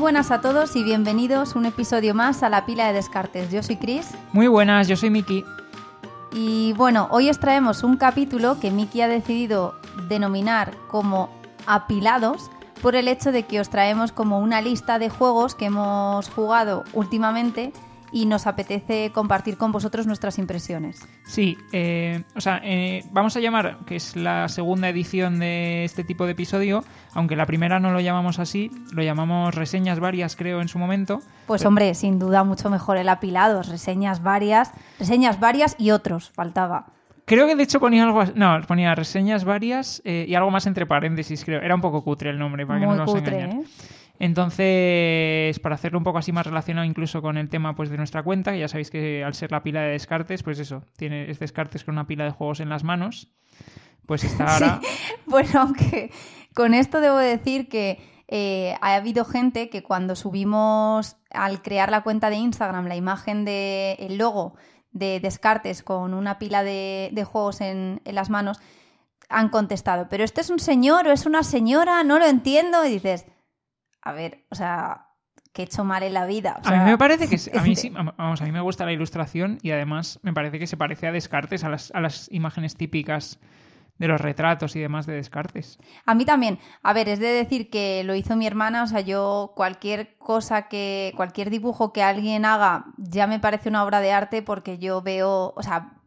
Muy buenas a todos y bienvenidos un episodio más a la pila de descartes. Yo soy Chris. Muy buenas, yo soy Miki. Y bueno, hoy os traemos un capítulo que Miki ha decidido denominar como apilados por el hecho de que os traemos como una lista de juegos que hemos jugado últimamente y nos apetece compartir con vosotros nuestras impresiones. Sí, eh, o sea, eh, vamos a llamar, que es la segunda edición de este tipo de episodio, aunque la primera no lo llamamos así, lo llamamos reseñas varias, creo, en su momento. Pues hombre, sin duda mucho mejor el apilado, reseñas varias, reseñas varias y otros, faltaba. Creo que de hecho ponía algo, no, ponía reseñas varias eh, y algo más entre paréntesis, creo. Era un poco cutre el nombre, para que no nos cutre, engañar. Entonces, para hacerlo un poco así más relacionado incluso con el tema pues, de nuestra cuenta, ya sabéis que al ser la pila de descartes, pues eso, tiene es descartes con una pila de juegos en las manos, pues está ahora... Bueno, aunque con esto debo decir que eh, ha habido gente que cuando subimos al crear la cuenta de Instagram la imagen del el logo de descartes con una pila de, de juegos en, en las manos, han contestado, pero este es un señor o es una señora, no lo entiendo, y dices a ver, o sea, que he hecho mal en la vida. a mí me parece que a mí sí, vamos, a mí me gusta la ilustración y además me parece que se parece a Descartes, a las, a las imágenes típicas de los retratos y demás de Descartes. A mí también. A ver, es de decir que lo hizo mi hermana, o sea, yo cualquier cosa que, cualquier dibujo que alguien haga ya me parece una obra de arte porque yo veo, o sea,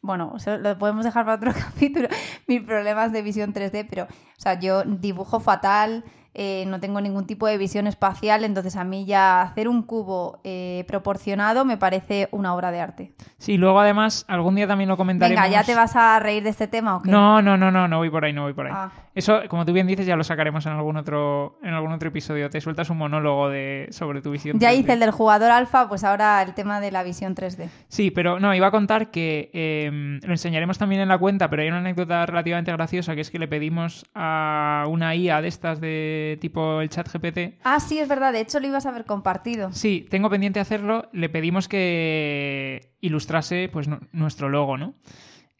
bueno, lo podemos dejar para otro capítulo, mis problemas de visión 3D, pero, o sea, yo dibujo fatal, eh, no tengo ningún tipo de visión espacial, entonces a mí ya hacer un cubo eh, proporcionado me parece una obra de arte. Sí, luego además algún día también lo comentaremos. Venga, ¿ya te vas a reír de este tema o qué? No, no, no, no, no voy por ahí, no voy por ahí. Ah. Eso, como tú bien dices, ya lo sacaremos en algún otro, en algún otro episodio. Te sueltas un monólogo de, sobre tu visión. Ya hice el del jugador alfa, pues ahora el tema de la visión 3D. Sí, pero no, iba a contar que em, lo enseñaremos también en la cuenta, pero hay una anécdota relativamente graciosa que es que le pedimos a una IA de estas de tipo el chat GPT. Ah, sí, es verdad, de hecho lo ibas a haber compartido. Sí, tengo pendiente hacerlo. Le pedimos que ilustrase pues nuestro logo, ¿no?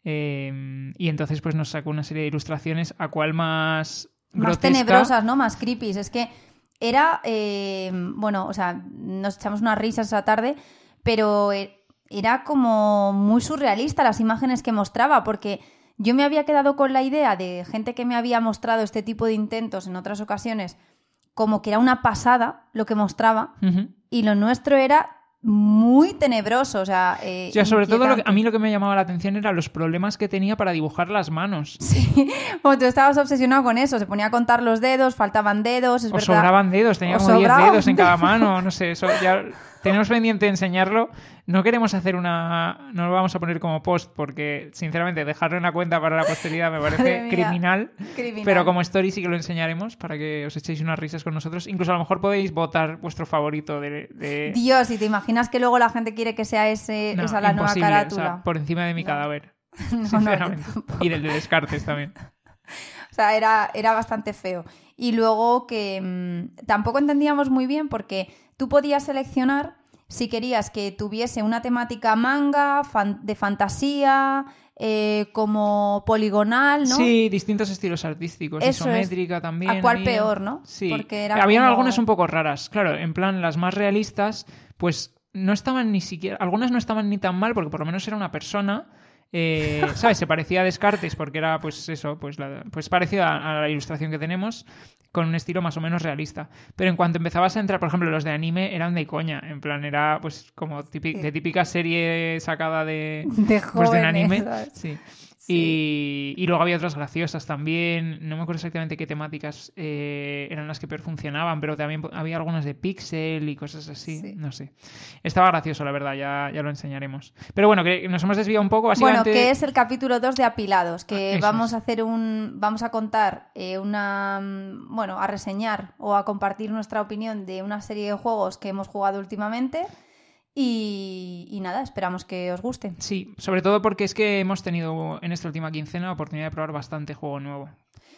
Em, y entonces pues nos sacó una serie de ilustraciones a cual más... Más tenebrosas, ¿no? Más creepy. Es que era, em, bueno, o sea, nos echamos unas risas esa tarde, pero e, era como muy surrealista las imágenes que mostraba, porque yo me había quedado con la idea de gente que me había mostrado este tipo de intentos en otras ocasiones, como que era una pasada lo que mostraba, y lo nuestro era muy tenebroso, o sea... Eh, sobre todo a mí lo que me llamaba la atención era los problemas que tenía para dibujar las manos. Sí, o tú estabas obsesionado con eso, se ponía a contar los dedos, faltaban dedos, es o sobraban dedos, tenía como 10 dedos en cada mano, no sé, eso ya tenemos pendiente enseñarlo. No queremos hacer una. No lo vamos a poner como post porque, sinceramente, dejarlo en la cuenta para la posteridad me parece criminal, Pero como story sí que lo enseñaremos para que os echéis unas risas con nosotros. Incluso a lo mejor podéis votar vuestro favorito de. Dios, ¿y te imaginas que luego la gente quiere que sea ese, esa la nueva carátula? por encima de mi cadáver. sinceramente. y del de Descartes también. O sea, era, era bastante feo. Y luego que mm, tampoco entendíamos muy bien porque tú podías seleccionar si querías que tuviese una temática manga, de fantasía, eh, como poligonal, ¿no? Sí, distintos estilos artísticos, isométrica también. ¿A cuál peor, no? Sí. Porque Habían algunas un poco raras. Claro, en plan, las más realistas, pues no estaban ni siquiera. Algunas no estaban ni tan mal, porque por lo menos era una persona. Eh, ¿Sabes? Se parecía a Descartes porque era, pues eso, pues, pues parecido a, la ilustración que tenemos con un estilo más o menos realista. Pero en cuanto empezabas a entrar, por ejemplo, los de anime eran de coña. En plan, era pues como de típica serie sacada de, de, pues, de anime. Sí. Y, luego había otras graciosas también. No me acuerdo exactamente qué temáticas eh, eran las que peor funcionaban, pero también había algunas de Pixel y cosas así. No sé. Estaba gracioso, la verdad, ya, ya lo enseñaremos. Pero bueno, que nos hemos desviado un poco. Básicamente... Bueno, que es el capítulo 2 de Apilados, que vamos a hacer un. Vamos a contar eh, una. Bueno, a reseñar o a compartir nuestra opinión de una serie de juegos que hemos jugado últimamente. Y, nada, esperamos que os guste. Sí, sobre todo porque es que hemos tenido en esta última quincena la oportunidad de probar bastante juego nuevo.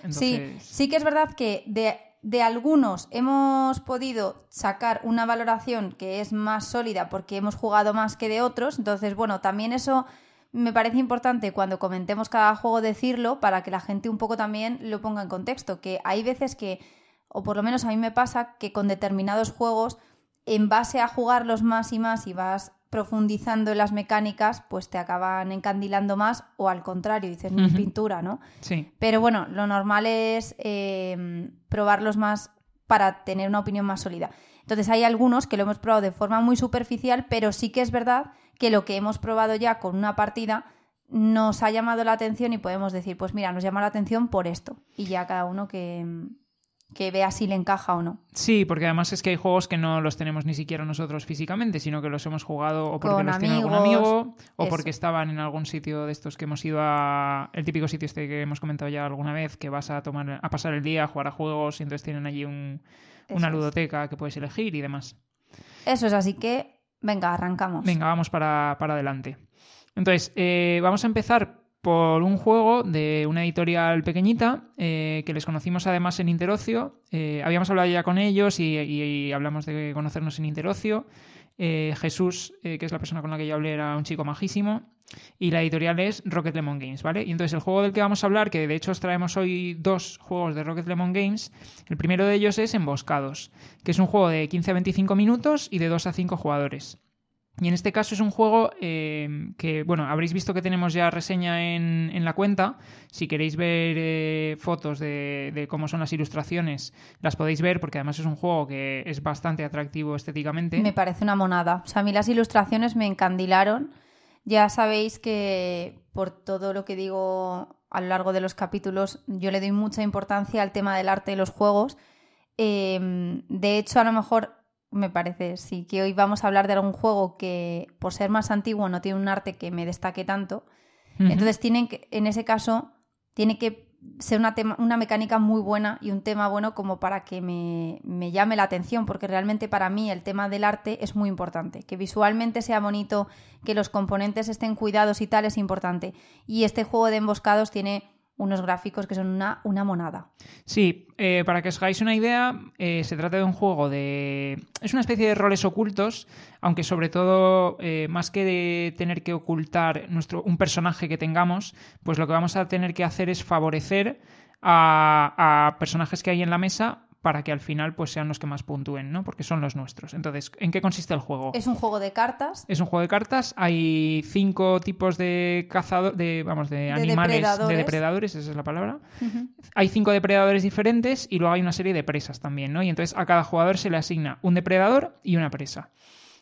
Sí, sí que es verdad que de, de, algunos hemos podido sacar una valoración que es más sólida porque hemos jugado más que de otros. Entonces, bueno, también eso me parece importante cuando comentemos cada juego decirlo para que la gente un poco también lo ponga en contexto. Que hay veces que o por lo menos a mí me pasa que con determinados juegos, en base a jugarlos más y más y vas profundizando en las mecánicas, pues te acaban encandilando más o al contrario, dices, mi pintura, ¿no? Sí. Pero bueno, lo normal es eh, probarlos más para tener una opinión más sólida. Entonces hay algunos que lo hemos probado de forma muy superficial, pero sí que es verdad que lo que hemos probado ya con una partida nos ha llamado la atención y podemos decir, pues mira, nos llama la atención por esto. Y ya cada uno que, que vea si le encaja o no. Sí, porque además es que hay juegos que no los tenemos ni siquiera nosotros físicamente, sino que los hemos jugado o porque los tiene algún amigo o porque estaban en algún sitio de estos que hemos ido a el típico sitio este que hemos comentado ya alguna vez, que vas a tomar a pasar el día a jugar a juegos y entonces tienen allí un, una ludoteca que puedes elegir y demás. Eso es, así que venga, arrancamos. Venga, vamos para, para adelante. Entonces, eh, vamos a empezar por un juego de una editorial pequeñita eh, que les conocimos además en Interocio. Eh, habíamos hablado ya con ellos y, hablamos de conocernos en Interocio. Eh, Jesús, que es la persona con la que yo hablé, era un chico majísimo. Y la editorial es Rocket Lemon Games, ¿vale? Y entonces el juego del que vamos a hablar, que de hecho os traemos hoy dos juegos de Rocket Lemon Games, el primero de ellos es Emboscados, que es un juego de 15 a 25 minutos y de 2 a 5 jugadores. Y en este caso es un juego eh, que, bueno, habréis visto que tenemos ya reseña en, en la cuenta. Si queréis ver eh, fotos de, cómo son las ilustraciones, las podéis ver porque además es un juego que es bastante atractivo estéticamente. Me parece una monada. O sea, a mí las ilustraciones me encandilaron. Ya sabéis que por todo lo que digo a lo largo de los capítulos, yo le doy mucha importancia al tema del arte de los juegos. Eh, de hecho, a lo mejor me parece, sí, que hoy vamos a hablar de algún juego que, por ser más antiguo, no tiene un arte que me destaque tanto. Entonces, tienen que, en ese caso, tiene que ser una, una mecánica muy buena y un tema bueno como para que me, me, llame la atención, porque realmente para mí el tema del arte es muy importante. Que visualmente sea bonito, que los componentes estén cuidados y tal es importante. Y este juego de emboscados tiene unos gráficos que son una, una monada. Sí, eh, para que os hagáis una idea, eh, se trata de un juego de... Es una especie de roles ocultos, aunque sobre todo, eh, más que de tener que ocultar nuestro, un personaje que tengamos, pues lo que vamos a tener que hacer es favorecer a, a personajes que hay en la mesa para que al final pues sean los que más puntúen, ¿no? Porque son los nuestros. Entonces, ¿en qué consiste el juego? Es un juego de cartas. Es un juego de cartas. Hay cinco tipos de cazadores, de, vamos, de, animales, de depredadores, esa es la palabra. Hay cinco depredadores diferentes y luego hay una serie de presas también, ¿no? Y entonces a cada jugador se le asigna un depredador y una presa.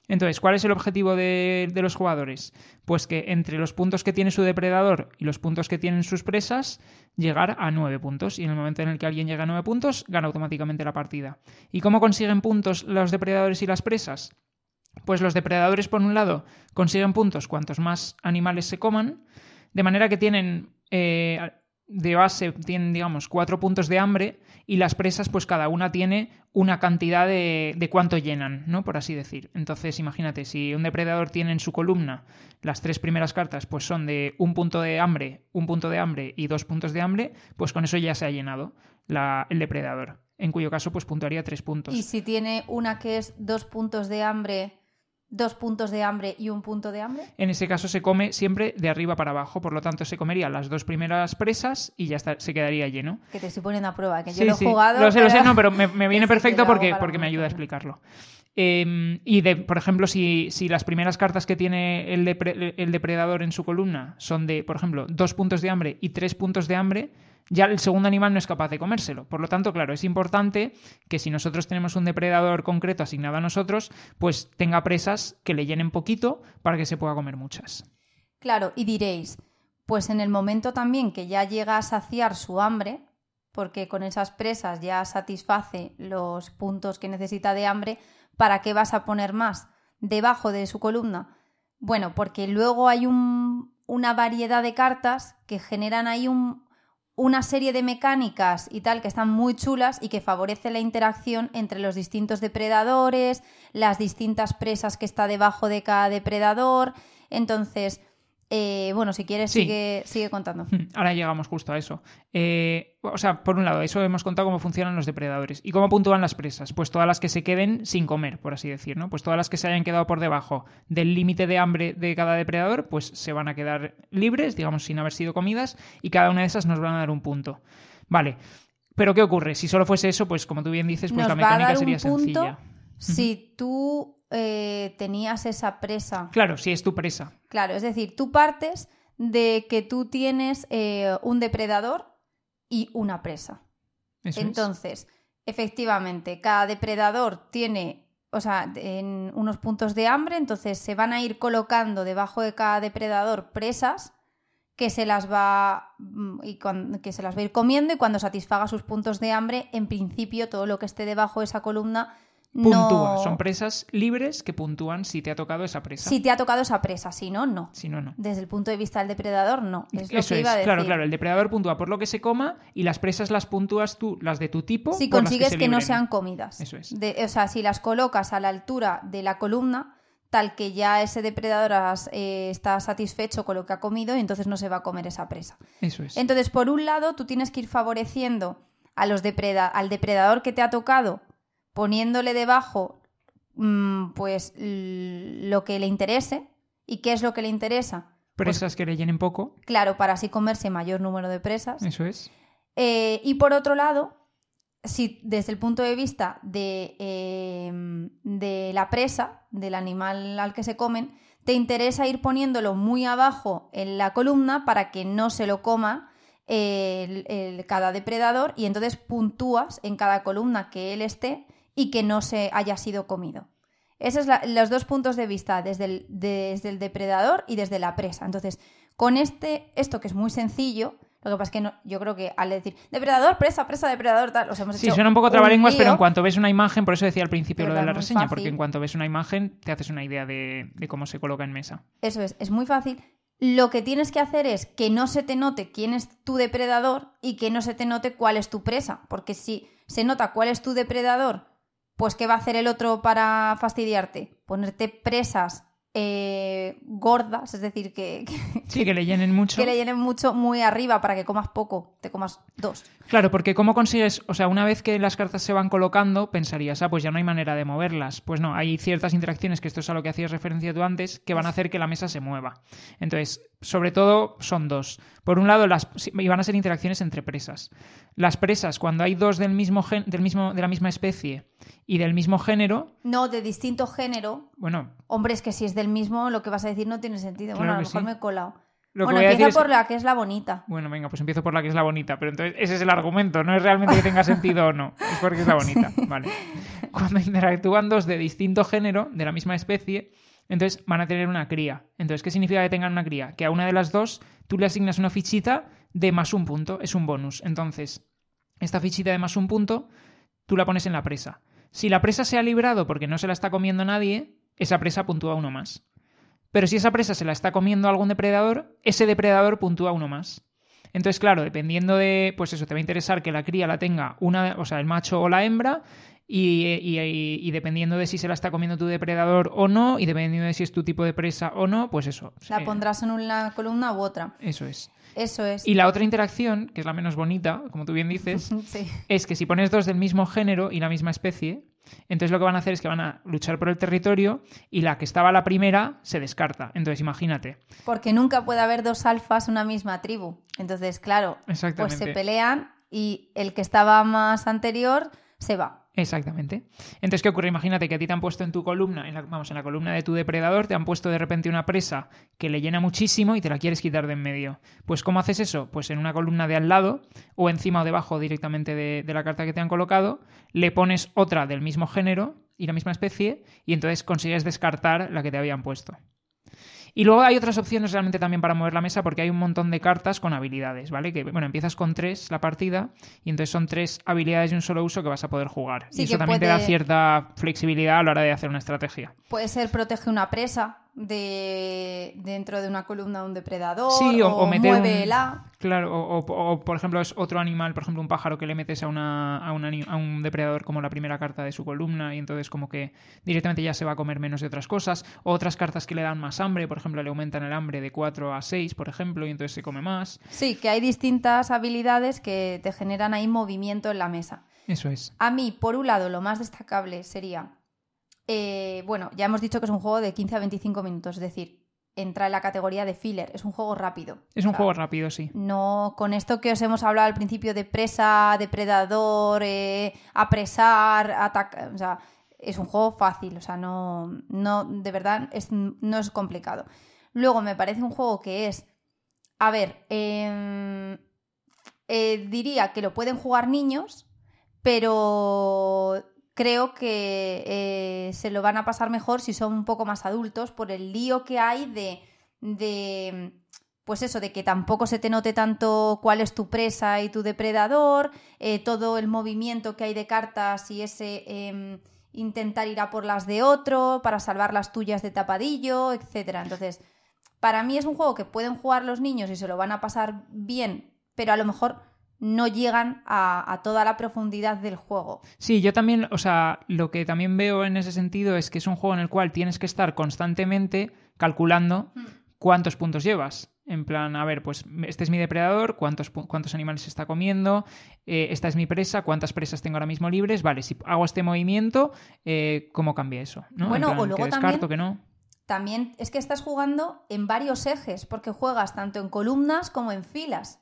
Entonces, ¿cuál es el objetivo de, los jugadores? Pues que entre los puntos que tiene su depredador y los puntos que tienen sus presas, llegar a nueve puntos. Y en el momento en el que alguien llega a nueve puntos, gana automáticamente la partida. ¿Y cómo consiguen puntos los depredadores y las presas? Pues los depredadores, por un lado, consiguen puntos cuantos más animales se coman, de manera que tienen eh, de base tienen, digamos, cuatro puntos de hambre y las presas, pues cada una tiene una cantidad de, de cuánto llenan, ¿no? Por así decir. Entonces, imagínate, si un depredador tiene en su columna las tres primeras cartas, pues son de un punto de hambre, un punto de hambre y dos puntos de hambre, pues con eso ya se ha llenado la, el depredador. En cuyo caso, pues puntuaría tres puntos. Y si tiene una que es dos puntos de hambre dos puntos de hambre y un punto de hambre? En ese caso se come siempre de arriba para abajo, por lo tanto se comería las dos primeras presas y ya está, se quedaría lleno. Que te estoy poniendo a prueba, que yo lo he jugado. Lo sé, lo sé, no, pero me, viene perfecto porque, porque me ayuda a explicarlo. Em, y, de, por ejemplo, si, si, las primeras cartas que tiene el, el depredador en su columna son de, por ejemplo, dos puntos de hambre y tres puntos de hambre, ya el segundo animal no es capaz de comérselo. Por lo tanto, claro, es importante que si nosotros tenemos un depredador concreto asignado a nosotros, pues tenga presas que le llenen poquito para que se pueda comer muchas. Claro, y diréis, pues en el momento también que ya llega a saciar su hambre, porque con esas presas ya satisface los puntos que necesita de hambre, ¿para qué vas a poner más debajo de su columna? Bueno, porque luego hay una variedad de cartas que generan ahí un, una serie de mecánicas y tal que están muy chulas y que favorece la interacción entre los distintos depredadores, las distintas presas que está debajo de cada depredador. Entonces, eh, bueno, si quieres, sigue, sigue contando. Ahora llegamos justo a eso. Eh, o sea, por un lado, eso hemos contado cómo funcionan los depredadores. ¿Y cómo puntúan las presas? Pues todas las que se queden sin comer, por así decir, ¿no? Pues todas las que se hayan quedado por debajo del límite de hambre de cada depredador, pues se van a quedar libres, digamos, sin haber sido comidas, y cada una de esas nos van a dar un punto. Vale. Pero ¿qué ocurre? Si solo fuese eso, pues como tú bien dices, pues Nos la va a mecánica dar sería un punto sencilla. si tú eh, tenías esa presa. Claro, si es tu presa. Claro, es decir, tú partes de que tú tienes eh, un depredador y una presa. Eso es. Entonces, efectivamente, cada depredador tiene, o sea, en unos puntos de hambre, entonces se van a ir colocando debajo de cada depredador presas que se las va mm, y que se las va a ir comiendo y cuando satisfaga sus puntos de hambre, en principio todo lo que esté debajo de esa columna Puntúa. no Son presas libres que puntúan si te ha tocado esa presa. si te ha tocado esa presa, si no, no. Si no, no. Desde el punto de vista del depredador, no. Es lo Eso que es, iba a decir. claro, claro. El depredador puntúa por lo que se coma y las presas las puntúas tú, las de tu tipo. Si por las consigues se que, no sean comidas. Eso es. De- o sea, si las colocas a la altura de la columna, tal que ya ese depredador has- eh, está satisfecho con lo que ha comido y entonces no se va a comer esa presa. Eso es. Entonces, por un lado, tú tienes que ir favoreciendo a los depreda- al depredador que te ha tocado, poniéndole debajo mm, pues lo que le interese. ¿Y qué es lo que le interesa? Presas que le llenen poco. Claro, para así comerse mayor número de presas. Eso es. Eh, y por otro lado, si desde el punto de vista de, eh, de la presa, del animal al que se comen, te interesa ir poniéndolo muy abajo en la columna para que no se lo coma el- el- cada depredador y entonces puntúas en cada columna que él esté y que no se haya sido comido. Esos son los dos puntos de vista, desde el, desde el depredador y desde la presa. Entonces, con este, esto que es muy sencillo, lo que pasa es que no- yo creo que al decir depredador, presa, presa, depredador, tal, os hemos Sí, hecho suena un poco trabalenguas, pero en cuanto ves una imagen, por eso decía al principio Pero lo de la reseña, fácil. porque en cuanto ves una imagen te haces una idea de, de cómo se coloca en mesa. Eso es, es muy fácil. Lo que tienes que hacer es que no se te note quién es tu depredador y que no se te note cuál es tu presa. Porque si se nota cuál es tu depredador, pues ¿qué va a hacer el otro para fastidiarte? Ponerte presas eh, gordas, es decir, que, que, Sí, que le llenen mucho. que le llenen mucho muy arriba para que comas poco, te comas dos. Claro, porque ¿cómo consigues? O sea, una vez que las cartas se van colocando, pensarías, ah, pues ya no hay manera de moverlas. Pues no, hay ciertas interacciones, que esto es a lo que hacías referencia tú antes, que van a hacer que la mesa se mueva. Entonces, sobre todo son dos. Por un lado, las, van a ser interacciones entre presas. Las presas, cuando hay dos del mismo, gen- del mismo, de la misma especie y del mismo género, No, de distinto género. bueno, Hombre, es que si es del mismo, lo que vas a decir no tiene sentido. Claro bueno, a lo mejor sí. me he colado. lo bueno, empieza es- por la que es la bonita. Bueno, venga, pues empiezo por la que es la bonita, pero entonces ese es el argumento, no es realmente que tenga sentido o no, es porque es la bonita, vale. Cuando interactúan dos de distinto género, de la misma especie, entonces van a tener una cría. Entonces, ¿qué significa que tengan una cría? Que a una de las dos tú le asignas una fichita de más un punto, es un bonus. Entonces, esta fichita de más un punto, tú la pones en la presa. Si la presa se ha librado porque no se la está comiendo nadie, esa presa puntúa uno más. Pero si esa presa se la está comiendo algún depredador, ese depredador puntúa uno más. Entonces, claro, dependiendo de, pues eso, te va a interesar que la cría la tenga una, o sea, el macho o la hembra, y, y- y- y dependiendo de si se la está comiendo tu depredador o no, y dependiendo de si es tu tipo de presa o no, pues eso. La eh, pondrás en una columna u otra. Eso es. Eso es. Y la otra interacción, que es la menos bonita, como tú bien dices, Sí. es que si pones dos del mismo género y la misma especie, entonces lo que van a hacer es que van a luchar por el territorio y la que estaba la primera se descarta. Entonces imagínate. Porque nunca puede haber dos alfas una misma tribu. Entonces, claro, pues se pelean y el que estaba más anterior se va. Exactamente. Entonces, ¿qué ocurre? Imagínate que a ti te han puesto en tu columna, en la, vamos, en la columna de tu depredador, te han puesto de repente una presa que le llena muchísimo y te la quieres quitar de en medio. Pues, ¿cómo haces eso? Pues en una columna de al lado, o encima o debajo directamente de, de la carta que te han colocado, le pones otra del mismo género y la misma especie, y entonces consigues descartar la que te habían puesto. Y luego hay otras opciones realmente también para mover la mesa porque hay un montón de cartas con habilidades, ¿vale? Que, bueno, empiezas con tres la partida y entonces son tres habilidades de un solo uso que vas a poder jugar. Sí, y eso también te da cierta flexibilidad a la hora de hacer una estrategia. Puede ser protege una presa de dentro de una columna un depredador. Sí, o, o meter un- muévela. Claro, o, o- o, por ejemplo es otro animal, por ejemplo un pájaro que le metes a, una, a, un a un depredador como la primera carta de su columna y entonces como que directamente ya se va a comer menos de otras cosas. O otras cartas que le dan más hambre, por ejemplo le aumentan el hambre de 4 a 6, por ejemplo, y entonces se come más. Sí, que hay distintas habilidades que te generan ahí movimiento en la mesa. Eso es. A mí, por un lado, lo más destacable sería, eh, bueno, ya hemos dicho que es un juego de 15 a 25 minutos, es decir, entra en la categoría de filler. Es un juego rápido. Es un juego rápido, sí. No, con esto que os hemos hablado al principio de presa, depredador, eh, apresar, atacar. O sea, es un juego fácil. O sea, no, no de verdad, es, no es complicado. Luego me parece un juego que es. A ver, em, eh, diría que lo pueden jugar niños, pero creo que eh, se lo van a pasar mejor si son un poco más adultos por el lío que hay de, pues eso, de que tampoco se te note tanto cuál es tu presa y tu depredador, eh, todo el movimiento que hay de cartas y ese em, intentar ir a por las de otro para salvar las tuyas de tapadillo, etcétera. Entonces, para mí es un juego que pueden jugar los niños y se lo van a pasar bien, pero a lo mejor no llegan a, toda la profundidad del juego. Sí, yo también, o sea, lo que también veo en ese sentido es que es un juego en el cual tienes que estar constantemente calculando hmm. cuántos puntos llevas. En plan, a ver, pues este es mi depredador, cuántos, cuántos animales está comiendo, eh, esta es mi presa, cuántas presas tengo ahora mismo libres, vale, si hago este movimiento, eh, ¿cómo cambia eso? Bueno, o luego descarto, que no. También es que estás jugando en varios ejes, porque juegas tanto en columnas como en filas.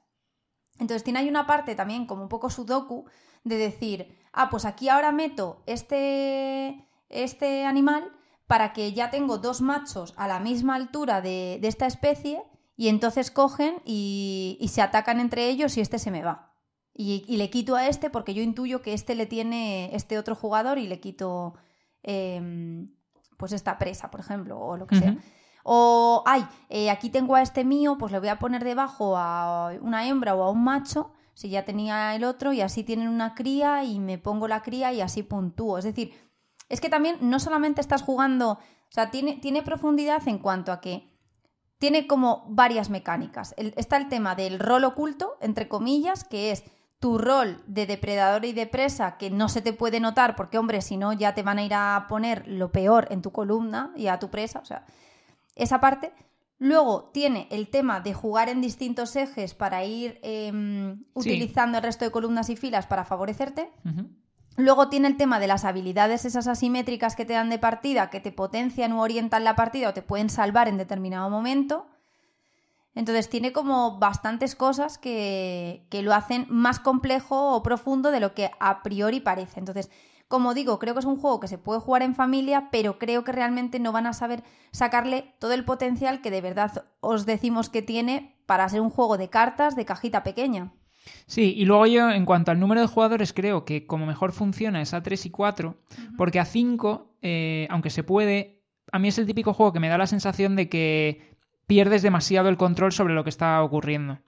Entonces tiene ahí una parte también como un poco sudoku de decir, ah, pues aquí ahora meto este, este animal para que ya tengo dos machos a la misma altura de, esta especie y entonces cogen y, se atacan entre ellos y este se me va. Y, le quito a este porque yo intuyo que este le tiene este otro jugador y le quito em, pues esta presa, por ejemplo, o lo que sea. O, ay, eh, aquí tengo a este mío, pues le voy a poner debajo a una hembra o a un macho, si ya tenía el otro, y así tienen una cría y me pongo la cría y así puntúo. Es decir, es que también no solamente estás jugando, o sea, tiene, tiene profundidad en cuanto a que tiene como varias mecánicas. está el tema del rol oculto, entre comillas, que es tu rol de depredador y de presa que no se te puede notar porque, hombre, si no ya te van a ir a poner lo peor en tu columna y a tu presa. O sea, esa parte. Luego tiene el tema de jugar en distintos ejes para ir em, utilizando el resto de columnas y filas para favorecerte. Luego tiene el tema de las habilidades esas asimétricas que te dan de partida, que te potencian o orientan la partida o te pueden salvar en determinado momento. Entonces tiene como bastantes cosas que, que lo hacen más complejo o profundo de lo que a priori parece. Entonces, como digo, creo que es un juego que se puede jugar en familia, pero creo que realmente no van a saber sacarle todo el potencial que de verdad os decimos que tiene para ser un juego de cartas de cajita pequeña. Sí, y luego yo, en cuanto al número de jugadores, creo que como mejor funciona es a 3 y 4, porque a 5, eh, aunque se puede, a mí es el típico juego que me da la sensación de que pierdes demasiado el control sobre lo que está ocurriendo.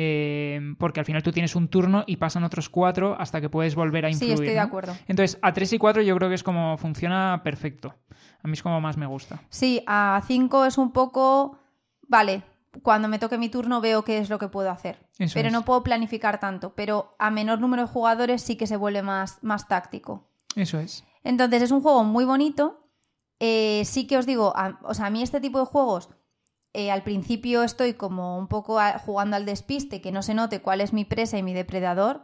Eh, porque al final tú tienes un turno y pasan otros cuatro hasta que puedes volver a influir. Sí, estoy de acuerdo. Entonces, a 3 y 4 yo creo que es como funciona perfecto. A mí es como más me gusta. Sí, a 5 es un poco. Vale, cuando me toque mi turno veo qué es lo que puedo hacer. pero no puedo planificar tanto. Pero a menor número de jugadores sí que se vuelve más, más táctico. Eso es. Entonces, es un juego muy bonito. Eh, sí que os digo, o sea, a mí este tipo de juegos eh, al principio estoy como un poco jugando al despiste, que no se note cuál es mi presa y mi depredador,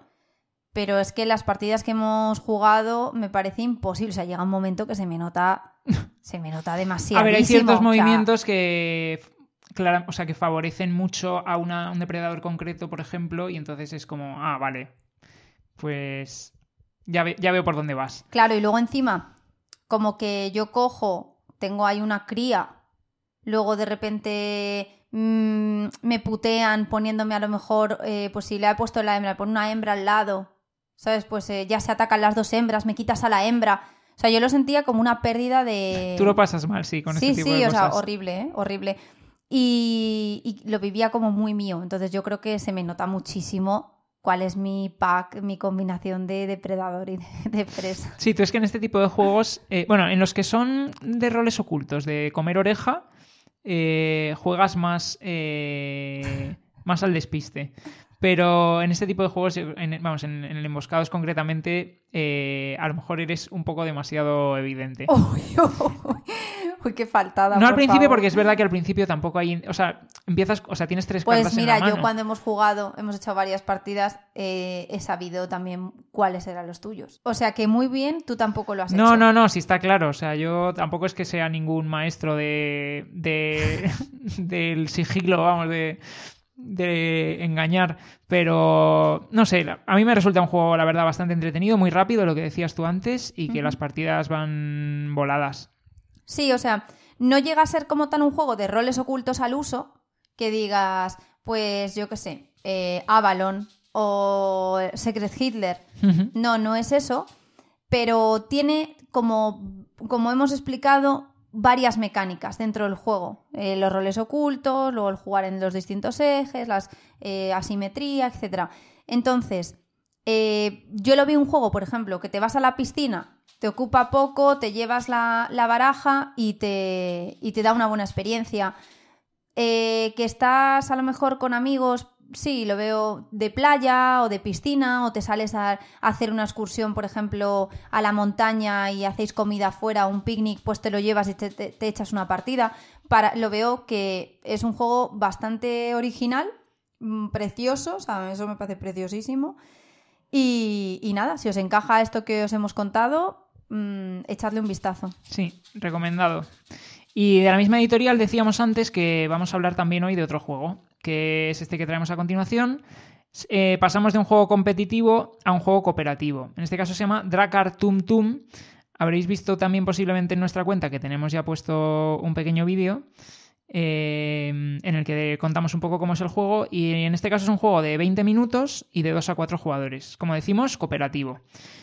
pero es que las partidas que hemos jugado me parece imposible. O sea, llega un momento que se me nota, se me nota demasiado. A ver, hay ciertos movimientos que, claro, o sea, que favorecen mucho a un depredador concreto, por ejemplo, y entonces es como, ah, vale, pues ya, ya veo por dónde vas. Claro, y luego encima, como que yo cojo, tengo ahí una cría luego de repente mm, me putean poniéndome a lo mejor, eh, pues si le he puesto la hembra, pon una hembra al lado, ¿sabes? Pues eh, ya se atacan las dos hembras, me quitas a la hembra. O sea, yo lo sentía como una pérdida de... Tú lo pasas mal, sí, con sí, este tipo sí, o sea, horrible, ¿eh? Horrible. Y, lo vivía como muy mío. Entonces yo creo que se me nota muchísimo cuál es mi pack, mi combinación de depredador y de, presa. Sí, tú es que en este tipo de juegos, eh, bueno, en los que son de roles ocultos, de comer oreja, eh, juegas más, eh, más al despiste. Pero en este tipo de juegos, vamos, en, el emboscados concretamente, eh, a lo mejor eres un poco demasiado evidente. Uy, qué faltada. No al por principio, favor. porque es verdad que al principio tampoco hay. O sea, empiezas. O sea, tienes tres Pues cartas mira, en la mano. yo cuando hemos jugado, hemos hecho varias partidas, eh, he sabido también cuáles eran los tuyos. O sea que muy bien, tú tampoco lo has No, hecho. no, no, sí está claro. O sea, yo tampoco es que sea ningún maestro de. de del sigilo, vamos, de de engañar, pero no sé, a mí me resulta un juego, la verdad, bastante entretenido, muy rápido, lo que decías tú antes, y que las partidas van voladas. Sí, o sea, no llega a ser como tan un juego de roles ocultos al uso que digas, pues yo qué sé, eh, Avalon o Secret Hitler. No, no es eso, pero tiene como, como hemos explicado, varias mecánicas dentro del juego. Eh, los roles ocultos, luego el jugar en los distintos ejes, las eh, asimetría, etc. Entonces, eh, yo lo vi un juego, por ejemplo, que te vas a la piscina, te ocupa poco, te llevas la, la baraja y te, y te da una buena experiencia. Eh, que estás a lo mejor con amigos, sí, lo veo de playa o de piscina, o te sales a, hacer una excursión, por ejemplo, a la montaña y hacéis comida afuera, un picnic, pues te lo llevas y te, echas una partida. Para, lo veo que es un juego bastante original, mm, precioso, o eso me parece preciosísimo. Y, y nada, si os encaja esto que os hemos contado, mm, echadle un vistazo. Sí, recomendado. Y de la misma editorial decíamos antes que vamos a hablar también hoy de otro juego, que es este que traemos a continuación. Eh, pasamos de un juego competitivo a un juego cooperativo. En este caso se llama Drakkar Tum Tum. Habréis visto también posiblemente en nuestra cuenta que tenemos ya puesto un pequeño vídeo eh, en el que contamos un poco cómo es el juego y en este caso es un juego de 20 minutos y de 2 a 4 jugadores. Como decimos, cooperativo.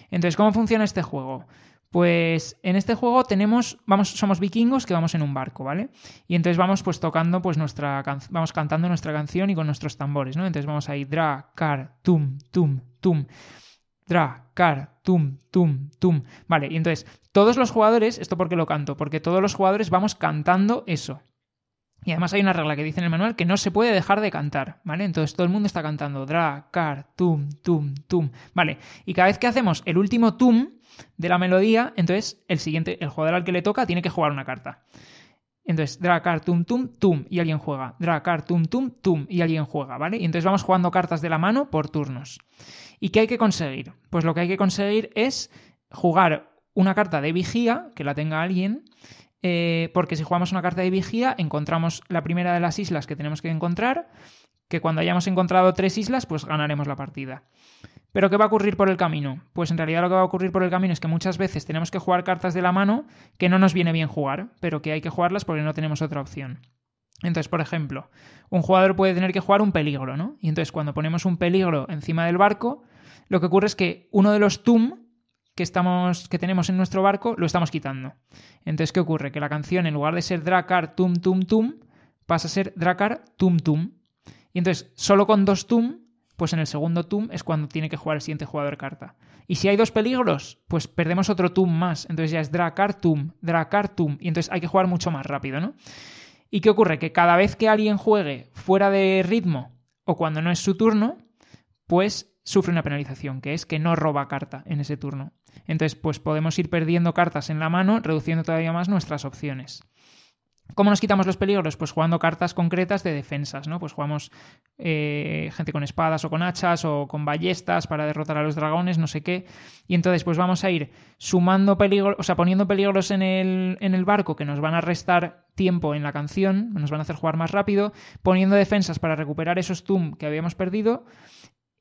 Entonces, ¿cómo funciona este juego? Pues en este juego tenemos, vamos, somos vikingos que vamos en un barco, ¿vale? Y entonces vamos pues tocando pues nuestra vamos cantando nuestra canción y con nuestros tambores, ¿no? Entonces vamos ahí dra, car, tum, tum, tum. Dra, car, tum, tum, tum. Vale, y entonces todos los jugadores, esto porque lo canto, porque todos los jugadores vamos cantando eso. Y además hay una regla que dice en el manual que no se puede dejar de cantar, ¿vale? Entonces todo el mundo está cantando dra, car, tum, tum, tum. Vale, y cada vez que hacemos el último tum de la melodía, entonces el siguiente, el jugador al que le toca, tiene que jugar una carta. Entonces, dra, car, tum, tum, tum, y alguien juega. Dra, car, tum, tum, tum, y alguien juega, ¿vale? Y entonces vamos jugando cartas de la mano por turnos. ¿Y qué hay que conseguir? Pues lo que hay que conseguir es jugar una carta de vigía, que la tenga alguien, eh, porque si jugamos una carta de vigía, encontramos la primera de las islas que tenemos que encontrar, que cuando hayamos encontrado tres islas, pues ganaremos la partida. ¿Pero qué va a ocurrir por el camino? Pues en realidad lo que va a ocurrir por el camino es que muchas veces tenemos que jugar cartas de la mano que no nos viene bien jugar, pero que hay que jugarlas porque no tenemos otra opción. Entonces, por ejemplo, un jugador puede tener que jugar un peligro, ¿no? Y entonces cuando ponemos un peligro encima del barco, lo que ocurre es que uno de los tum que, estamos, que tenemos en nuestro barco lo estamos quitando. Entonces, ¿qué ocurre? Que la canción, en lugar de ser Dracar tum tum tum, pasa a ser Dracar tum tum. Y entonces, solo con dos tum, pues en el segundo tum es cuando tiene que jugar el siguiente jugador carta. Y si hay dos peligros, pues perdemos otro tum más. Entonces ya es Dracar tum, Dracar. Y entonces hay que jugar mucho más rápido, ¿no? ¿Y qué ocurre? Que cada vez que alguien juegue fuera de ritmo o cuando no es su turno, pues sufre una penalización, que es que no roba carta en ese turno. Entonces, pues podemos ir perdiendo cartas en la mano, reduciendo todavía más nuestras opciones. ¿Cómo nos quitamos los peligros? Pues jugando cartas concretas de defensas, ¿no? Pues jugamos eh, gente con espadas o con hachas o con ballestas para derrotar a los dragones, no sé qué. Y entonces, pues vamos a ir sumando peligros, o sea, poniendo peligros en el, en el barco que nos van a restar tiempo en la canción, nos van a hacer jugar más rápido, poniendo defensas para recuperar esos tum que habíamos perdido.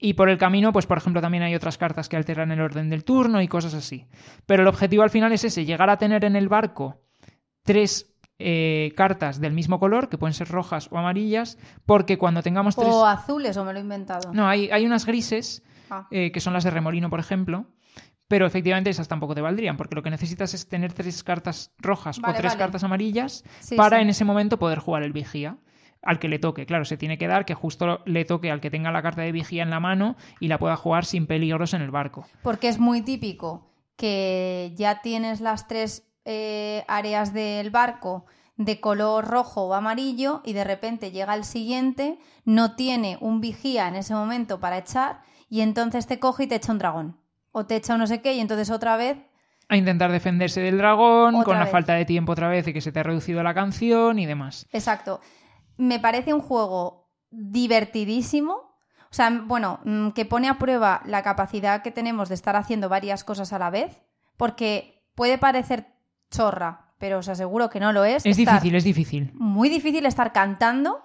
Y por el camino, pues por ejemplo, también hay otras cartas que alteran el orden del turno y cosas así. Pero el objetivo al final es ese, llegar a tener en el barco tres eh, cartas del mismo color, que pueden ser rojas o amarillas, porque cuando tengamos tres... O azules, o me lo he inventado. No, hay, hay unas grises, Ah. eh, que son las de remolino, por ejemplo, pero efectivamente esas tampoco te valdrían, porque lo que necesitas es tener tres cartas rojas Vale, o tres vale. cartas amarillas Sí, para sí. en ese momento poder jugar el vigía. Al que le toque, claro, se tiene que dar que justo le toque al que tenga la carta de vigía en la mano y la pueda jugar sin peligros en el barco. Porque es muy típico que ya tienes las tres eh, áreas del barco de color rojo o amarillo y de repente llega el siguiente, no tiene un vigía en ese momento para echar y entonces te coge y te echa un dragón. O te echa un no sé qué y entonces otra vez a intentar defenderse del dragón, Otra con la falta de tiempo otra vez y que se te ha reducido la canción y demás. Exacto. Me parece un juego divertidísimo. O sea, bueno, mm, que pone a prueba la capacidad que tenemos de estar haciendo varias cosas a la vez, porque puede parecer chorra, pero os aseguro que no lo es. Es difícil, es difícil. Muy difícil estar cantando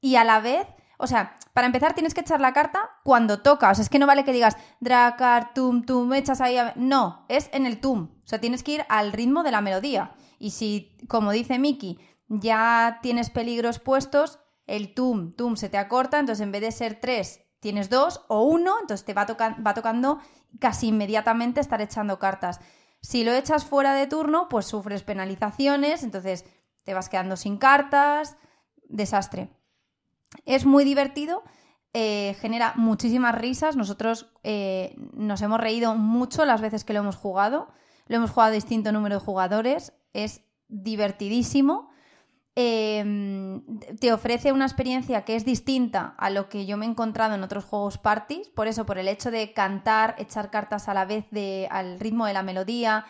y a la vez, o sea, para empezar tienes que echar la carta cuando toca. O sea, es que no vale que digas Dracar, tum, tum, echas ahí. a-". No, es en el tum. O sea, tienes que ir al ritmo de la melodía. Y si, como dice Miki, ya tienes peligros puestos, el tum, tum se te acorta, entonces en vez de ser tres, tienes dos o uno, entonces te va, toca- va tocando casi inmediatamente estar echando cartas. Si lo echas fuera de turno, pues sufres penalizaciones, entonces te vas quedando sin cartas, desastre. Es muy divertido, eh, genera muchísimas risas. Nosotros eh, nos hemos reído mucho las veces que lo hemos jugado. Lo hemos jugado a distinto número de jugadores. Es divertidísimo. Eh, te ofrece una experiencia que es distinta a lo que yo me he encontrado en otros juegos parties. Por eso, por el hecho de cantar, echar cartas a la vez de, al ritmo de la melodía,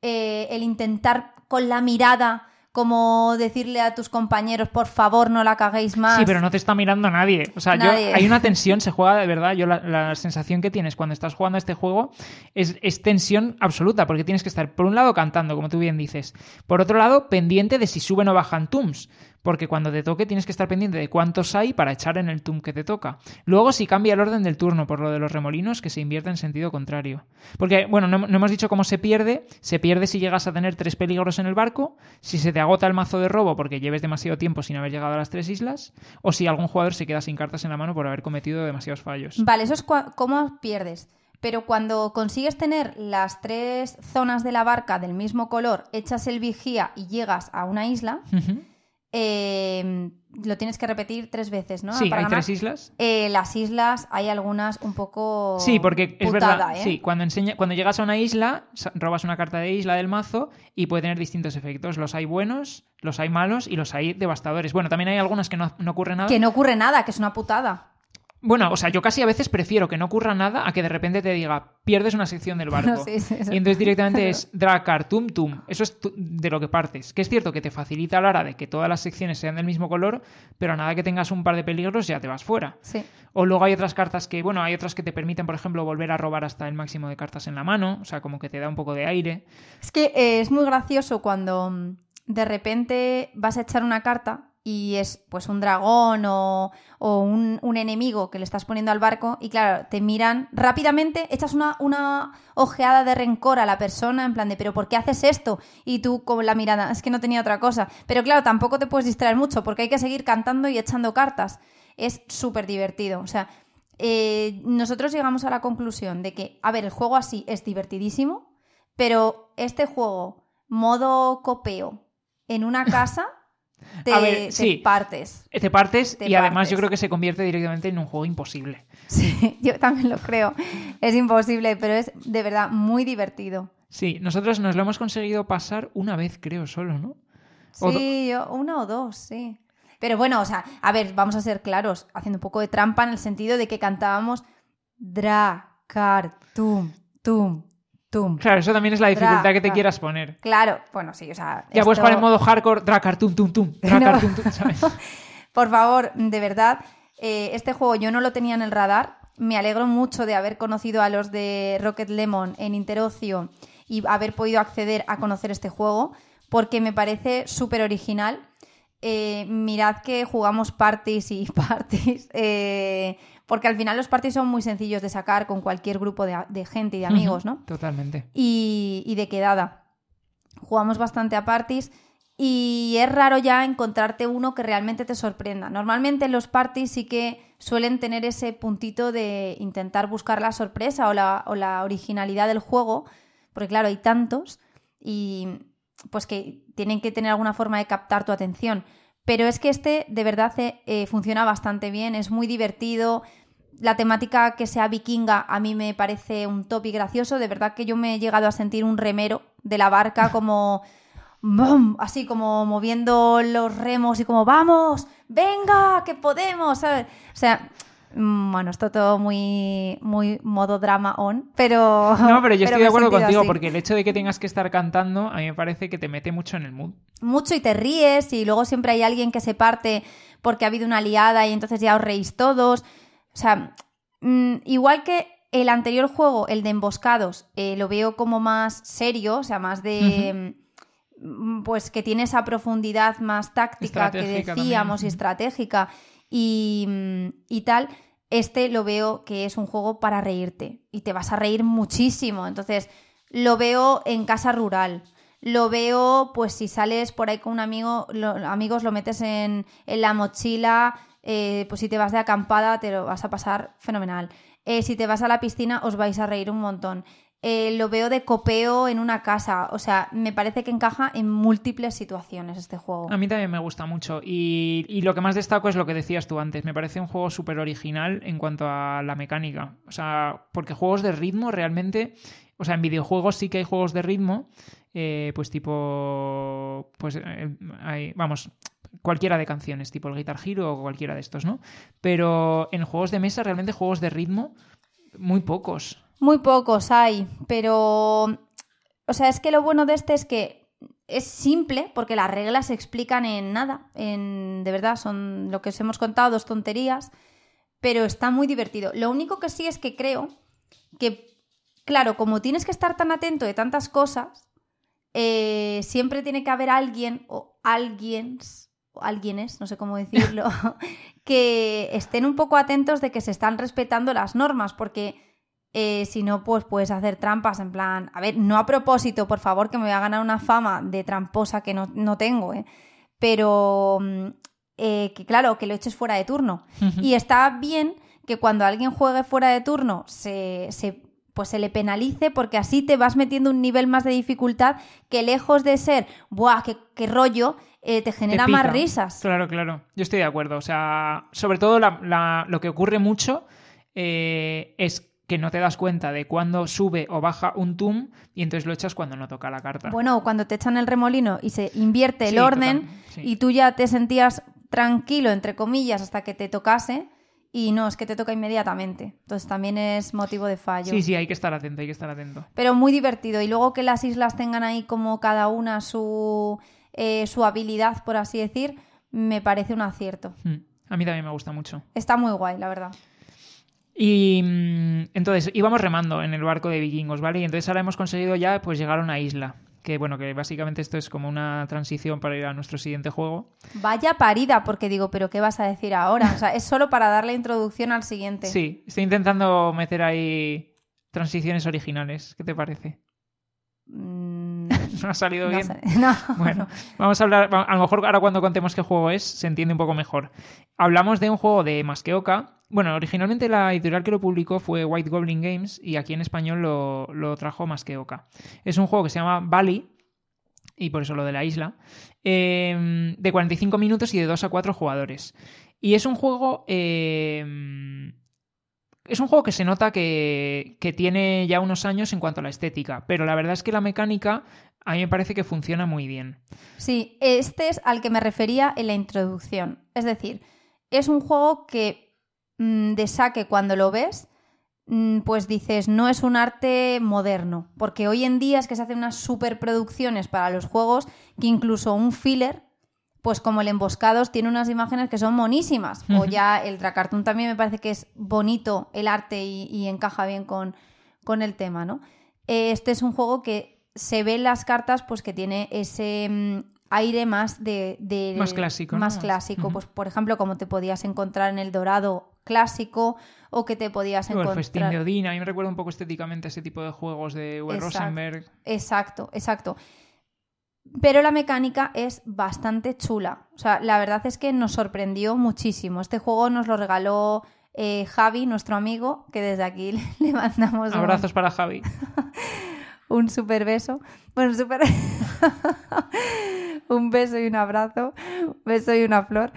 eh, el intentar con la mirada como decirle a tus compañeros, por favor, no la caguéis más. Sí, pero no te está mirando nadie. O sea, yo- Nadie. hay una tensión, se juega de verdad. Yo la, la sensación que tienes cuando estás jugando a este juego es, es tensión absoluta, porque tienes que estar, por un lado, cantando, como tú bien dices. Por otro lado, pendiente de si suben o bajan tums. Porque cuando te toque tienes que estar pendiente de cuántos hay para echar en el tum que te toca. Luego, si cambia el orden del turno por lo de los remolinos, que se invierte en sentido contrario. Porque, bueno, no, no hemos dicho cómo se pierde. Se pierde si llegas a tener tres peligros en el barco, si se te agota el mazo de robo porque lleves demasiado tiempo sin haber llegado a las tres islas, o si algún jugador se queda sin cartas en la mano por haber cometido demasiados fallos. Vale, eso es cómo pierdes. Pero cuando consigues tener las tres zonas de la barca del mismo color, echas el vigía y llegas a una isla. Eh, lo tienes que repetir tres veces, ¿no? Sí, Para hay ganar. tres islas. Eh, las islas hay algunas un poco. Sí, porque es putada, verdad. ¿eh? Sí, cuando, enseña, cuando llegas a una isla, robas una carta de isla del mazo y puede tener distintos efectos. Los hay buenos, los hay malos y los hay devastadores. Bueno, también hay algunas que no, no ocurre nada. Que no ocurre nada, que es una putada. Bueno, o sea, yo casi a veces prefiero que no ocurra nada a que de repente te diga, pierdes una sección del barco. Sí, sí, sí. Y entonces directamente es dracar, tum, tum. Eso es de lo que partes. Que es cierto que te facilita la hora de que todas las secciones sean del mismo color, pero a nada que tengas un par de peligros ya te vas fuera. Sí. O luego hay otras cartas que, bueno, hay otras que te permiten, por ejemplo, volver a robar hasta el máximo de cartas en la mano. O sea, como que te da un poco de aire. Es que eh, es muy gracioso cuando mm, de repente vas a echar una carta y es pues un dragón o, o un, un enemigo que le estás poniendo al barco y claro, te miran rápidamente, echas una, una ojeada de rencor a la persona en plan de, pero ¿por qué haces esto? Y tú con la mirada, es que no tenía otra cosa. Pero claro, tampoco te puedes distraer mucho porque hay que seguir cantando y echando cartas. Es súper divertido. O sea, eh, nosotros llegamos a la conclusión de que, a ver, el juego así es divertidísimo, pero este juego, modo copeo, en una casa, te, A ver, te sí. partes. Te partes Te y además yo creo que se convierte directamente en un juego imposible. Sí, yo también lo creo. Es imposible, pero es de verdad muy divertido. Sí, nosotros nos lo hemos conseguido pasar una vez, creo, solo, ¿no? O Sí, yo, una o dos, sí. Pero bueno, o sea, a ver, vamos a ser claros, haciendo un poco de trampa en el sentido de que cantábamos dra, car, tum, tum, tum. Claro, eso también es la dificultad que te quieras poner. Claro, bueno, sí, o sea. Ya puedes esto- jugar en modo hardcore, dracar, tum, tum, tum, dracar, No. tum, tum, ¿sabes? Por favor, de verdad, eh, este juego yo no lo tenía en el radar. Me alegro mucho de haber conocido a los de Rocket Lemon en Interocio y haber podido acceder a conocer este juego porque me parece súper original. Eh, mirad que jugamos parties y parties, eh, porque al final los parties son muy sencillos de sacar con cualquier grupo de, de gente y de amigos, ¿no? Totalmente. y, y de quedada. Jugamos bastante a parties y es raro ya encontrarte uno que realmente te sorprenda. Normalmente los parties sí que suelen tener ese puntito de intentar buscar la sorpresa o la, o la originalidad del juego, porque claro, hay tantos y pues que tienen que tener alguna forma de captar tu atención. Pero es que este de verdad eh, eh, funciona bastante bien, es muy divertido. La temática que sea vikinga a mí me parece un top y gracioso. De verdad que yo me he llegado a sentir un remero de la barca como... ¡bum! Así como moviendo los remos y como ¡vamos! ¡Venga! ¡Que podemos! ¿sabes? O sea, Bueno, esto todo muy, muy modo drama on, pero... No, pero yo estoy de acuerdo contigo así. porque el hecho de que tengas que estar cantando a mí me parece que te mete mucho en el mood. mucho y te ríes y luego siempre hay alguien que se parte porque ha habido una liada y entonces ya os reís todos. O sea, mm, igual que el anterior juego, el de emboscados, eh, lo veo como más serio, o sea, más de... mm, Pues que tiene esa profundidad más táctica que decíamos y estratégica y, mm, y tal. Este lo veo que es un juego para reírte y te vas a reír muchísimo. Entonces, lo veo en casa rural. Lo veo, pues si sales por ahí con un amigo, lo- amigos, lo metes en, en la mochila, eh, pues si te vas de acampada te lo vas a pasar fenomenal. Eh, si te vas a la piscina os vais a reír un montón. Eh, lo veo de copeo en una casa, o sea, me parece que encaja en múltiples situaciones este juego. A mí también me gusta mucho. Y, y lo que más destaco es lo que decías tú antes. Me parece un juego súper original en cuanto a la mecánica. O sea, porque juegos de ritmo realmente. O sea, en videojuegos sí que hay juegos de ritmo. eh, pues tipo. Pues eh, hay- vamos. Cualquiera de canciones, tipo el Guitar Hero o cualquiera de estos, ¿no? Pero en juegos de mesa, realmente juegos de ritmo, muy pocos. Muy pocos hay, pero. O sea, es que lo bueno de este es que es simple, porque las reglas se explican en nada. En, de verdad, son lo que os hemos contado, dos tonterías. Pero está muy divertido. Lo único que sí es que creo que, claro, como tienes que estar tan atento de tantas cosas, eh, siempre tiene que haber alguien o alguiens, o alguienes, no sé cómo decirlo, que estén un poco atentos de que se están respetando las normas, porque eh, si no, pues puedes hacer trampas en plan, a ver, no a propósito, por favor, que me voy a ganar una fama de tramposa que no, no tengo, ¿eh? pero mm, eh, que claro, que lo eches fuera de turno. Y está bien que cuando alguien juegue fuera de turno se, se- pues se le penalice porque así te vas metiendo un nivel más de dificultad que lejos de ser, ¡buah, qué, qué rollo! eh, te Te genera más risas. Claro, claro. Yo estoy de acuerdo. O sea, sobre todo la- la- lo que ocurre mucho eh, es que no te das cuenta de cuándo sube o baja un tum y entonces lo echas cuando no toca la carta. Bueno, cuando te echan el remolino y se invierte el Sí, orden total, sí. y tú ya te sentías tranquilo, entre comillas, hasta que te tocase y no, es que te toca inmediatamente. Entonces también es motivo de fallo. Sí, sí, hay que estar atento, hay que estar atento. Pero muy divertido. Y luego que las islas tengan ahí como cada una su, eh, su habilidad, por así decir, me parece un acierto. Mm. A mí también me gusta mucho. Está muy guay, la verdad. Y mm, entonces íbamos remando en el barco de vikingos, ¿vale? Y entonces ahora hemos conseguido ya pues llegar a una isla. Que bueno, que básicamente esto es como una transición para ir a nuestro siguiente juego. Vaya parida, porque digo, pero ¿qué vas a decir ahora? O sea, es solo para dar la introducción al siguiente. Sí, estoy intentando meter ahí transiciones originales. ¿Qué te parece? Mm, ¿No ha salido no bien? No. Bueno, vamos a hablar, a lo mejor ahora cuando contemos qué juego es, se entiende un poco mejor. Hablamos de un juego de Masqueoka. Bueno, originalmente la editorial que lo publicó fue White Goblin Games y aquí en español lo, lo trajo Masqueoka. Es un juego que se llama Bali, y por eso lo de la isla, eh, de 45 minutos y de 2 a 4 jugadores. Y es un juego... eh, es un juego que se nota que, que tiene ya unos años en cuanto a la estética, pero la verdad es que la mecánica a mí me parece que funciona muy bien. Sí, este es al que me refería en la introducción. Es decir, es un juego que mm, de saque cuando lo ves, mm, pues dices, no es un arte moderno, porque hoy en día es que se hacen unas superproducciones para los juegos que incluso un filler, pues como el Emboscados, tiene unas imágenes que son monísimas. O ya el Dracartoon también me parece que es bonito el arte y, y encaja bien con, con el tema, ¿no? Eh, Este es un juego que se ve en las cartas, pues que tiene ese mm, aire más de, de- Más clásico, ¿no? Más clásico. Pues, por ejemplo, como te podías encontrar en el Dorado clásico, o que te podías O el encontrar. festín de Odín, a mí me recuerda un poco estéticamente a ese tipo de juegos de Uwe Exacto. Rosenberg. Exacto, exacto. Pero la mecánica es bastante chula. O sea, la verdad es que nos sorprendió muchísimo. Este juego nos lo regaló eh, Javi, nuestro amigo, que desde aquí le, mandamos un- Abrazos para Javi. un super beso. Bueno, un super. un beso y un abrazo. Un beso y una flor.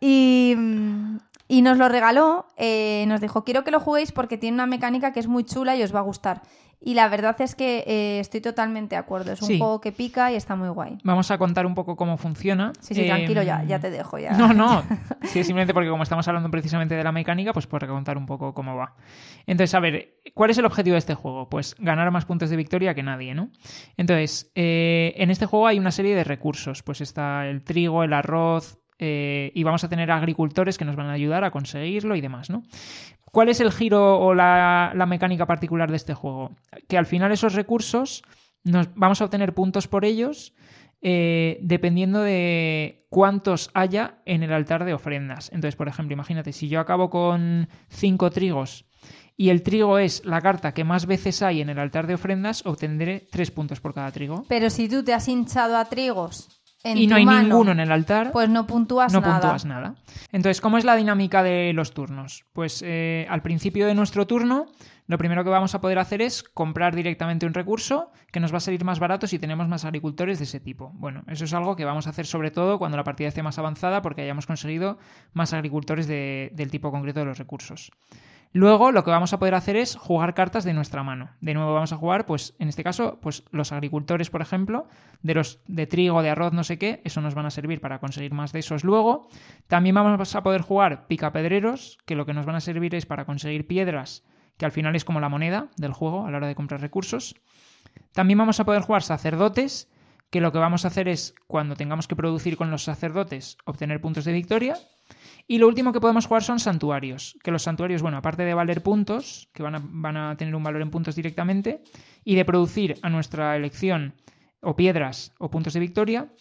Y, mm, Y nos lo regaló, eh, nos dijo, quiero que lo juguéis porque tiene una mecánica que es muy chula y os va a gustar. Y la verdad es que eh, estoy totalmente de acuerdo. Es un Sí. juego que pica y está muy guay. Vamos a contar un poco cómo funciona. Sí, sí, Eh, tranquilo, ya, ya te dejo. Ya. No, no. Sí, simplemente porque como estamos hablando precisamente de la mecánica, pues por contar un poco cómo va. Entonces, a ver, ¿cuál es el objetivo de este juego? Pues ganar más puntos de victoria que nadie, ¿no? Entonces, eh, en este juego hay una serie de recursos. Pues está el trigo, el arroz, eh, y vamos a tener agricultores que nos van a ayudar a conseguirlo y demás, ¿no? ¿Cuál es el giro o la, mecánica particular de este juego? Que al final esos recursos nos vamos a obtener puntos por ellos eh, dependiendo de cuántos haya en el altar de ofrendas. Entonces, por ejemplo, imagínate, si yo acabo con cinco trigos y el trigo es la carta que más veces hay en el altar de ofrendas, obtendré tres puntos por cada trigo. Pero si tú te has hinchado a trigos en y no hay mano, ninguno en el altar, pues no puntúas no nada. puntúas nada. Entonces, ¿cómo es la dinámica de los turnos? Pues eh, al principio de nuestro turno, lo primero que vamos a poder hacer es comprar directamente un recurso que nos va a salir más barato si tenemos más agricultores de ese tipo. Bueno, eso es algo que vamos a hacer sobre todo cuando la partida esté más avanzada porque hayamos conseguido más agricultores de- del tipo concreto de los recursos. Luego lo que vamos a poder hacer es jugar cartas de nuestra mano. De nuevo vamos a jugar, pues en este caso, pues los agricultores, por ejemplo, de los de trigo, de arroz, no sé qué, eso nos van a servir para conseguir más de esos luego. También vamos a poder jugar picapedreros, que lo que nos van a servir es para conseguir piedras, que al final es como la moneda del juego a la hora de comprar recursos. También vamos a poder jugar sacerdotes, que lo que vamos a hacer es, cuando tengamos que producir con los sacerdotes, obtener puntos de victoria. Y lo último que podemos jugar son santuarios, que los santuarios, bueno, aparte de valer puntos, que van a, van a tener un valor en puntos directamente, y de producir a nuestra elección o piedras o puntos de victoria,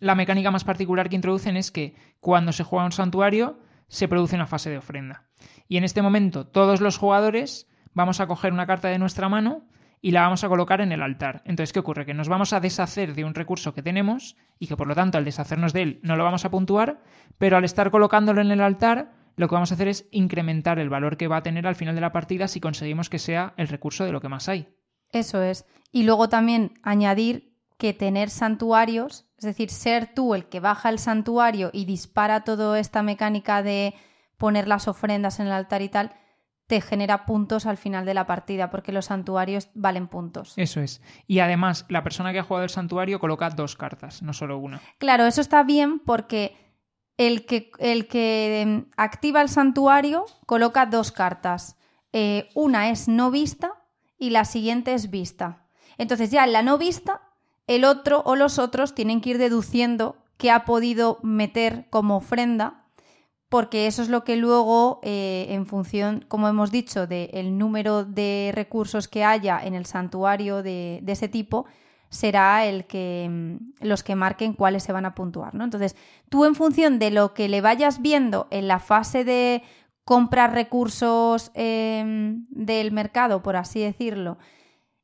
la mecánica más particular que introducen es que cuando se juega un santuario, se produce una fase de ofrenda. Y en este momento, todos los jugadores vamos a coger una carta de nuestra mano y la vamos a colocar en el altar. Entonces, ¿qué ocurre? Que nos vamos a deshacer de un recurso que tenemos y que por lo tanto al deshacernos de él no lo vamos a puntuar, pero al estar colocándolo en el altar, lo que vamos a hacer es incrementar el valor que va a tener al final de la partida si conseguimos que sea el recurso de lo que más hay. Eso es. Y luego también añadir que tener santuarios, es decir, ser tú el que baja el santuario y dispara toda esta mecánica de poner las ofrendas en el altar y tal, te genera puntos al final de la partida, porque los santuarios valen puntos. Eso es. Y además, la persona que ha jugado el santuario coloca dos cartas, no solo una. Claro, eso está bien porque el que, el que em, activa el santuario coloca dos cartas. Eh, una es no vista y la siguiente es vista. Entonces ya en la no vista, el otro o los otros tienen que ir deduciendo qué ha podido meter como ofrenda, porque eso es lo que luego, eh, en función, como hemos dicho, del número de recursos que haya en el santuario de, ese tipo, será el que mm, los que marquen cuáles se van a puntuar, ¿no? Entonces, tú en función de lo que le vayas viendo en la fase de comprar recursos eh, del mercado, por así decirlo,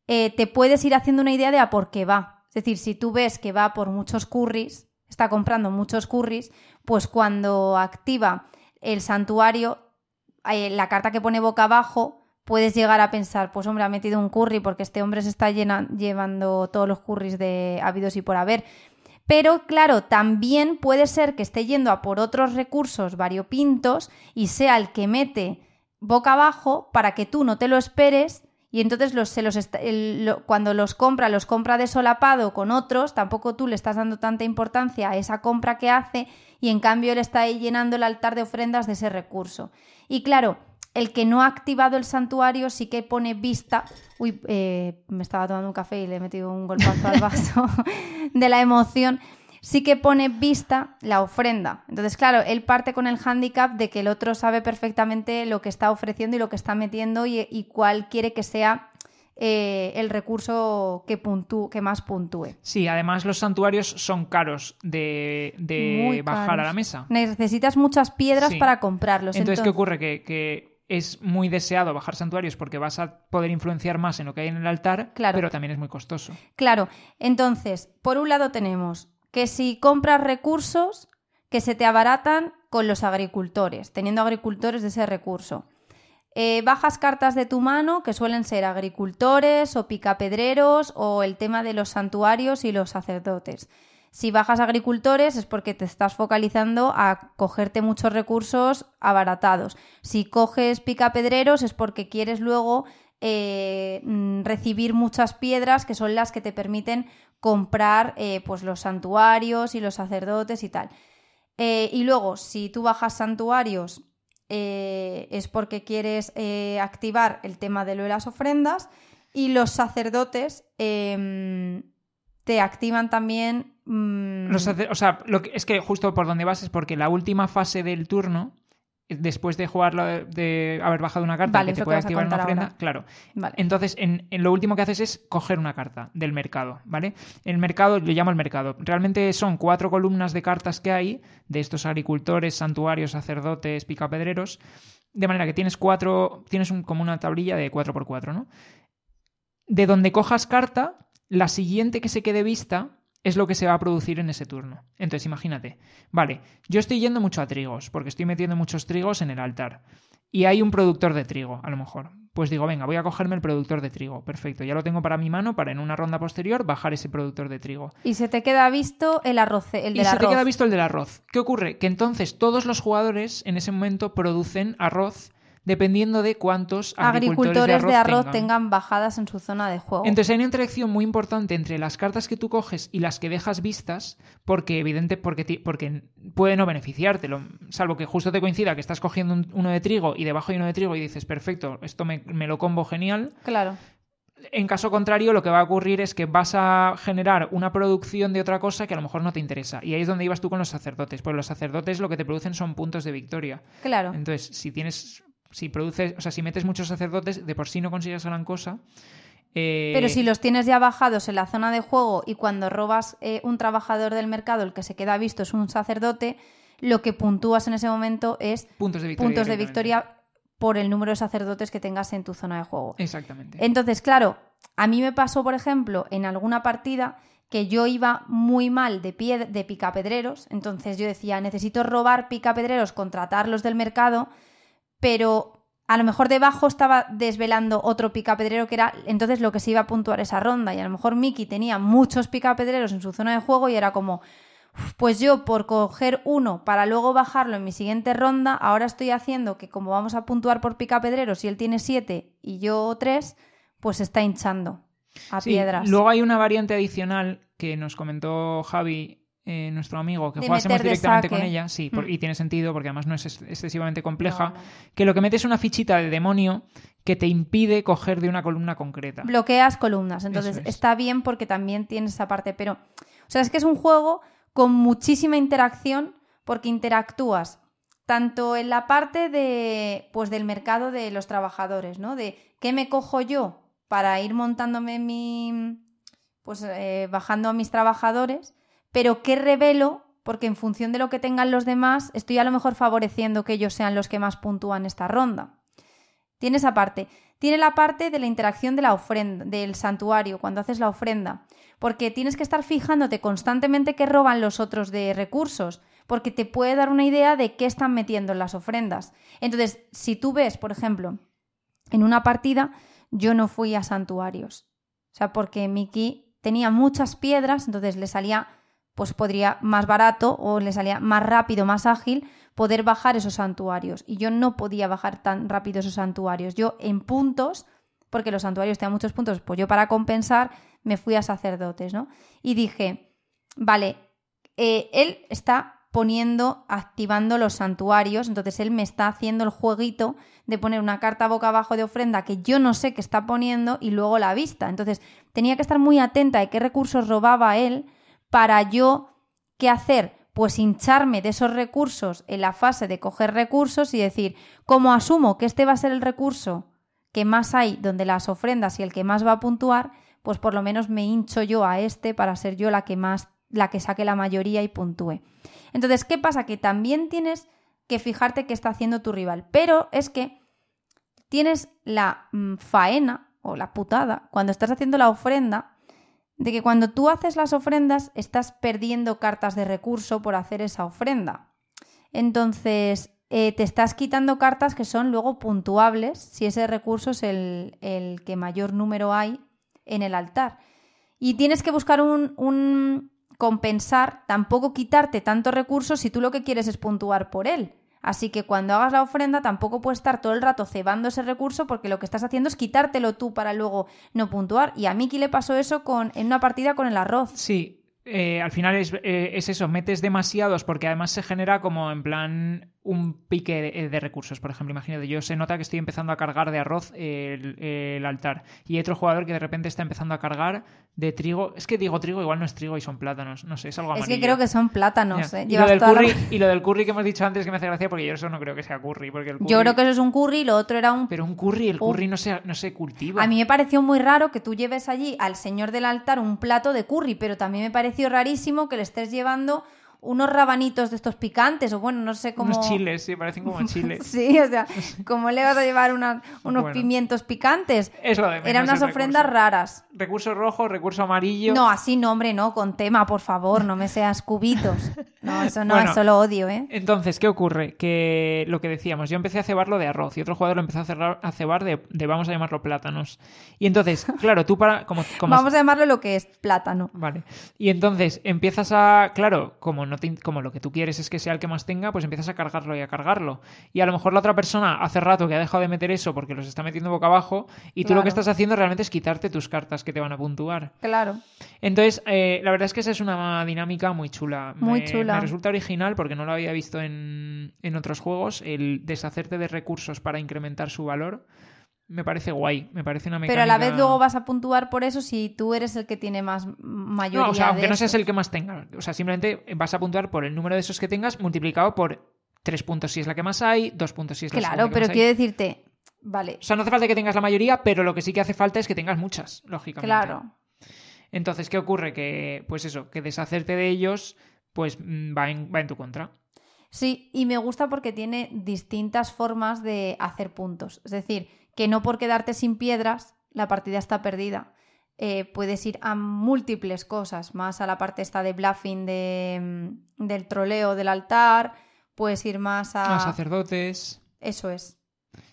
eh, te puedes ir haciendo una idea de a por qué va. Es decir, si tú ves que va por muchos curris, está comprando muchos curris, pues cuando activa el santuario, eh, la carta que pone boca abajo, puedes llegar a pensar, pues hombre, ha metido un curry porque este hombre se está llevando todos los curris de habidos y por haber. Pero claro, también puede ser que esté yendo a por otros recursos variopintos y sea el que mete boca abajo para que tú no te lo esperes y entonces se los cuando los compra, los compra de solapado con otros, tampoco tú le estás dando tanta importancia a esa compra que hace y en cambio él está ahí llenando el altar de ofrendas de ese recurso. Y claro, el que no ha activado el santuario sí que pone vista. Uy, eh, me estaba tomando un café y le he metido un golpazo al vaso de la emoción. Sí que pone vista la ofrenda. Entonces, claro, él parte con el hándicap de que el otro sabe perfectamente lo que está ofreciendo y lo que está metiendo y, y cuál quiere que sea eh, el recurso que, puntú- que más puntúe. Sí, además los santuarios son caros de, bajar a la mesa. Necesitas muchas piedras Sí. para comprarlos. Entonces, ¿qué ocurre? Que, que es muy deseado bajar santuarios porque vas a poder influenciar más en lo que hay en el altar, Claro. pero también es muy costoso. Claro, entonces, por un lado tenemos que si compras recursos que se te abaratan con los agricultores, teniendo agricultores de ese recurso. Eh, bajas cartas de tu mano que suelen ser agricultores o picapedreros o el tema de los santuarios y los sacerdotes. Si bajas agricultores es porque te estás focalizando a cogerte muchos recursos abaratados. Si coges picapedreros es porque quieres luego eh, mm, recibir muchas piedras que son las que te permiten comprar eh, pues los santuarios y los sacerdotes y tal. Y luego, si tú bajas santuarios es porque quieres activar el tema de lo de las ofrendas y los sacerdotes em, te activan también... Mm, o sea, lo que, es que justo por donde vas es porque la última fase del turno después de jugarlo, de haber bajado una carta que te puede activar una ofrenda, claro. Entonces, en, lo último que haces es coger una carta del mercado, ¿vale? El mercado, lo llamo el mercado. Realmente son cuatro columnas de cartas que hay de estos agricultores, santuarios, sacerdotes, picapedreros, de manera que tienes cuatro, tienes como una tablilla de 4x4, ¿no? De donde cojas carta, la siguiente que se quede vista es lo que se va a producir en ese turno. Entonces, imagínate, vale, yo estoy yendo mucho a trigos, porque estoy metiendo muchos trigos en el altar. Y hay un productor de trigo, a lo mejor. Pues digo, venga, voy a cogerme el productor de trigo. Perfecto, ya lo tengo para mi mano para en una ronda posterior bajar ese productor de trigo. Y se te queda visto el arroz, el del y se te queda visto el del arroz. ¿Qué ocurre? Que entonces todos los jugadores en ese momento producen arroz dependiendo de cuántos agricultores, de arroz, tengan. bajadas en su zona de juego. Entonces hay una interacción muy importante entre las cartas que tú coges y las que dejas vistas, porque evidente, porque, porque puede no beneficiarte, salvo que justo te coincida que estás cogiendo uno de trigo y debajo hay uno de trigo y dices, perfecto, esto me, me lo combo genial. Claro. En caso contrario, lo que va a ocurrir es que vas a generar una producción de otra cosa que a lo mejor no te interesa. Y ahí es donde ibas tú con los sacerdotes. Pues los sacerdotes lo que te producen son puntos de victoria. Claro. Entonces, si tienes si produces, o sea, si metes muchos sacerdotes, de por sí no consigues gran cosa. Eh, Pero si los tienes ya bajados en la zona de juego y cuando robas eh, un trabajador del mercado, el que se queda visto es un sacerdote, lo que puntúas en ese momento es puntos de victoria, puntos de victoria por el número de sacerdotes que tengas en tu zona de juego. Exactamente. Entonces, claro, a mí me pasó, por ejemplo, en alguna partida que yo iba muy mal de, pie, de picapedreros, entonces yo decía, necesito robar picapedreros, contratarlos del mercado pero a lo mejor debajo estaba desvelando otro picapedrero que era entonces lo que se iba a puntuar esa ronda y a lo mejor Miki tenía muchos picapedreros en su zona de juego y era como pues yo por coger uno para luego bajarlo en mi siguiente ronda, ahora estoy haciendo que como vamos a puntuar por picapedreros y él tiene siete y yo tres, pues está hinchando a piedras. Luego hay una variante adicional que nos comentó Javi eh, nuestro amigo, que jugásemos directamente con ella, sí, mm. y tiene sentido porque además no es excesivamente compleja, que lo que mete es una fichita de demonio que te impide coger de una columna concreta. Bloqueas columnas, entonces está bien porque también tienes esa parte, pero, o sea, es que es un juego con muchísima interacción porque interactúas tanto en la parte de, pues, del mercado de los trabajadores, ¿no? De qué me cojo yo para ir montándome mi, pues, eh, bajando a mis trabajadores pero ¿qué revelo? Porque en función de lo que tengan los demás, estoy a lo mejor favoreciendo que ellos sean los que más puntúan esta ronda. Tiene esa parte. Tiene la parte de la interacción de la ofrenda, del santuario, cuando haces la ofrenda. Porque tienes que estar fijándote constantemente qué roban los otros de recursos, porque te puede dar una idea de qué están metiendo en las ofrendas. Entonces, si tú ves, por ejemplo, en una partida, yo no fui a santuarios. O sea, porque Miki tenía muchas piedras, entonces le salía pues podría más barato o le salía más rápido, más ágil poder bajar esos santuarios. Y yo no podía bajar tan rápido esos santuarios. Yo en puntos, porque los santuarios tenían muchos puntos, pues yo para compensar me fui a sacerdotes, ¿no? Y dije, vale, eh, él está poniendo, activando los santuarios, entonces él me está haciendo el jueguito de poner una carta boca abajo de ofrenda que yo no sé qué está poniendo y luego la vista. Entonces tenía que estar muy atenta de qué recursos robaba él para yo, ¿qué hacer? Pues hincharme de esos recursos en la fase de coger recursos y decir, como asumo que este va a ser el recurso que más hay donde las ofrendas y el que más va a puntuar, pues por lo menos me hincho yo a este para ser yo la que más, la que saque la mayoría y puntúe. Entonces, ¿qué pasa? Que también tienes que fijarte qué está haciendo tu rival, pero es que tienes la mm, faena o la putada cuando estás haciendo la ofrenda de que cuando tú haces las ofrendas estás perdiendo cartas de recurso por hacer esa ofrenda. Entonces, eh, te estás quitando cartas que son luego puntuables si ese recurso es el, el, que mayor número hay en el altar. Y tienes que buscar un, un compensar, tampoco quitarte tantos recursos si tú lo que quieres es puntuar por él. Así que cuando hagas la ofrenda tampoco puedes estar todo el rato cebando ese recurso porque lo que estás haciendo es quitártelo tú para luego no puntuar. Y a Miki le pasó eso con, en una partida con el arroz. Sí, eh, al final es, eh, es, eso, metes demasiados porque además se genera como en plan un pique eh, de, recursos. Por ejemplo, imagínate, yo se nota que estoy empezando a cargar de arroz el, altar y hay otro jugador que de repente está empezando a cargar de trigo. Es que digo trigo, igual no es trigo y son plátanos. No sé, es algo amarillo. Es que creo que son plátanos. Y, lo del curry, y, lo del curry, que hemos dicho antes que me hace gracia porque yo eso no creo que sea curry. Porque Yo creo que eso es un curry y lo otro era un... Pero un curry, el curry no, se, no se cultiva. A mí me pareció muy raro que tú lleves allí al señor del altar un plato de curry, pero también me pareció rarísimo que le estés llevando unos rabanitos de estos picantes, o bueno, no sé cómo. Unos chiles, sí, parecen como chiles. sí, o sea, ¿cómo le vas a llevar unos pimientos picantes? Es lo de Eran unas ofrendas raras. Recurso rojo, recurso amarillo. No, así no, hombre, no, con tema, por favor, no me seas cubitos. No, eso no, eso lo odio, ¿eh? Entonces, ¿qué ocurre? Que lo que decíamos, yo empecé a cebarlo de arroz y otro jugador lo empezó a, a cebar de, de, vamos a llamarlo plátanos. Y entonces, claro, tú para. Como, vamos a llamarlo lo que es plátano. Vale. Y entonces empiezas a. Claro, como como lo que tú quieres es que sea el que más tenga, pues empiezas a cargarlo y a cargarlo. Y a lo mejor la otra persona hace rato que ha dejado de meter eso porque los está metiendo boca abajo y tú lo que estás haciendo realmente es quitarte tus cartas que te van a puntuar. Claro. Entonces, eh, la verdad es que esa es una dinámica muy chula. Muy chula. Me resulta original porque no lo había visto en, en otros juegos, el deshacerte de recursos para incrementar su valor me parece guay, me parece una mecánica... Pero a la vez luego vas a puntuar por eso si tú eres el que tiene más mayoría No, o sea, aunque no seas el que más tenga. O sea, simplemente vas a puntuar por el número de esos que tengas multiplicado por tres puntos si es la que más hay, dos puntos si es la Claro, pero quiero decirte... Vale. O sea, no hace falta que tengas la mayoría, pero lo que sí que hace falta es que tengas muchas, lógicamente. Claro. Entonces, ¿qué ocurre? Que, pues eso, que deshacerte de ellos, pues mm, va en, va en tu contra. Sí, y me gusta porque tiene distintas formas de hacer puntos. Es decir, que no por quedarte sin piedras la partida está perdida. Eh, puedes ir a múltiples cosas, más a la parte esta de bluffing de, mm, del troleo del altar, puedes ir más a... A sacerdotes. Eso es.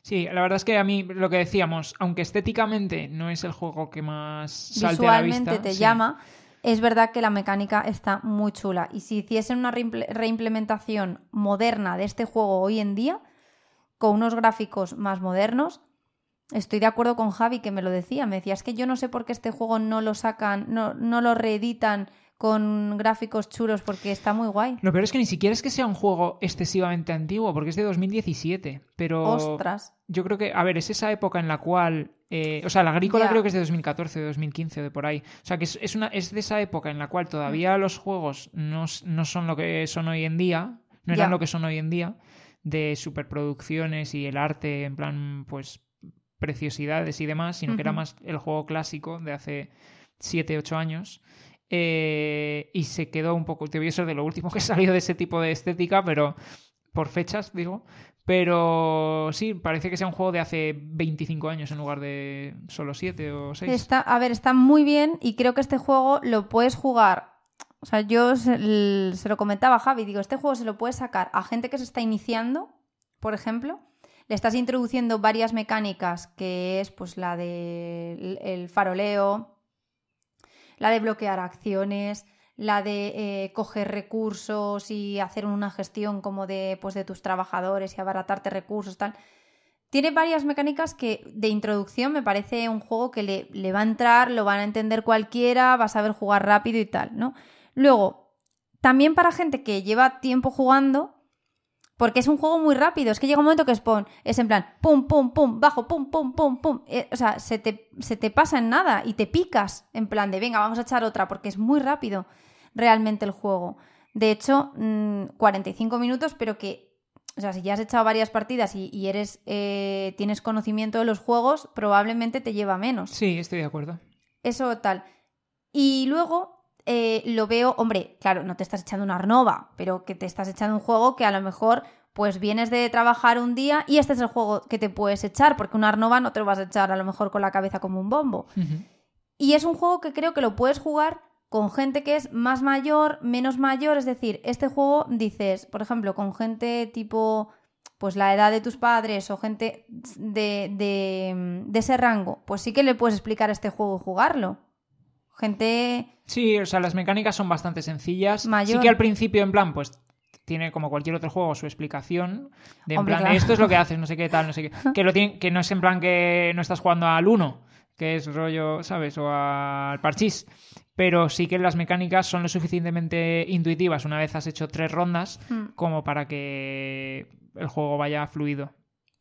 Sí, la verdad es que a mí lo que decíamos, aunque estéticamente no es el juego que más salte Visualmente a la vista, te llama, es verdad que la mecánica está muy chula. Y si hiciesen una reimplementación moderna de este juego hoy en día, con unos gráficos más modernos, Estoy de acuerdo con Javi que me lo decía. Me decía, es que yo no sé por qué este juego no lo sacan, no, no lo reeditan con gráficos chulos porque está muy guay. Lo peor es que ni siquiera es que sea un juego excesivamente antiguo, porque es de 2017. Pero. Ostras. Yo creo que, a ver, es esa época en la cual. Eh, o sea, la agrícola creo que es de 2014, de 2015 o de por ahí. O sea, que es, una, es de esa época en la cual todavía mm. los juegos no, son lo que son hoy en día, no eran lo que son hoy en día, de superproducciones y el arte, en plan, pues preciosidades y demás, sino que era más el juego clásico de hace 7, 8 años. Eh, y se quedó un poco, te voy a ser de lo último que salió de ese tipo de estética, pero por fechas, digo. Pero sí, parece que sea un juego de hace 25 años en lugar de solo 7 o 6. Está, a ver, está muy bien y creo que este juego lo puedes jugar. O sea, yo se, se lo comentaba a Javi, digo, este juego se lo puedes sacar a gente que se está iniciando, por ejemplo, le estás introduciendo varias mecánicas, que es pues la de el faroleo, la de bloquear acciones, la de eh, coger recursos y hacer una gestión como de, pues, de tus trabajadores y abaratarte recursos, tal. Tiene varias mecánicas que de introducción me parece un juego que le, le va a entrar, lo van a entender cualquiera, va a saber jugar rápido y tal, ¿no? Luego, también para gente que lleva tiempo jugando, porque es un juego muy rápido. Es que llega un momento que es, es en plan, pum, pum, pum, bajo, pum, pum, pum, pum. Eh, o sea, se te, se te pasa en nada y te picas en plan de, venga, vamos a echar otra, porque es muy rápido realmente el juego. De hecho, 45 mm, minutos, pero que, o sea, si ya has echado varias partidas y, eres, eh, tienes conocimiento de los juegos, probablemente te lleva menos. Sí, estoy de acuerdo. Eso tal. Y luego eh, lo veo, hombre, claro, no te estás echando una arnova, pero que te estás echando un juego que a lo mejor pues vienes de trabajar un día y este es el juego que te puedes echar, porque una arnova no te lo vas a echar a lo mejor con la cabeza como un bombo. Y es un juego que creo que lo puedes jugar con gente que es más mayor, menos mayor, es decir, este juego dices, por ejemplo, con gente tipo pues la edad de tus padres o gente de, de, de ese rango, pues sí que le puedes explicar este juego y jugarlo. Gente Sí, o sea, las mecánicas son bastante sencillas. Mayor. Sí que al principio, en plan, pues tiene como cualquier otro juego su explicación de en Hombre, plan, claro. esto es lo que haces, no sé qué tal, no sé qué. Que, lo tiene, que no es en plan que no estás jugando al 1, que es rollo, ¿sabes? O al parchís. Pero sí que las mecánicas son lo suficientemente intuitivas una vez has hecho tres rondas Hmm. como para que el juego vaya fluido.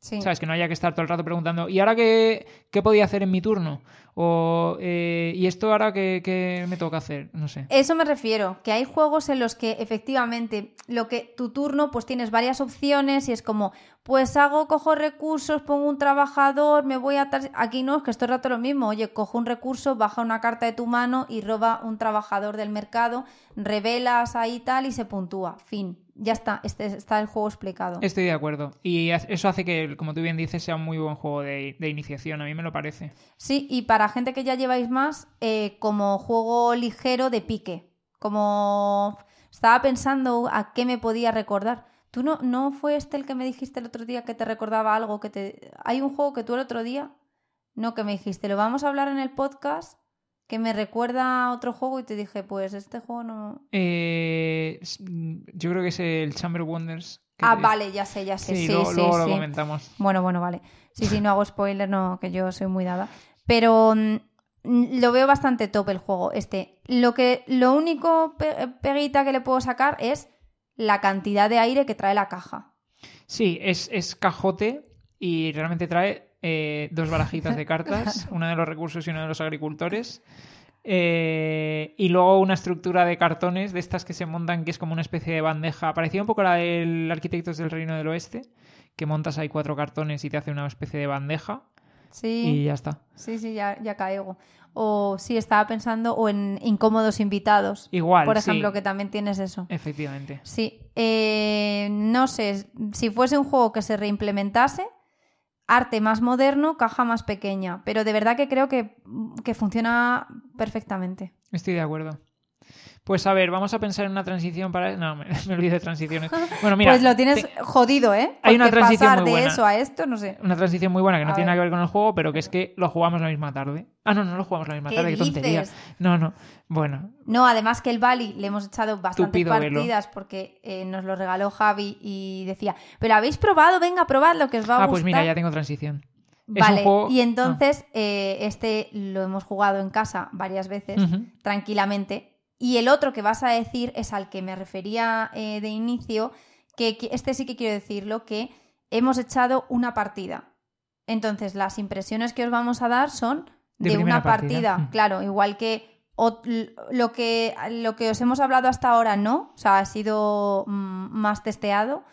Sí. ¿Sabes? Que no haya que estar todo el rato preguntando, ¿y ahora qué, qué podía hacer en mi turno? O, eh, ¿y esto ahora qué, qué me toca hacer? No sé. Eso me refiero, que hay juegos en los que efectivamente lo que tu turno pues tienes varias opciones y es como pues hago, cojo recursos, pongo un trabajador, me voy a. Aquí no, es que esto es rato lo mismo. Oye, cojo un recurso, baja una carta de tu mano y roba un trabajador del mercado, revelas ahí tal y se puntúa. Fin. Ya está, este, está el juego explicado. Estoy de acuerdo. Y eso hace que, como tú bien dices, sea un muy buen juego de, de iniciación. A mí me lo parece. Sí, y para gente que ya lleváis más, eh, como juego ligero de pique. Como estaba pensando a qué me podía recordar. ¿Tú no, no fue este el que me dijiste el otro día que te recordaba algo? que te Hay un juego que tú el otro día, no que me dijiste, lo vamos a hablar en el podcast, que me recuerda a otro juego y te dije, pues este juego no... Eh, s- yo creo que es el Chamber Wonders. Ah, te- vale, ya sé, ya sé. Sí, Sí, luego, sí, luego lo comentamos. Bueno, bueno, vale. Sí, sí, no hago spoiler, no, que yo soy muy dada. Pero mm, lo veo bastante top el juego. Este. Lo que. Lo único pe- peguita que le puedo sacar es la cantidad de aire que trae la caja. Sí, es, es cajote y realmente trae eh, dos barajitas de cartas, una de los recursos y una de los agricultores. Eh, y luego una estructura de cartones de estas que se montan, que es como una especie de bandeja, parecida un poco la del Arquitectos del Reino del Oeste, que montas ahí cuatro cartones y te hace una especie de bandeja y Sí, ya está. sí, sí, ya, ya caigo. O sí, estaba pensando, o en incómodos invitados. Igual, Por sí. ejemplo, que también tienes eso. Efectivamente. Sí, eh, no sé, si fuese un juego que se reimplementase, arte más moderno, caja más pequeña, pero de verdad que creo que, que funciona perfectamente. Estoy de acuerdo. Pues a ver, vamos a pensar en una transición para... No, me, me olvido de transiciones. Bueno, mira... pues lo tienes te- jodido, ¿eh? Hay una transición pasar muy de eso a esto, no sé. Una transición muy buena que no A tiene nada que ver con el juego, pero que es que lo jugamos la misma tarde. Ah, no, no lo jugamos la misma ¿Qué tarde, qué tontería. No, no. Bueno, No, además que el Bali le hemos echado bastantes velo. partidas porque eh, nos lo regaló Javi y decía, pero habéis probado, venga, probadlo, que os va a ah, gustar. pues mira, ya tengo transición. Vale, juego... y entonces eh, este lo hemos jugado en casa varias veces, Ah. Tranquilamente. Y el otro que vas a decir es al que me refería eh, de inicio, que, que este sí que quiero decirlo, que hemos echado una partida. Entonces, las impresiones que os vamos a dar son De una partida. partida. Mm. Claro, igual que lo que lo que os hemos hablado hasta ahora no, o sea, ha sido mm, más testeado,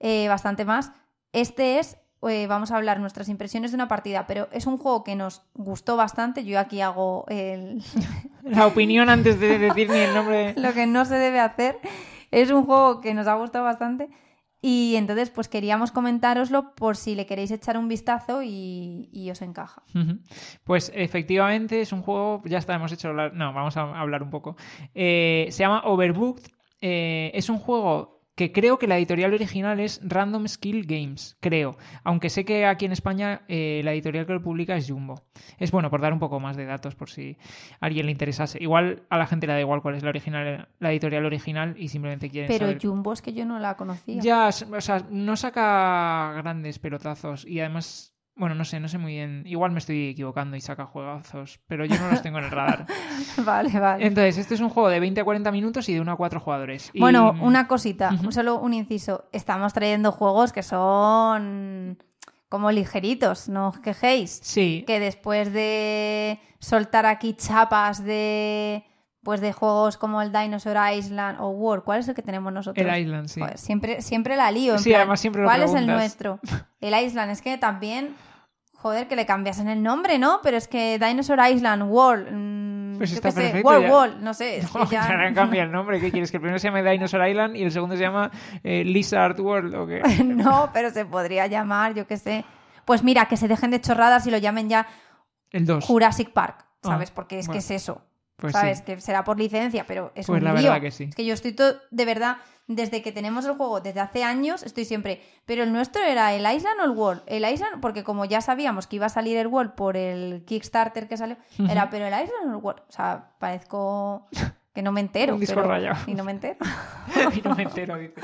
eh, bastante más. Este es, eh, vamos a hablar nuestras impresiones de una partida, pero es un juego que nos gustó bastante. Yo aquí hago el, La opinión antes de decir ni el nombre... lo que no se debe hacer. Es un juego que nos ha gustado bastante. Y entonces, pues queríamos comentároslo por si le queréis echar un vistazo y, y os encaja. Pues efectivamente es un juego, ya está, hemos hecho, la- no, vamos a hablar un poco. Eh, se llama Overbooked, Eh, es un juego que creo que la editorial original es Random Skill Games, creo, aunque sé que aquí en España eh, la editorial que lo publica es Jumbo. Es bueno por dar un poco más de datos por si a alguien le interesase. Igual a la gente le da igual cuál es la original, la editorial original y simplemente quieren Pero saber Jumbo es que yo no la conocía. ya, o sea, no saca grandes pelotazos y además, bueno, no sé, no sé muy bien. Igual me estoy equivocando y saca juegazos, pero yo no los tengo en el radar. vale, vale. Entonces, este es un juego de 20 a 40 minutos y de 1 a 4 jugadores. Y- Bueno, una cosita, solo un inciso. Estamos trayendo juegos que son como ligeritos, no os quejéis. Sí, Que después de soltar aquí chapas de pues de juegos como el Dinosaur Island o War, ¿cuál es el que tenemos nosotros? el Island, sí. Joder, siempre, siempre la lío. en Sí, plan, además siempre lo ¿Cuál es el nuestro? El Island. Es que también, joder, que le cambiasen el nombre, ¿no? Pero es que Dinosaur Island, World, mm, Pues está qué sé, perfecto, World ya. Wall, no sé. es que No, ya- ahora cambia el nombre. ¿Qué quieres? ¿Que el primero se llame Dinosaur Island y el segundo se llama eh, Lizard World o qué? no, pero se podría llamar, yo qué sé. Pues mira, que se dejen de chorradas y lo llamen ya El 2. Jurassic Park, ¿sabes? Ah, Porque es bueno. que es eso. Pues ¿Sabes? sí. Que será por licencia, pero es Pues un la lío. verdad que sí. Es que yo estoy todo, de verdad, desde que tenemos el juego, desde hace años, estoy siempre. Pero el nuestro era el Island o el World. El Island, porque como ya sabíamos que iba a salir el World por el Kickstarter que salió, era, pero el Island o el World. O sea, parezco que no me entero. Un disco pero- rayado. Y no me entero. y no me entero, dice.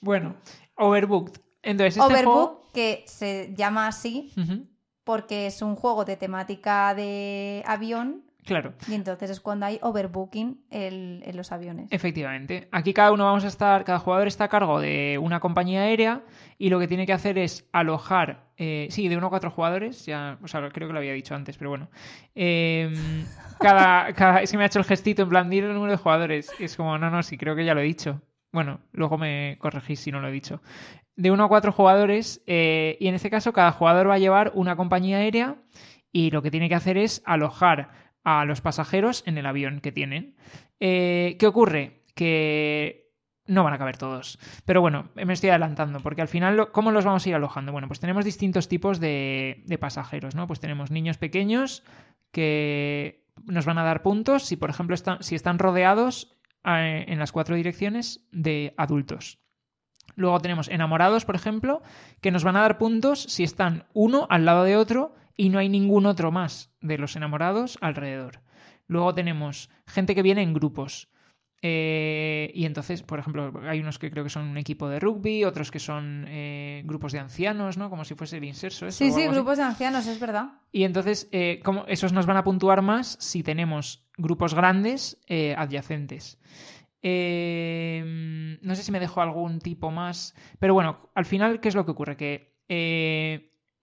Bueno, Overbooked. Entonces, este Overbook, juego... que se llama así porque es un juego de temática de avión. Claro. Y entonces es cuando hay overbooking el- en los aviones. Efectivamente. Aquí cada uno vamos a estar, cada jugador está a cargo de una compañía aérea y lo que tiene que hacer es alojar, eh, sí, de uno a cuatro jugadores, ya, o sea, creo que lo había dicho antes, pero bueno. Eh, cada, cada, es que me ha hecho el gestito en plan, el número de jugadores. Y es como, no, no, sí, creo que ya lo he dicho. Bueno, luego me corregís si no lo he dicho. De uno a cuatro jugadores eh, y en este caso cada jugador va a llevar una compañía aérea y lo que tiene que hacer es alojar a los pasajeros en el avión que tienen. Eh, ¿Qué ocurre? Que no van a caber todos. Pero bueno, me estoy adelantando, porque al final, ¿cómo los vamos a ir alojando? Bueno, pues tenemos distintos tipos de, de pasajeros, ¿no? Pues tenemos niños pequeños que nos van a dar puntos si, por ejemplo, están, si están rodeados eh, en las cuatro direcciones de adultos. Luego tenemos enamorados, por ejemplo, que nos van a dar puntos si están uno al lado de otro y no hay ningún otro más de los enamorados alrededor. Luego tenemos gente que viene en grupos. Eh, y entonces, por ejemplo, hay unos que creo que son un equipo de rugby, otros que son eh, grupos de ancianos, ¿no? Como si fuese el inserso. eso, Sí, sí, así. grupos de ancianos, es verdad. Y entonces, eh, como esos nos van a puntuar más si tenemos grupos grandes adyacentes. Eh, no sé si me dejo algún tipo más. Pero bueno, al final, ¿qué es lo que ocurre? Que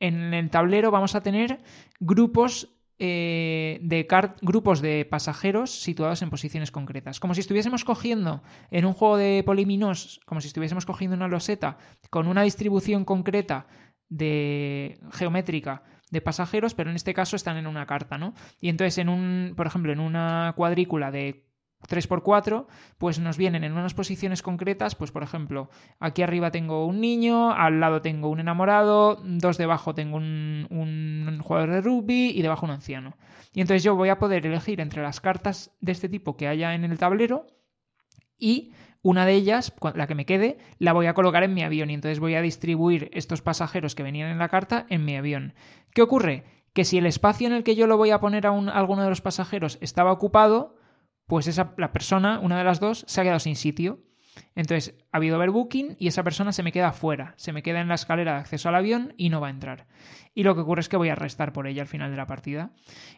en el tablero vamos a tener grupos. eh, de grupos de pasajeros situados en posiciones concretas. Como si estuviésemos cogiendo en un juego de poliminos, como si estuviésemos cogiendo una loseta con una distribución concreta de geométrica de pasajeros, pero en este caso están en una carta, ¿no? Y entonces en un, por ejemplo, en una cuadrícula de 3x4, pues nos vienen en unas posiciones concretas, pues por ejemplo, aquí arriba tengo un niño, al lado tengo un enamorado, dos debajo tengo un, jugador de rugby y debajo un anciano. Y entonces yo voy a poder elegir entre las cartas de este tipo que haya en el tablero y una de ellas, la que me quede, la voy a colocar en mi avión y entonces voy a distribuir estos pasajeros que venían en la carta en mi avión. ¿Qué ocurre? Que si el espacio en el que yo lo voy a poner a, a alguno de los pasajeros estaba ocupado, pues esa, la persona, una de las dos, se ha quedado sin sitio. Entonces ha habido overbooking y esa persona se me queda fuera, se me queda en la escalera de acceso al avión y no va a entrar. Y lo que ocurre es que voy a restar por ella al final de la partida.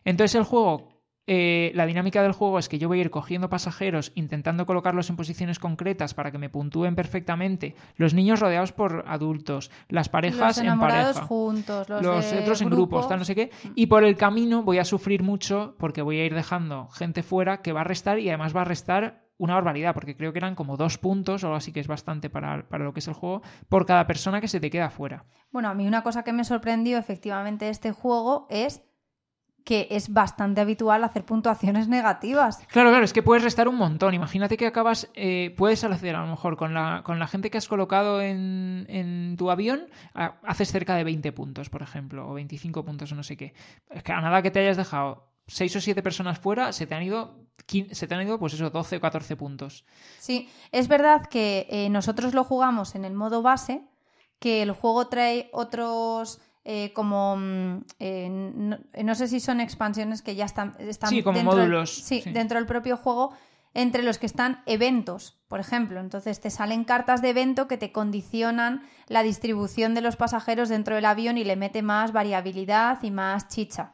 Entonces el juego eh, la dinámica del juego es que yo voy a ir cogiendo pasajeros, intentando colocarlos en posiciones concretas para que me puntúen perfectamente. Los niños rodeados por adultos, las parejas los en enamorados pareja. juntos, los, Los otros en grupos, tal, no sé qué. Y por el camino voy a sufrir mucho porque voy a ir dejando gente fuera que va a restar y además va a restar una barbaridad, porque creo que eran como dos puntos o algo así que es bastante para, para lo que es el juego, por cada persona que se te queda fuera. Bueno, a mí una cosa que me sorprendió efectivamente de este juego es que es bastante habitual hacer puntuaciones negativas. Claro, claro, es que puedes restar un montón. Imagínate que acabas, eh, puedes hacer a lo mejor con la, con la gente que has colocado en, en tu avión, a- haces cerca de 20 puntos, por ejemplo, o 25 puntos o no sé qué. Es que a nada que te hayas dejado 6 o 7 personas fuera, se te han ido, se te han ido pues eso, 12 o 14 puntos. Sí, es verdad que eh, nosotros lo jugamos en el modo base, que el juego trae otros eh, como mm, eh, no, no sé si son expansiones que ya están, están Sí, como dentro del- módulos, sí, sí. dentro del propio juego entre los que están eventos, por ejemplo. Entonces te salen cartas de evento que te condicionan la distribución de los pasajeros dentro del avión y le mete más variabilidad y más chicha.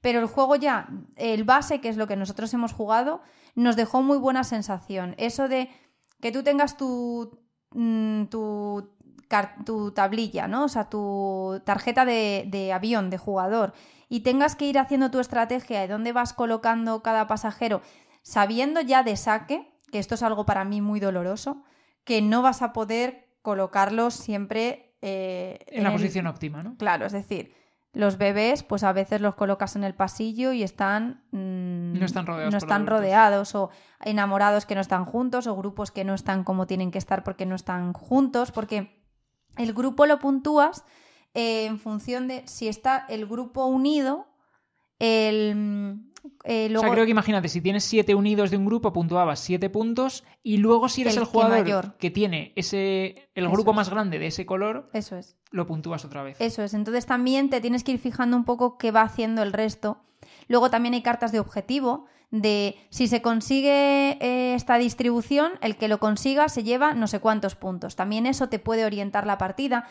Pero el juego ya, el base, que es lo que nosotros hemos jugado, nos dejó muy buena sensación. Eso de que tú tengas tu, mm, tu, tu tablilla, ¿no? O sea, tu tarjeta de, de avión, de jugador, y tengas que ir haciendo tu estrategia de dónde vas colocando cada pasajero, sabiendo ya de saque, que esto es algo para mí muy doloroso, que no vas a poder colocarlos siempre eh, En la el- posición óptima, ¿no? Claro, es decir, los bebés, pues a veces los colocas en el pasillo y están. mm, No están rodeados no están rodeados, o enamorados que no están juntos, o grupos que no están como tienen que estar porque no están juntos, porque el grupo lo puntúas eh, en función de si está el grupo unido, el, eh, O sea, creo que imagínate, si tienes siete unidos de un grupo, puntuabas siete puntos y luego si eres El el, que jugador mayor. que tiene ese el Eso grupo es. más grande de ese color, eso es. lo puntúas otra vez. Eso es. Entonces también te tienes que ir fijando un poco qué va haciendo el resto. Luego también hay cartas de objetivo, de si se consigue eh, esta distribución, el que lo consiga se lleva no sé cuántos puntos. También eso te puede orientar la partida.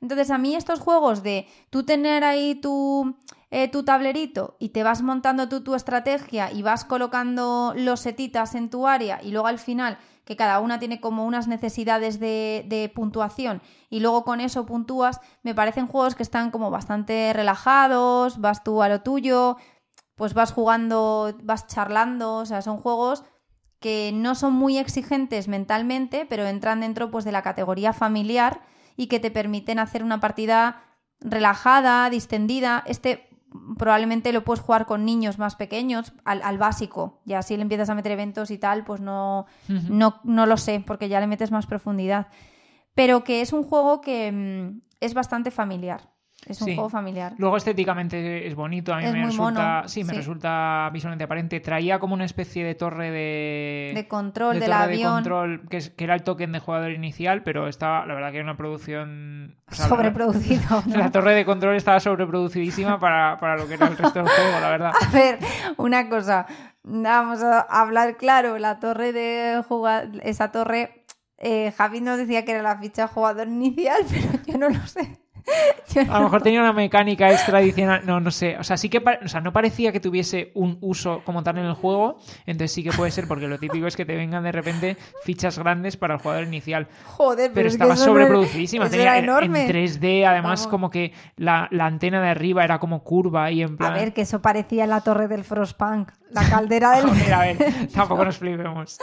Entonces a mí estos juegos de tú tener ahí tu, eh, tu tablerito y te vas montando tú tu estrategia y vas colocando los setitas en tu área y luego al final que cada una tiene como unas necesidades de, de puntuación y luego con eso puntúas, me parecen juegos que están como bastante relajados, vas tú a lo tuyo, pues vas jugando, vas charlando, o sea, son juegos que no son muy exigentes mentalmente, pero entran dentro pues de la categoría familiar y que te permiten hacer una partida relajada, distendida. Este probablemente lo puedes jugar con niños más pequeños, al, al básico. Ya si le empiezas a meter eventos y tal, pues no, no, no lo sé, porque ya le metes más profundidad. Pero que es un juego que mm, es bastante familiar. Es un Sí. juego familiar. Luego estéticamente es bonito, a mí Es me resulta, mono, sí, me sí. resulta visualmente aparente. Traía como una especie de torre de De control de del torre avión. de control que, es- que era el token de jugador inicial, pero estaba, la verdad que era una producción o sea, Sobreproducido. ¿no? La torre de control estaba sobreproducidísima para, para lo que era el resto del juego, la verdad. A ver, una cosa. Vamos a hablar claro. La torre de jugar. Esa torre. eh, Javi nos decía que era la ficha jugador inicial, pero yo no lo sé. A lo mejor tenía una mecánica extra adicional, no, no sé. O sea, sí que o sea, no parecía que tuviese un uso como tal en el juego, entonces sí que puede ser, porque lo típico es que te vengan de repente fichas grandes para el jugador inicial. Joder, pero, estaba sobreproducidísima. eso tenía era en- enorme. En 3D, además, Vamos. como que la, la antena de arriba era como curva y en A plan. ver, que eso parecía la torre del Frostpunk. La caldera del. Joder, a ver, tampoco nos flipemos.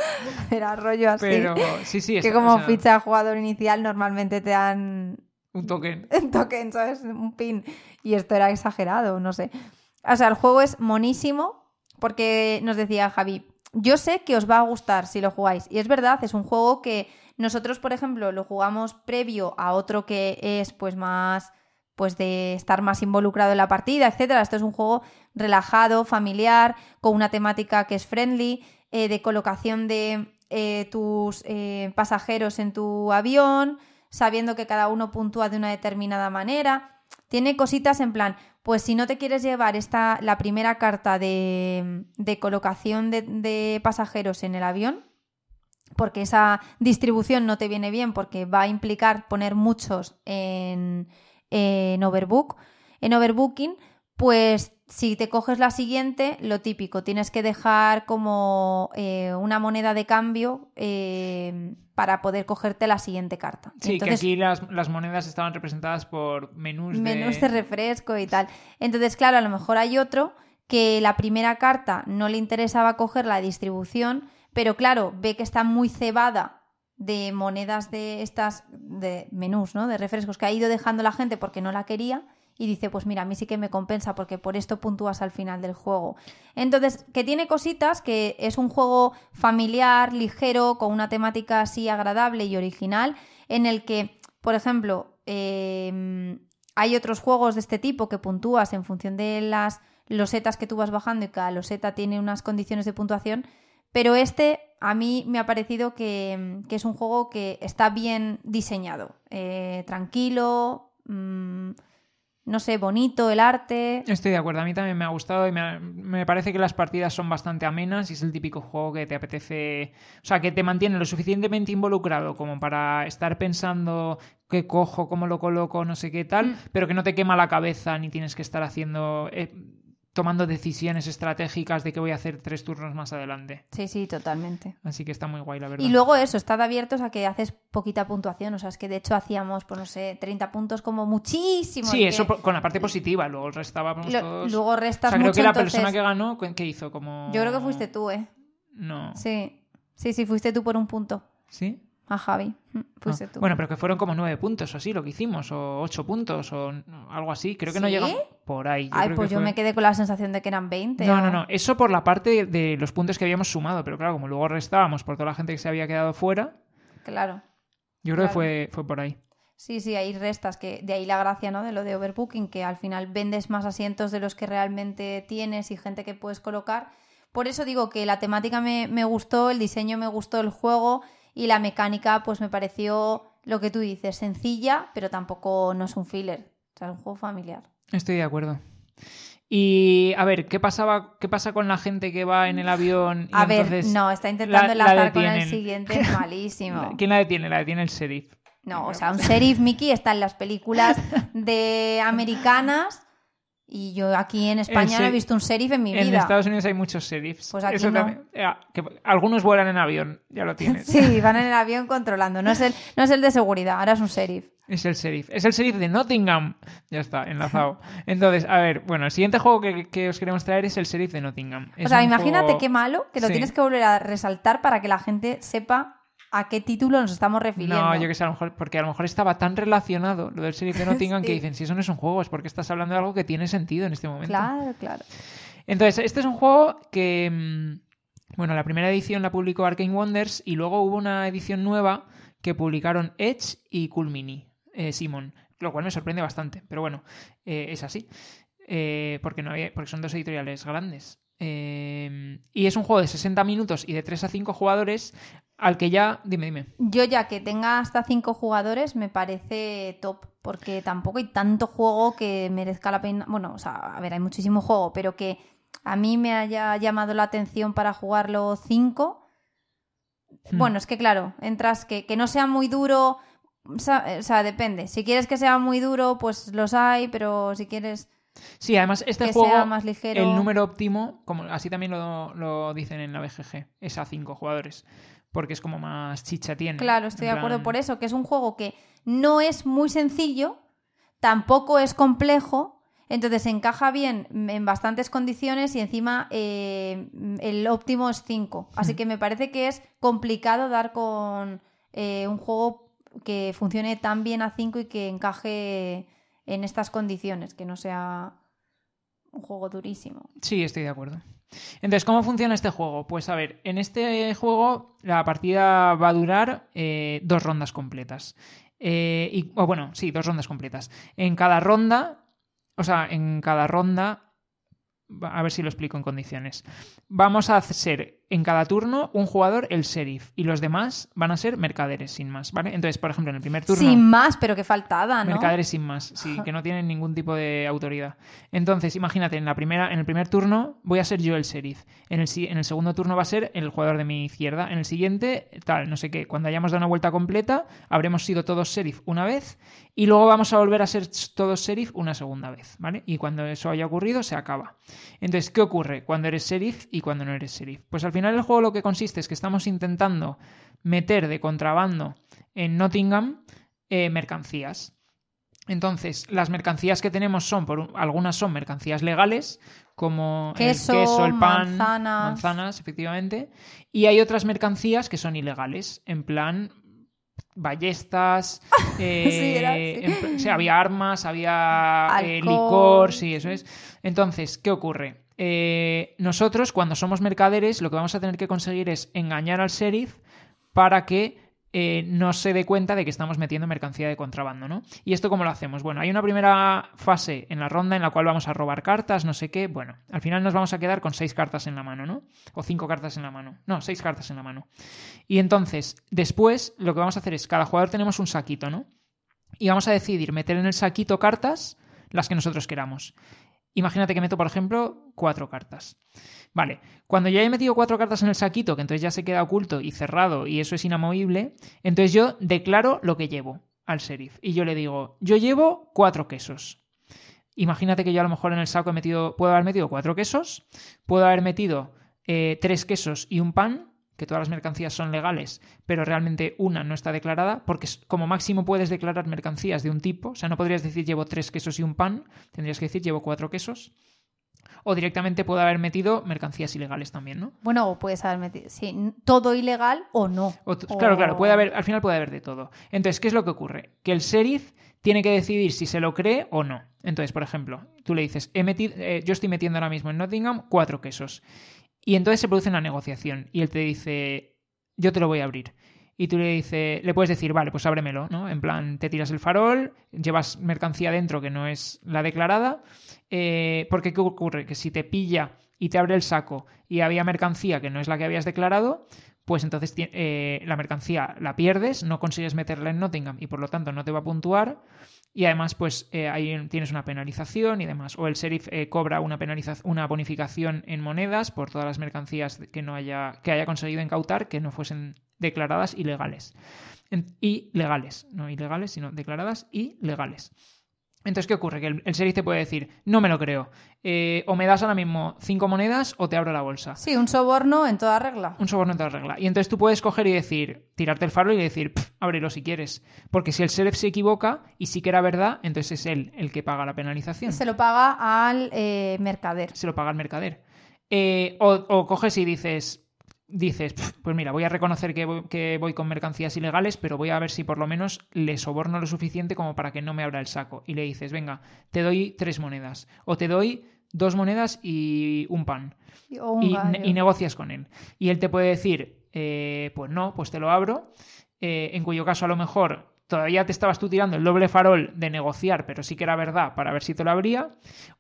Era rollo así. Pero sí, sí, que como ficha jugador inicial normalmente te dan un token. un token, ¿sabes? Un pin. Y esto era exagerado, no sé. O sea, el juego es monísimo porque nos decía Javi, yo sé que os va a gustar si lo jugáis. Y es verdad, es un juego que nosotros, por ejemplo, lo jugamos previo a otro que es pues más pues de estar más involucrado en la partida, etcétera. Esto es un juego relajado, familiar, con una temática que es friendly, eh, de colocación de eh, tus eh, pasajeros en tu avión, sabiendo que cada uno puntúa de una determinada manera. Tiene cositas en plan, pues si no te quieres llevar esta, la primera carta de, de colocación de, de pasajeros en el avión, porque esa distribución no te viene bien, porque va a implicar poner muchos en, en overbook, en overbooking, pues si te coges la siguiente, lo típico, tienes que dejar como eh, una moneda de cambio eh, para poder cogerte la siguiente carta. Sí, Entonces, que aquí las, las monedas estaban representadas por menús de... menús de refresco y tal. Entonces, claro, a lo mejor hay otro que la primera carta no le interesaba coger la distribución, pero claro, ve que está muy cebada de monedas de estas, de menús, ¿no? De refrescos que ha ido dejando la gente porque no la quería y dice, pues mira, a mí sí que me compensa porque por esto puntúas al final del juego. Entonces, que tiene cositas, que es un juego familiar, ligero, con una temática así agradable y original, en el que, por ejemplo, eh, hay otros juegos de este tipo que puntúas en función de las losetas que tú vas bajando y cada loseta tiene unas condiciones de puntuación, pero este a mí me ha parecido que, que es un juego que está bien diseñado, eh, tranquilo, mmm, no sé, bonito el arte. Estoy de acuerdo, a mí también me ha gustado y me, me, parece que las partidas son bastante amenas y es el típico juego que te apetece, o sea, que te mantiene lo suficientemente involucrado como para estar pensando qué cojo, cómo lo coloco, no sé qué tal, mm. pero que no te quema la cabeza ni tienes que estar haciendo... Eh, tomando decisiones estratégicas de qué voy a hacer tres turnos más adelante. Sí, sí, totalmente. Así que está muy guay, la verdad. Y luego eso, está abiertos a que haces poquita puntuación, o sea, es que de hecho hacíamos, pues no sé, 30 puntos como muchísimo. Sí, eso que... con la parte positiva, luego restábamos Lo, todos... Luego restas o sea, creo que la entonces... persona que ganó, ¿qué hizo? Como... Yo creo que fuiste tú, ¿eh? No. Sí, sí, sí, fuiste tú por un punto. ¿Sí? A Javi. Fuiste ah. tú. Bueno, pero que fueron como nueve puntos o así lo que hicimos, o ocho puntos, o algo así. Creo que ¿Sí? no llegamos por ahí. Yo Ay, creo pues que yo fue... me quedé con la sensación de que eran 20. No, o... no, no. Eso por la parte de, los puntos que habíamos sumado, pero claro, como luego restábamos por toda la gente que se había quedado fuera. Claro. Yo creo claro. que fue, fue por ahí. Sí, sí, hay restas, que de ahí la gracia, ¿no? De lo de overbooking, que al final vendes más asientos de los que realmente tienes y gente que puedes colocar. Por eso digo que la temática me, me gustó, el diseño me gustó, el juego y la mecánica, pues me pareció lo que tú dices, sencilla, pero tampoco no es un filler. O sea, es un juego familiar. Estoy de acuerdo. Y a ver, ¿qué pasaba, qué pasa con la gente que va en el avión? Y A ver, no, está intentando la- la enlazar con el siguiente, es malísimo. ¿Quién la detiene? La detiene el sheriff. No, o sea, un sheriff Mickey está en las películas de americanas y yo aquí en España no he visto un sheriff en mi En vida. Estados Unidos hay muchos sheriffs. Pues aquí Eso no. también- que algunos vuelan en avión, ya lo tienes. Sí, van en el avión controlando. No es el, no es el de seguridad, ahora es un sheriff. Es el sheriff. Es el sheriff de Nottingham. Ya está, enlazado. Entonces, a ver, bueno, el siguiente juego que, que os queremos traer es el sheriff de Nottingham. O sea, imagínate juego- qué malo que lo Sí. tienes que volver a resaltar para que la gente sepa a qué título nos estamos refiriendo. No, yo que sé, a lo mejor, porque a lo mejor estaba tan relacionado lo del sheriff de Nottingham que Sí. dicen, si eso no es un juego, es porque estás hablando de algo que tiene sentido en este momento. Claro, claro. Entonces, este es un juego que, mm, bueno, la primera edición la publicó Arcane Wonders y luego hubo una edición nueva que publicaron Edge y Cool Mini, eh, Simon, lo cual me sorprende bastante, pero bueno, eh, es así, eh, porque, no había- porque son dos editoriales grandes. Eh, y es un juego de 60 minutos y de 3 a 5 jugadores al que ya, dime, dime. Yo ya que tenga hasta cinco jugadores me parece top, porque tampoco hay tanto juego que merezca la pena. Bueno, o sea, a ver, hay muchísimo juego, pero que a mí me haya llamado la atención para jugarlo cinco. Hmm. Bueno, es que claro, entras que, que no sea muy duro. O sea, o sea, depende. Si quieres que sea muy duro, pues los hay, pero si quieres Sí, además este que juego, sea más ligero. el número óptimo, como así también lo, lo dicen en la BGG, es a 5 jugadores, porque es como más chicha tiene. Claro, estoy de acuerdo por eso, que es un juego que no es muy sencillo, tampoco es complejo, entonces encaja bien en bastantes condiciones y encima eh, el óptimo es 5. Así que me parece que es complicado dar con eh, un juego que funcione tan bien a 5 y que encaje en estas condiciones, que no sea un juego durísimo. Sí, estoy de acuerdo. Entonces, ¿cómo funciona este juego? Pues a ver, en este juego la partida va a durar eh, dos rondas completas. Eh, y, o bueno, sí, dos rondas completas. En cada ronda, o sea, en cada ronda, a ver si lo explico en condiciones. Vamos a ser en cada turno un jugador el sheriff y los demás van a ser mercaderes sin más, ¿vale? Entonces, por ejemplo, en el primer turno... Sin más, pero qué faltada, ¿no? Mercaderes sin más, sí, que no tienen ningún tipo de autoridad. Entonces, imagínate, en, la primera, en el primer turno voy a ser yo el sheriff. En el, en el segundo turno va a ser el jugador de mi izquierda. En el siguiente, tal, no sé qué. Cuando hayamos dado una vuelta completa, habremos sido todos sheriff una vez y luego vamos a volver a ser todos sheriff una segunda vez, ¿vale? Y cuando eso haya ocurrido, se acaba. Entonces, ¿qué ocurre cuando eres sheriff y cuando no eres sheriff? Pues al final el juego lo que consiste es que estamos intentando meter de contrabando en Nottingham eh, mercancías. Entonces, las mercancías que tenemos son, por un- algunas son mercancías legales, como Queso, el queso, el pan, manzanas. manzanas, efectivamente. Y hay otras mercancías que son ilegales, en plan ballestas, eh, Sí, era así. en pl- o sea, había armas, había eh, licor, sí, eso es. Entonces, ¿qué ocurre? Eh, nosotros, cuando somos mercaderes, lo que vamos a tener que conseguir es engañar al sheriff para que eh, no se dé cuenta de que estamos metiendo mercancía de contrabando, ¿no? ¿Y esto cómo lo hacemos? Bueno, hay una primera fase en la ronda en la cual vamos a robar cartas, no sé qué. Bueno, al final nos vamos a quedar con seis cartas en la mano, ¿no? O cinco cartas en la mano. No, seis cartas en la mano. Y entonces, después, lo que vamos a hacer es, cada jugador tenemos un saquito, ¿no? Y vamos a decidir meter en el saquito cartas las que nosotros queramos. Imagínate que meto, por ejemplo, cuatro cartas. Vale, cuando ya he metido cuatro cartas en el saquito, que entonces ya se queda oculto y cerrado y eso es inamovible, entonces yo declaro lo que llevo al sheriff. Y yo le digo, yo llevo cuatro quesos. Imagínate que yo a lo mejor en el saco he metido, puedo haber metido cuatro quesos, puedo haber metido eh, tres quesos y un pan, que todas las mercancías son legales, pero realmente una no está declarada, porque como máximo puedes declarar mercancías de un tipo, o sea, no podrías decir llevo tres quesos y un pan, tendrías que decir llevo cuatro quesos. O directamente puedo haber metido mercancías ilegales también, ¿no? Bueno, o puedes haber metido, sí, todo ilegal o no. O t- O- Claro, claro, puede haber, al final puede haber de todo. Entonces, ¿qué es lo que ocurre? Que el sheriff tiene que decidir si se lo cree o no. Entonces, por ejemplo, tú le dices, he metido, eh, yo estoy metiendo ahora mismo en Nottingham cuatro quesos. Y entonces se produce una negociación y él te dice, yo te lo voy a abrir. y tú le dices, le puedes decir, vale, pues ábremelo, ¿no? En plan, te tiras el farol, llevas mercancía dentro que no es la declarada, eh, porque ¿qué ocurre? Que si te pilla y te abre el saco y había mercancía que no es la que habías declarado, pues entonces eh, la mercancía la pierdes, no consigues meterla en Nottingham y por lo tanto no te va a puntuar y además pues eh, ahí tienes una penalización y demás. O el sheriff eh, cobra una, una bonificación en monedas por todas las mercancías que, no haya, que haya conseguido incautar que no fuesen declaradas ilegales. y legales, no ilegales, sino declaradas y legales. Entonces, ¿qué ocurre? Que el, el te puede decir, no me lo creo. Eh, o me das ahora mismo cinco monedas o te abro la bolsa. Sí, un soborno en toda regla. Un soborno en toda regla. Y entonces tú puedes coger y decir, tirarte el farol y decir, ábrelo si quieres. Porque si el sheriff se equivoca y sí que era verdad, entonces es él el que paga la penalización. Se lo paga al eh, mercader. Se lo paga al mercader. Eh, o, o coges y dices, dices, pues mira, voy a reconocer que voy, con mercancías ilegales, pero voy a ver si por lo menos le soborno lo suficiente como para que no me abra el saco. Y le dices, venga, te doy tres monedas. O te doy dos monedas y un pan. y, negocias con él. Y él te puede decir, eh, pues no, pues te lo abro. Eh, en cuyo caso a lo mejor todavía te estabas tú tirando el doble farol de negociar, pero sí que era verdad para ver si te lo abría,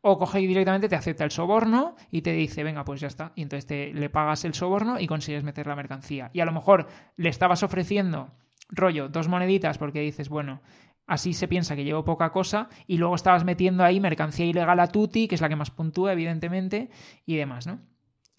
o coge directamente te acepta el soborno y te dice, venga, pues ya está, y entonces te, le pagas el soborno y consigues meter la mercancía. Y a lo mejor le estabas ofreciendo, rollo, dos moneditas porque dices, bueno, así se piensa que llevo poca cosa, y luego estabas metiendo ahí mercancía ilegal a tutti, que es la que más puntúa, evidentemente, y demás, ¿no?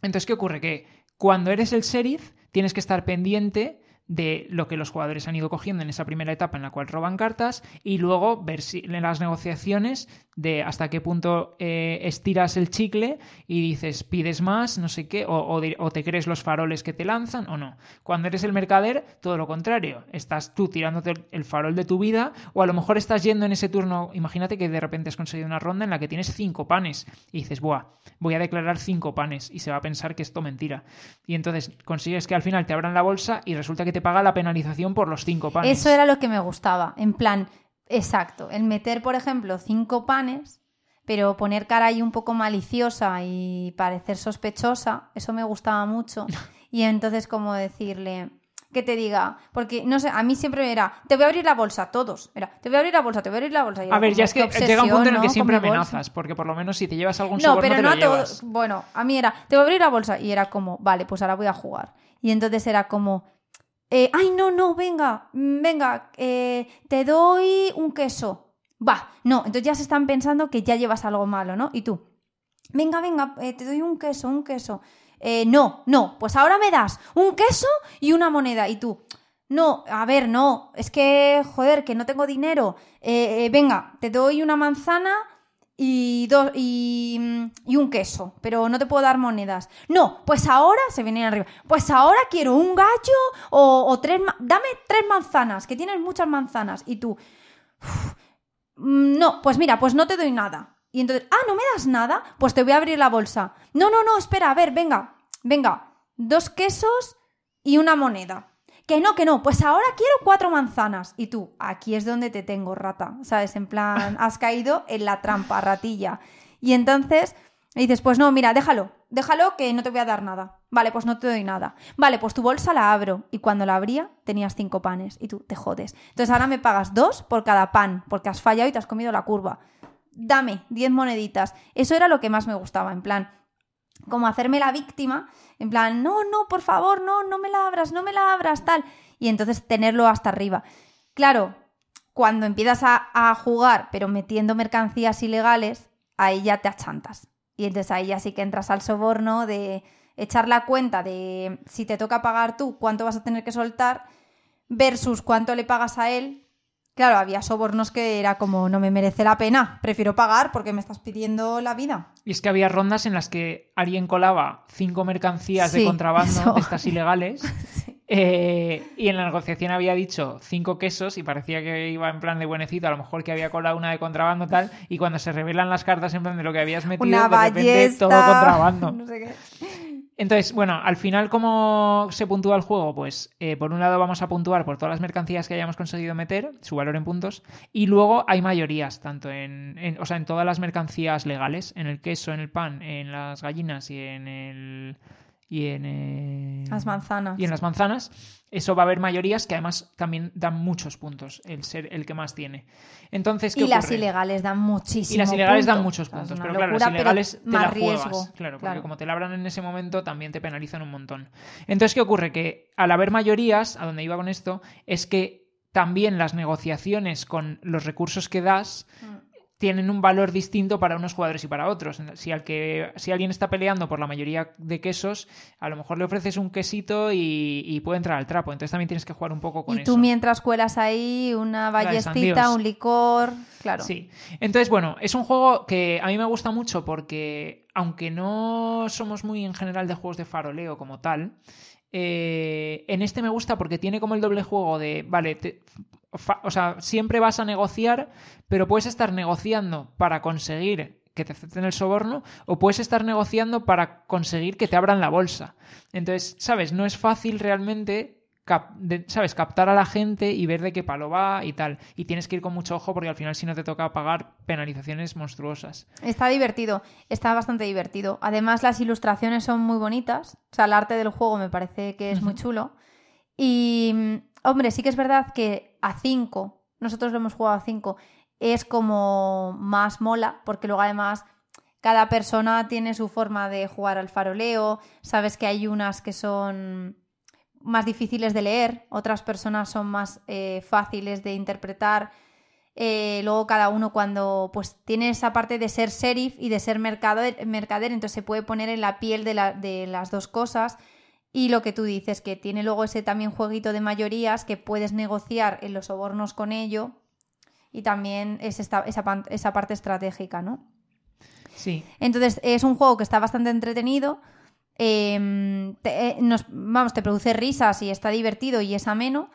Entonces, ¿qué ocurre? Que cuando eres el sheriff, tienes que estar pendiente de lo que los jugadores han ido cogiendo en esa primera etapa en la cual roban cartas y luego ver si en las negociaciones de hasta qué punto eh, estiras el chicle y dices pides más, no sé qué, o, te crees los faroles que te lanzan o no. Cuando eres el mercader, todo lo contrario, estás tú tirándote el farol de tu vida o a lo mejor estás yendo en ese turno, imagínate que de repente has conseguido una ronda en la que tienes cinco panes y dices, buah, voy a declarar cinco panes y se va a pensar que esto mentira. Y entonces consigues que al final te abran la bolsa y resulta que te paga la penalización por los cinco panes. Eso era lo que me gustaba. En plan, exacto. El meter, por ejemplo, cinco panes, pero poner cara ahí un poco maliciosa y parecer sospechosa, eso me gustaba mucho. Y entonces, como decirle, que te diga, porque no sé, a mí siempre era, te voy a abrir la bolsa, todos, era, te voy a abrir la bolsa, te voy a abrir la bolsa. a ver, ya es que llega un punto en el que siempre amenazas, porque por lo menos si te llevas algún no, pero no, a bueno, a mí era, te voy a abrir la bolsa y era como, vale, pues ahora voy a jugar. Y entonces era como, eh, ay, no, no, venga, venga, eh, te doy un queso. Va, no, entonces ya se están pensando que ya llevas algo malo, ¿no? Y tú, venga, venga, eh, te doy un queso, un queso. no, no, pues ahora me das un queso y una moneda. Y tú, no, a ver, no, es que, joder, que no tengo dinero. venga, te doy una manzana y, dos, y, y, un queso, pero no te puedo dar monedas. No, pues ahora, se viene arriba, pues ahora quiero un gallo o, tres, dame tres manzanas, que tienes muchas manzanas. Y tú, no, pues mira, pues no te doy nada. Y entonces, ah, ¿no me das nada? Pues te voy a abrir la bolsa. No, no, no, espera, a ver, venga, venga, dos quesos y una moneda. Que no, que no, pues ahora quiero cuatro manzanas. Y tú, aquí es donde te tengo, rata. ¿Sabes? En plan, has caído en la trampa, ratilla. Y entonces dices, pues no, mira, déjalo, déjalo que no te voy a dar nada. Vale, pues no te doy nada. Vale, pues tu bolsa la abro. Y cuando la abría, tenías cinco panes. Y tú, te jodes. Entonces ahora me pagas dos por cada pan, porque has fallado y te has comido la curva. Dame diez moneditas. Eso era lo que más me gustaba, en plan, como hacerme la víctima, en plan, no, no, por favor, no, no me la abras, no me la abras, tal. Y entonces tenerlo hasta arriba. Claro, cuando empiezas a, jugar, pero metiendo mercancías ilegales, ahí ya te achantas. Y entonces ahí ya sí que entras al soborno de echar la cuenta de si te toca pagar tú, cuánto vas a tener que soltar, versus cuánto le pagas a él Claro, había sobornos que era como, no me merece la pena, prefiero pagar porque me estás pidiendo la vida. Y es que había rondas en las que alguien colaba cinco mercancías de contrabando de estas ilegales eh, y en la negociación había dicho cinco quesos y parecía que iba en plan de buenecito, a lo mejor que había colado una de contrabando tal, y cuando se revelan las cartas en plan de lo que habías metido, de repente todo contrabando. No sé qué. Entonces, bueno, al final, ¿cómo se puntúa el juego? Pues eh, por un lado vamos a puntuar por todas las mercancías que hayamos conseguido meter, su valor en puntos, y luego hay mayorías, tanto en, o sea, en todas las mercancías legales, en el queso, en el pan, en las gallinas y en el y en eh, las manzanas. Y en las manzanas, eso va a haber mayorías que además también dan muchos puntos, el ser el que más tiene. Entonces, ¿qué y las ilegales dan muchísimo. Y las ilegales dan muchos puntos, pero claro, las ilegales te la juegas, claro, porque como te labran en ese momento también te penalizan un montón. Entonces, ¿qué ocurre? Que al haber mayorías, a donde iba con esto, es que también las negociaciones con los recursos que das mm tienen un valor distinto para unos jugadores y para otros. Si, al que, si alguien está peleando por la mayoría de quesos, a lo mejor le ofreces un quesito y, puede entrar al trapo. Entonces también tienes que jugar un poco con eso. Y tú mientras cuelas ahí una ballestita, un licor, claro. Sí. Entonces, bueno, es un juego que a mí me gusta mucho porque, aunque no somos muy en general de juegos de faroleo como tal, eh, en este me gusta porque tiene como el doble juego de, vale, o sea, siempre vas a negociar, pero puedes estar negociando para conseguir que te acepten el soborno o puedes estar negociando para conseguir que te abran la bolsa. Entonces, ¿sabes? No es fácil realmente ¿sabes? Captar a la gente y ver de qué palo va y tal. Y tienes que ir con mucho ojo porque al final si no te toca pagar penalizaciones monstruosas. Está divertido, está bastante divertido. Además las ilustraciones son muy bonitas. O sea, el arte del juego me parece que es muy chulo. Y Hombre, sí que es verdad que a 5, nosotros lo hemos jugado a 5, es como más mola, porque luego además cada persona tiene su forma de jugar al faroleo, sabes que hay unas que son más difíciles de leer, otras personas son más eh, fáciles de interpretar. Eh, luego cada uno cuando pues tiene esa parte de ser sheriff y de ser mercader, mercader entonces se puede poner en la piel de, de las dos cosas y lo que tú dices, que tiene luego ese también jueguito de mayorías que puedes negociar en los sobornos con ello y también es esa, esa parte estratégica, ¿no? Sí. Entonces es un juego que está bastante entretenido. Em, te, eh, vamos, te produce risas y está divertido y es ameno.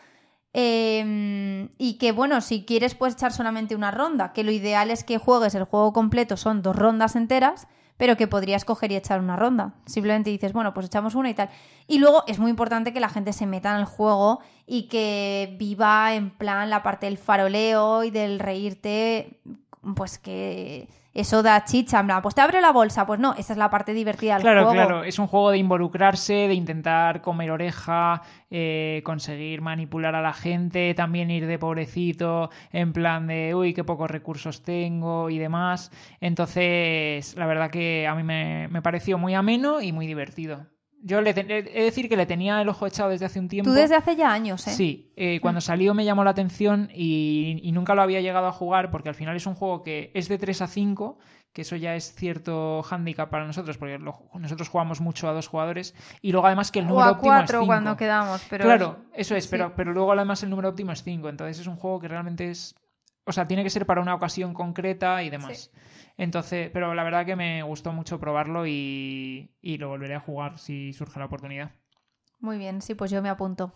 Em, y que bueno, si quieres puedes echar solamente una ronda, que lo ideal es que juegues el juego completo, son dos rondas enteras pero que podrías coger y echar una ronda. Simplemente dices, bueno, pues echamos una y tal. Y luego es muy importante que la gente se meta en el juego y que viva en plan la parte del faroleo y del reírte, pues que eso da chicha, pues te abre la bolsa, pues no, esa es la parte divertida del juego. Claro, claro, es un juego de involucrarse, de intentar comer oreja, eh, conseguir manipular a la gente, también ir de pobrecito, en plan de, uy, qué pocos recursos tengo y demás. Entonces, la verdad que a mí me, me pareció muy ameno y muy divertido. Yo le he de decir que le tenía el ojo echado desde hace un tiempo. Tú desde hace ya años, ¿eh? Sí, eh, cuando salió me llamó la atención y, nunca lo había llegado a jugar porque al final es un juego que es de 3 a 5, que eso ya es cierto hándicap para nosotros porque nosotros jugamos mucho a dos jugadores y luego además que el número o a cuatro cuando quedamos, pero... Claro, eso es, pero, pero luego además el número óptimo es 5, entonces es un juego que realmente es... O sea, tiene que ser para una ocasión concreta y demás. Entonces, pero la verdad que me gustó mucho probarlo y, y lo volveré a jugar si surge la oportunidad. Muy bien, sí, pues yo me apunto.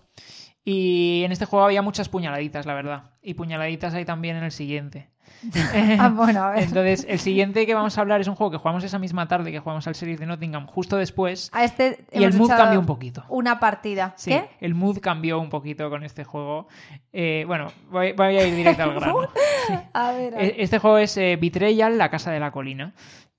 Y en este juego había muchas puñaladitas, la verdad. Y puñaladitas hay también en el siguiente. ah, bueno, a ver. Entonces, el siguiente que vamos a hablar es un juego que jugamos esa misma tarde que jugamos al Series de Nottingham justo después. A este y el mood cambió un poquito. Una partida. Sí, el mood cambió un poquito con este juego. Eh, bueno, voy, a ir directo al grano. a ver, e, Este juego es eh, Betrayal, la casa de la colina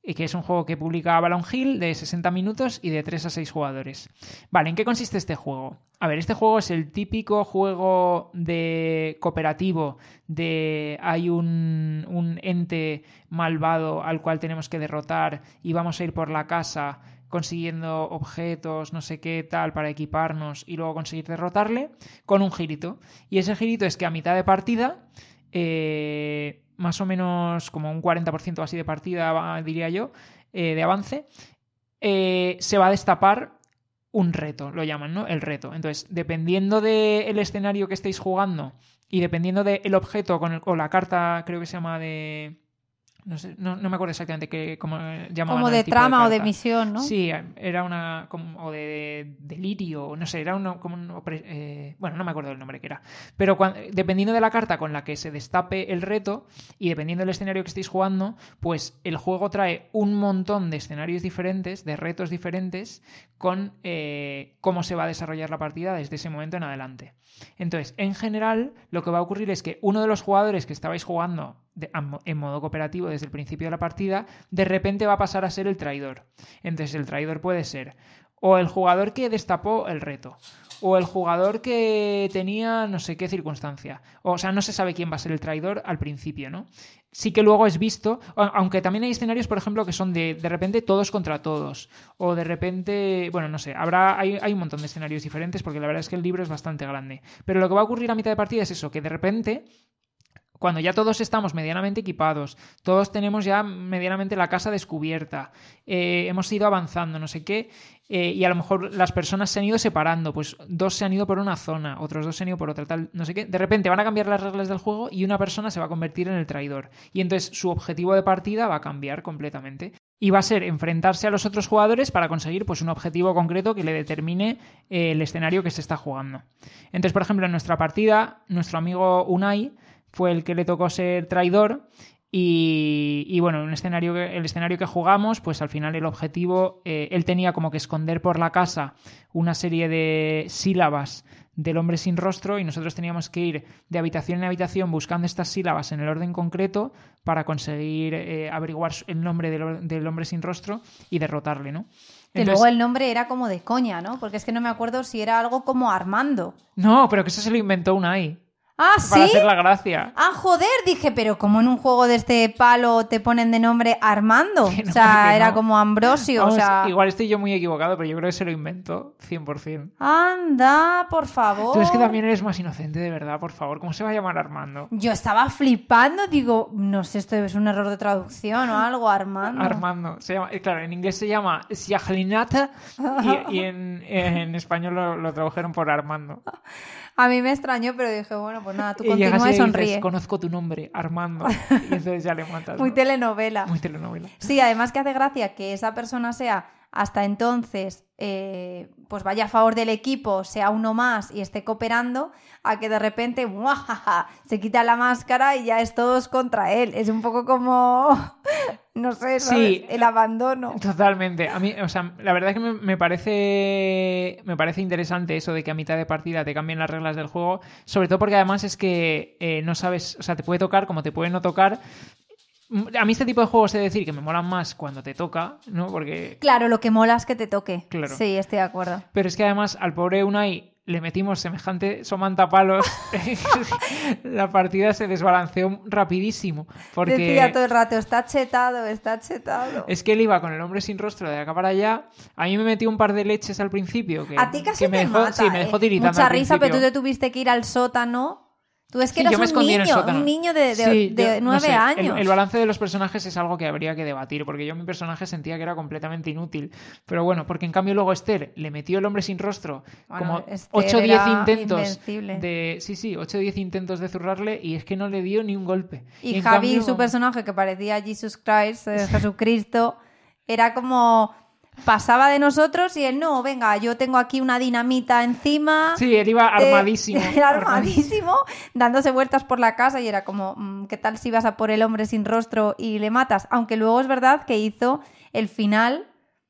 y que es un juego que publica Avalon Hill de 60 minutos y de 3 a 6 jugadores. Vale, ¿en qué consiste este juego? A ver, este juego es el típico juego de cooperativo de hay un, ente malvado al cual tenemos que derrotar y vamos a ir por la casa consiguiendo objetos, no sé qué tal, para equiparnos y luego conseguir derrotarle, con un girito. Y ese girito es que a mitad de partida eh, más o menos como un 40% así de partida, diría yo, eh, de avance, eh, se va a destapar un reto, lo llaman, ¿no? El reto. Entonces, dependiendo del escenario que estéis jugando y dependiendo del objeto con o la carta, creo que se llama de no, sé, no, me acuerdo exactamente qué, cómo llamaban. Como de trama o de misión, ¿no? Sí, era una. Como, o de, delirio, no sé, era uno, como eh, bueno, no me acuerdo del nombre que era. Pero dependiendo de la carta con la que se destape el reto y dependiendo del escenario que estéis jugando, pues el juego trae un montón de escenarios diferentes, de retos diferentes, con eh, cómo se va a desarrollar la partida desde ese momento en adelante. Entonces, en general, lo que va a ocurrir es que uno de los jugadores que estabais jugando en modo cooperativo desde el principio de la partida, de repente va a pasar a ser el traidor. Entonces el traidor puede ser o el jugador que destapó el reto, o el jugador que tenía no sé qué circunstancia. O sea, no se sabe quién va a ser el traidor al principio, ¿no? Sí que luego es visto, aunque también hay escenarios, por ejemplo, que son de de repente todos contra todos, o de repente, bueno, no sé, habrá, hay, hay un montón de escenarios diferentes porque la verdad es que el libro es bastante grande. Pero lo que va a ocurrir a mitad de partida es eso, que de repente cuando ya todos estamos medianamente equipados, todos tenemos ya medianamente la casa descubierta, eh, hemos ido avanzando, no sé qué, eh, y a lo mejor las personas se han ido separando, pues dos se han ido por una zona, otros dos se han ido por otra, tal, no sé qué, de repente van a cambiar las reglas del juego y una persona se va a convertir en el traidor. Y entonces su objetivo de partida va a cambiar completamente. Y va a ser enfrentarse a los otros jugadores para conseguir pues, un objetivo concreto que le determine eh, el escenario que se está jugando. Entonces, por ejemplo, en nuestra partida, nuestro amigo Unai fue el que le tocó ser traidor y, bueno, un escenario el escenario que jugamos, pues al final el objetivo, eh, él tenía como que esconder por la casa una serie de sílabas del hombre sin rostro y nosotros teníamos que ir de habitación en habitación buscando estas sílabas en el orden concreto para conseguir eh, averiguar el nombre del, hombre sin rostro y derrotarle, ¿no? Que luego el nombre era como de coña, ¿no? Porque es que no me acuerdo si era algo como Armando. No, pero que eso se lo inventó Unai. Ah, sí. Para hacer la gracia. Ah, joder, dije, pero como en un juego de este palo te ponen de nombre Armando. o sea, era como Ambrosio. o sea... Igual estoy yo muy equivocado, pero yo creo que se lo inventó 100%. Anda, por favor. Tú es que también eres más inocente, de verdad, por favor. ¿Cómo se va a llamar Armando? Yo estaba flipando, digo, no sé, esto es un error de traducción o algo, Armando. Armando. Se llama, eh, claro, en inglés se llama Siajlinata y, en, español lo, lo tradujeron por Armando. A mí me extrañó, pero dije, bueno, pues nada, tú continúa y, sonríe. Conozco tu nombre, Armando. Y entonces ya le matas. Muy telenovela. Muy telenovela. Sí, además que hace gracia que esa persona sea hasta entonces eh, pues vaya a favor del equipo, sea uno más y esté cooperando, a que de repente se quita la máscara y ya es todos contra él. Es un poco como, no sé, el abandono. Totalmente. A mí, o sea, la verdad es que me, parece, me parece interesante eso de que a mitad de partida te cambien las reglas del juego, sobre todo porque además es que eh, no sabes, o sea, te puede tocar como te puede no tocar, a mí este tipo de juegos he de decir que me molan más cuando te toca, ¿no? Porque... Claro, lo que mola es que te toque. Claro. Sí, estoy de acuerdo. Pero es que además al pobre Unai le metimos semejante somantapalos, la partida se desbalanceó rapidísimo. Porque... Decía todo el rato, está chetado, está chetado. Es que él iba con el hombre sin rostro de acá para allá. A mí me metió un par de leches al principio. Que, a ti casi que me dejó, sí, me dejó ¿eh? tiritando Mucha risa, pero tú te tuviste que ir al sótano Tú es que eres un niño, un niño de, nueve años. El, balance de los personajes es algo que habría que debatir, porque yo mi personaje sentía que era completamente inútil. Pero bueno, porque en cambio luego Esther le metió el hombre sin rostro como 8 o 10 intentos de sí, sí, 8 o 10 intentos de zurrarle y es que no le dio ni un golpe. Y, Javi, su personaje que parecía Jesus Christ, eh, Jesucristo, era como pasaba de nosotros y él no, venga, yo tengo aquí una dinamita encima. Sí, él iba eh, armadísimo. era armadísimo, dándose vueltas por la casa y era como, mm, ¿qué tal si vas a por el hombre sin rostro y le matas? Aunque luego es verdad que hizo el final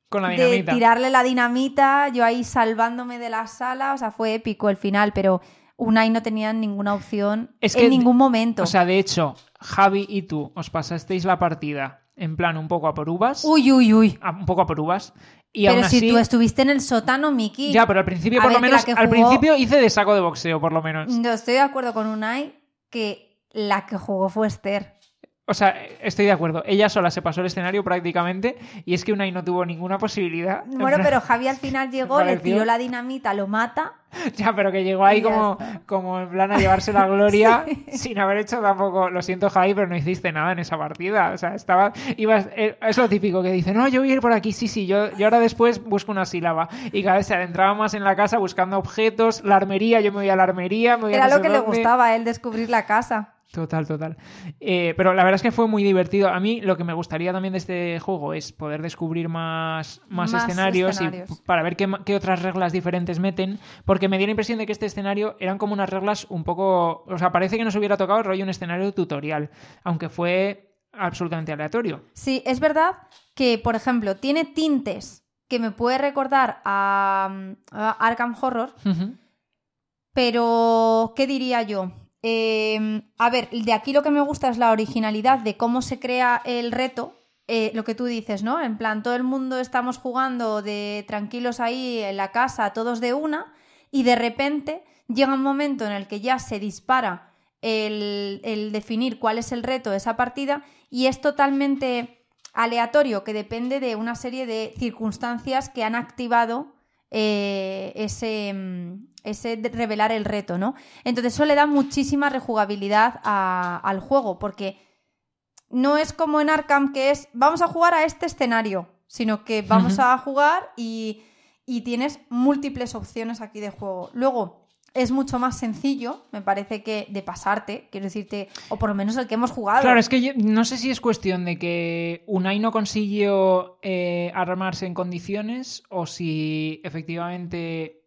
con la dinamita. de tirarle la dinamita, yo ahí salvándome de la sala, o sea, fue épico el final, pero Unai no tenía ninguna opción en ningún momento. O sea, de hecho, Javi y tú os pasasteis la partida en plan un poco a por uvas. Uy, uy, uy. un poco a por uvas. Y pero si tú estuviste en el sótano, Miki. Ya, pero al principio, por lo menos, al principio hice de saco de boxeo, por lo menos. No, estoy de acuerdo con Unai que la que jugó fue Esther. O sea, estoy de acuerdo. Ella sola se pasó el escenario prácticamente y es que Unai no tuvo ninguna posibilidad. Bueno, pero Javi al final llegó, le tiró la dinamita, lo mata. Ya, pero que llegó ahí como, como en plan a llevarse la gloria sin haber hecho tampoco. Lo siento, Javi, pero no hiciste nada en esa partida. O sea, estaba. Ibas, eh, es lo típico que dice, no, yo voy a ir por aquí, sí, sí, yo, yo ahora después busco una sílaba. Y cada vez se adentraba más en la casa buscando objetos, la armería, yo me voy a la armería. Me voy Era lo que le gustaba a él descubrir la casa. Total, total. Eh, pero la verdad es que fue muy divertido. A mí lo que me gustaría también de este juego es poder descubrir más, más, escenarios, y para ver qué, otras reglas diferentes meten, porque me dio la impresión de que este escenario eran como unas reglas un poco... O sea, parece que nos hubiera tocado el rollo un escenario tutorial, aunque fue absolutamente aleatorio. Sí, es verdad que, por ejemplo, tiene tintes que me puede recordar a, Arkham Horror, pero ¿qué diría yo? Em, a ver, de aquí lo que me gusta es la originalidad de cómo se crea el reto, eh, lo que tú dices, ¿no? En plan, todo el mundo estamos jugando de tranquilos ahí en la casa, todos de una, y de repente llega un momento en el que ya se dispara el, definir cuál es el reto de esa partida y es totalmente aleatorio, que depende de una serie de circunstancias que han activado eh, ese, ese revelar el reto, ¿no? Entonces eso le da muchísima rejugabilidad al juego, porque no es como en Arkham que es vamos a jugar a este escenario, sino que vamos a jugar y, y tienes múltiples opciones aquí de juego. Luego, es mucho más sencillo, me parece que de pasarte, quiero decirte, o por lo menos el que hemos jugado. Claro, es que no sé si es cuestión de que Unai no consiguió eh, armarse en condiciones o si efectivamente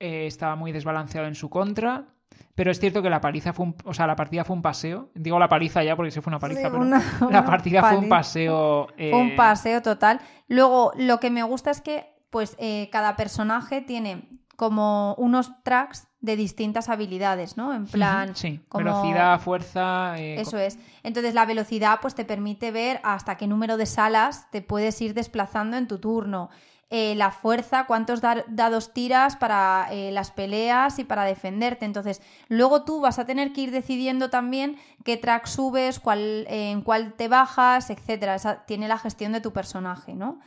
eh, estaba muy desbalanceado en su contra. Pero es cierto que la paliza fue un, o sea, la partida fue un paseo. Digo la paliza ya porque se fue una paliza, pero la partida fue un paseo. Fue un eh, paseo total. Luego, lo que me gusta es que, pues, cada personaje tiene como unos tracks de distintas habilidades, ¿no? En plan... Sí, velocidad, fuerza... Eh, Eso es. Entonces la velocidad pues te permite ver hasta qué número de salas te puedes ir desplazando en tu turno. Eh, la fuerza, cuántos dados tiras para eh, las peleas y para defenderte. Entonces, luego tú vas a tener que ir decidiendo también qué track subes, cuál, en cuál te bajas, etcétera. Esa tiene la gestión de tu personaje, ¿no?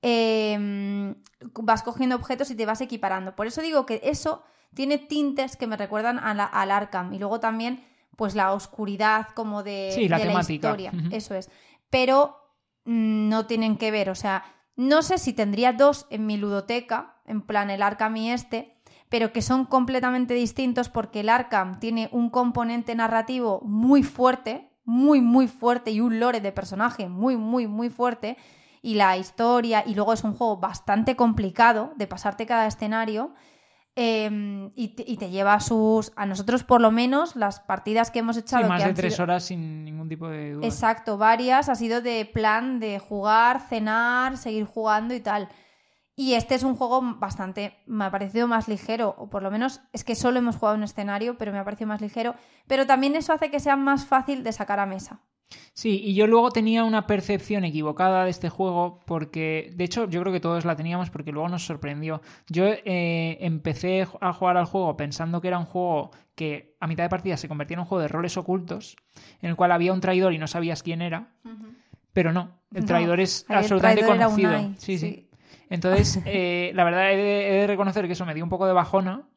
Em, vas cogiendo objetos y te vas equiparando. Por eso digo que eso tiene tintes que me recuerdan a la, al Arkham. Y luego también, pues la oscuridad como de, la, historia. Eso es. Pero mm, no tienen que ver. O sea, no sé si tendría dos en mi ludoteca, en plan el Arkham y este, pero que son completamente distintos porque el Arkham tiene un componente narrativo muy fuerte, muy, muy fuerte y un lore de personaje muy, muy, muy fuerte y la historia, y luego es un juego bastante complicado de pasarte cada escenario. Em, y, te, lleva a sus. A nosotros, por lo menos, las partidas que hemos echado. más de tres horas sin ningún tipo de duda. Exacto, varias. Ha sido de plan de jugar, cenar, seguir jugando y tal. Y este es un juego bastante. Me ha parecido más ligero, o por lo menos es que solo hemos jugado un escenario, pero me ha parecido más ligero. Pero también eso hace que sea más fácil de sacar a mesa. Sí, y yo luego tenía una percepción equivocada de este juego porque, de hecho, yo creo que todos la teníamos porque luego nos sorprendió. Yo eh, empecé a jugar al juego pensando que era un juego que a mitad de partida se convertía en un juego de roles ocultos, en el cual había un traidor y no sabías quién era, pero no, el traidor es absolutamente conocido. Sí, sí, Entonces, eh, la verdad he de reconocer que eso me dio un poco de bajona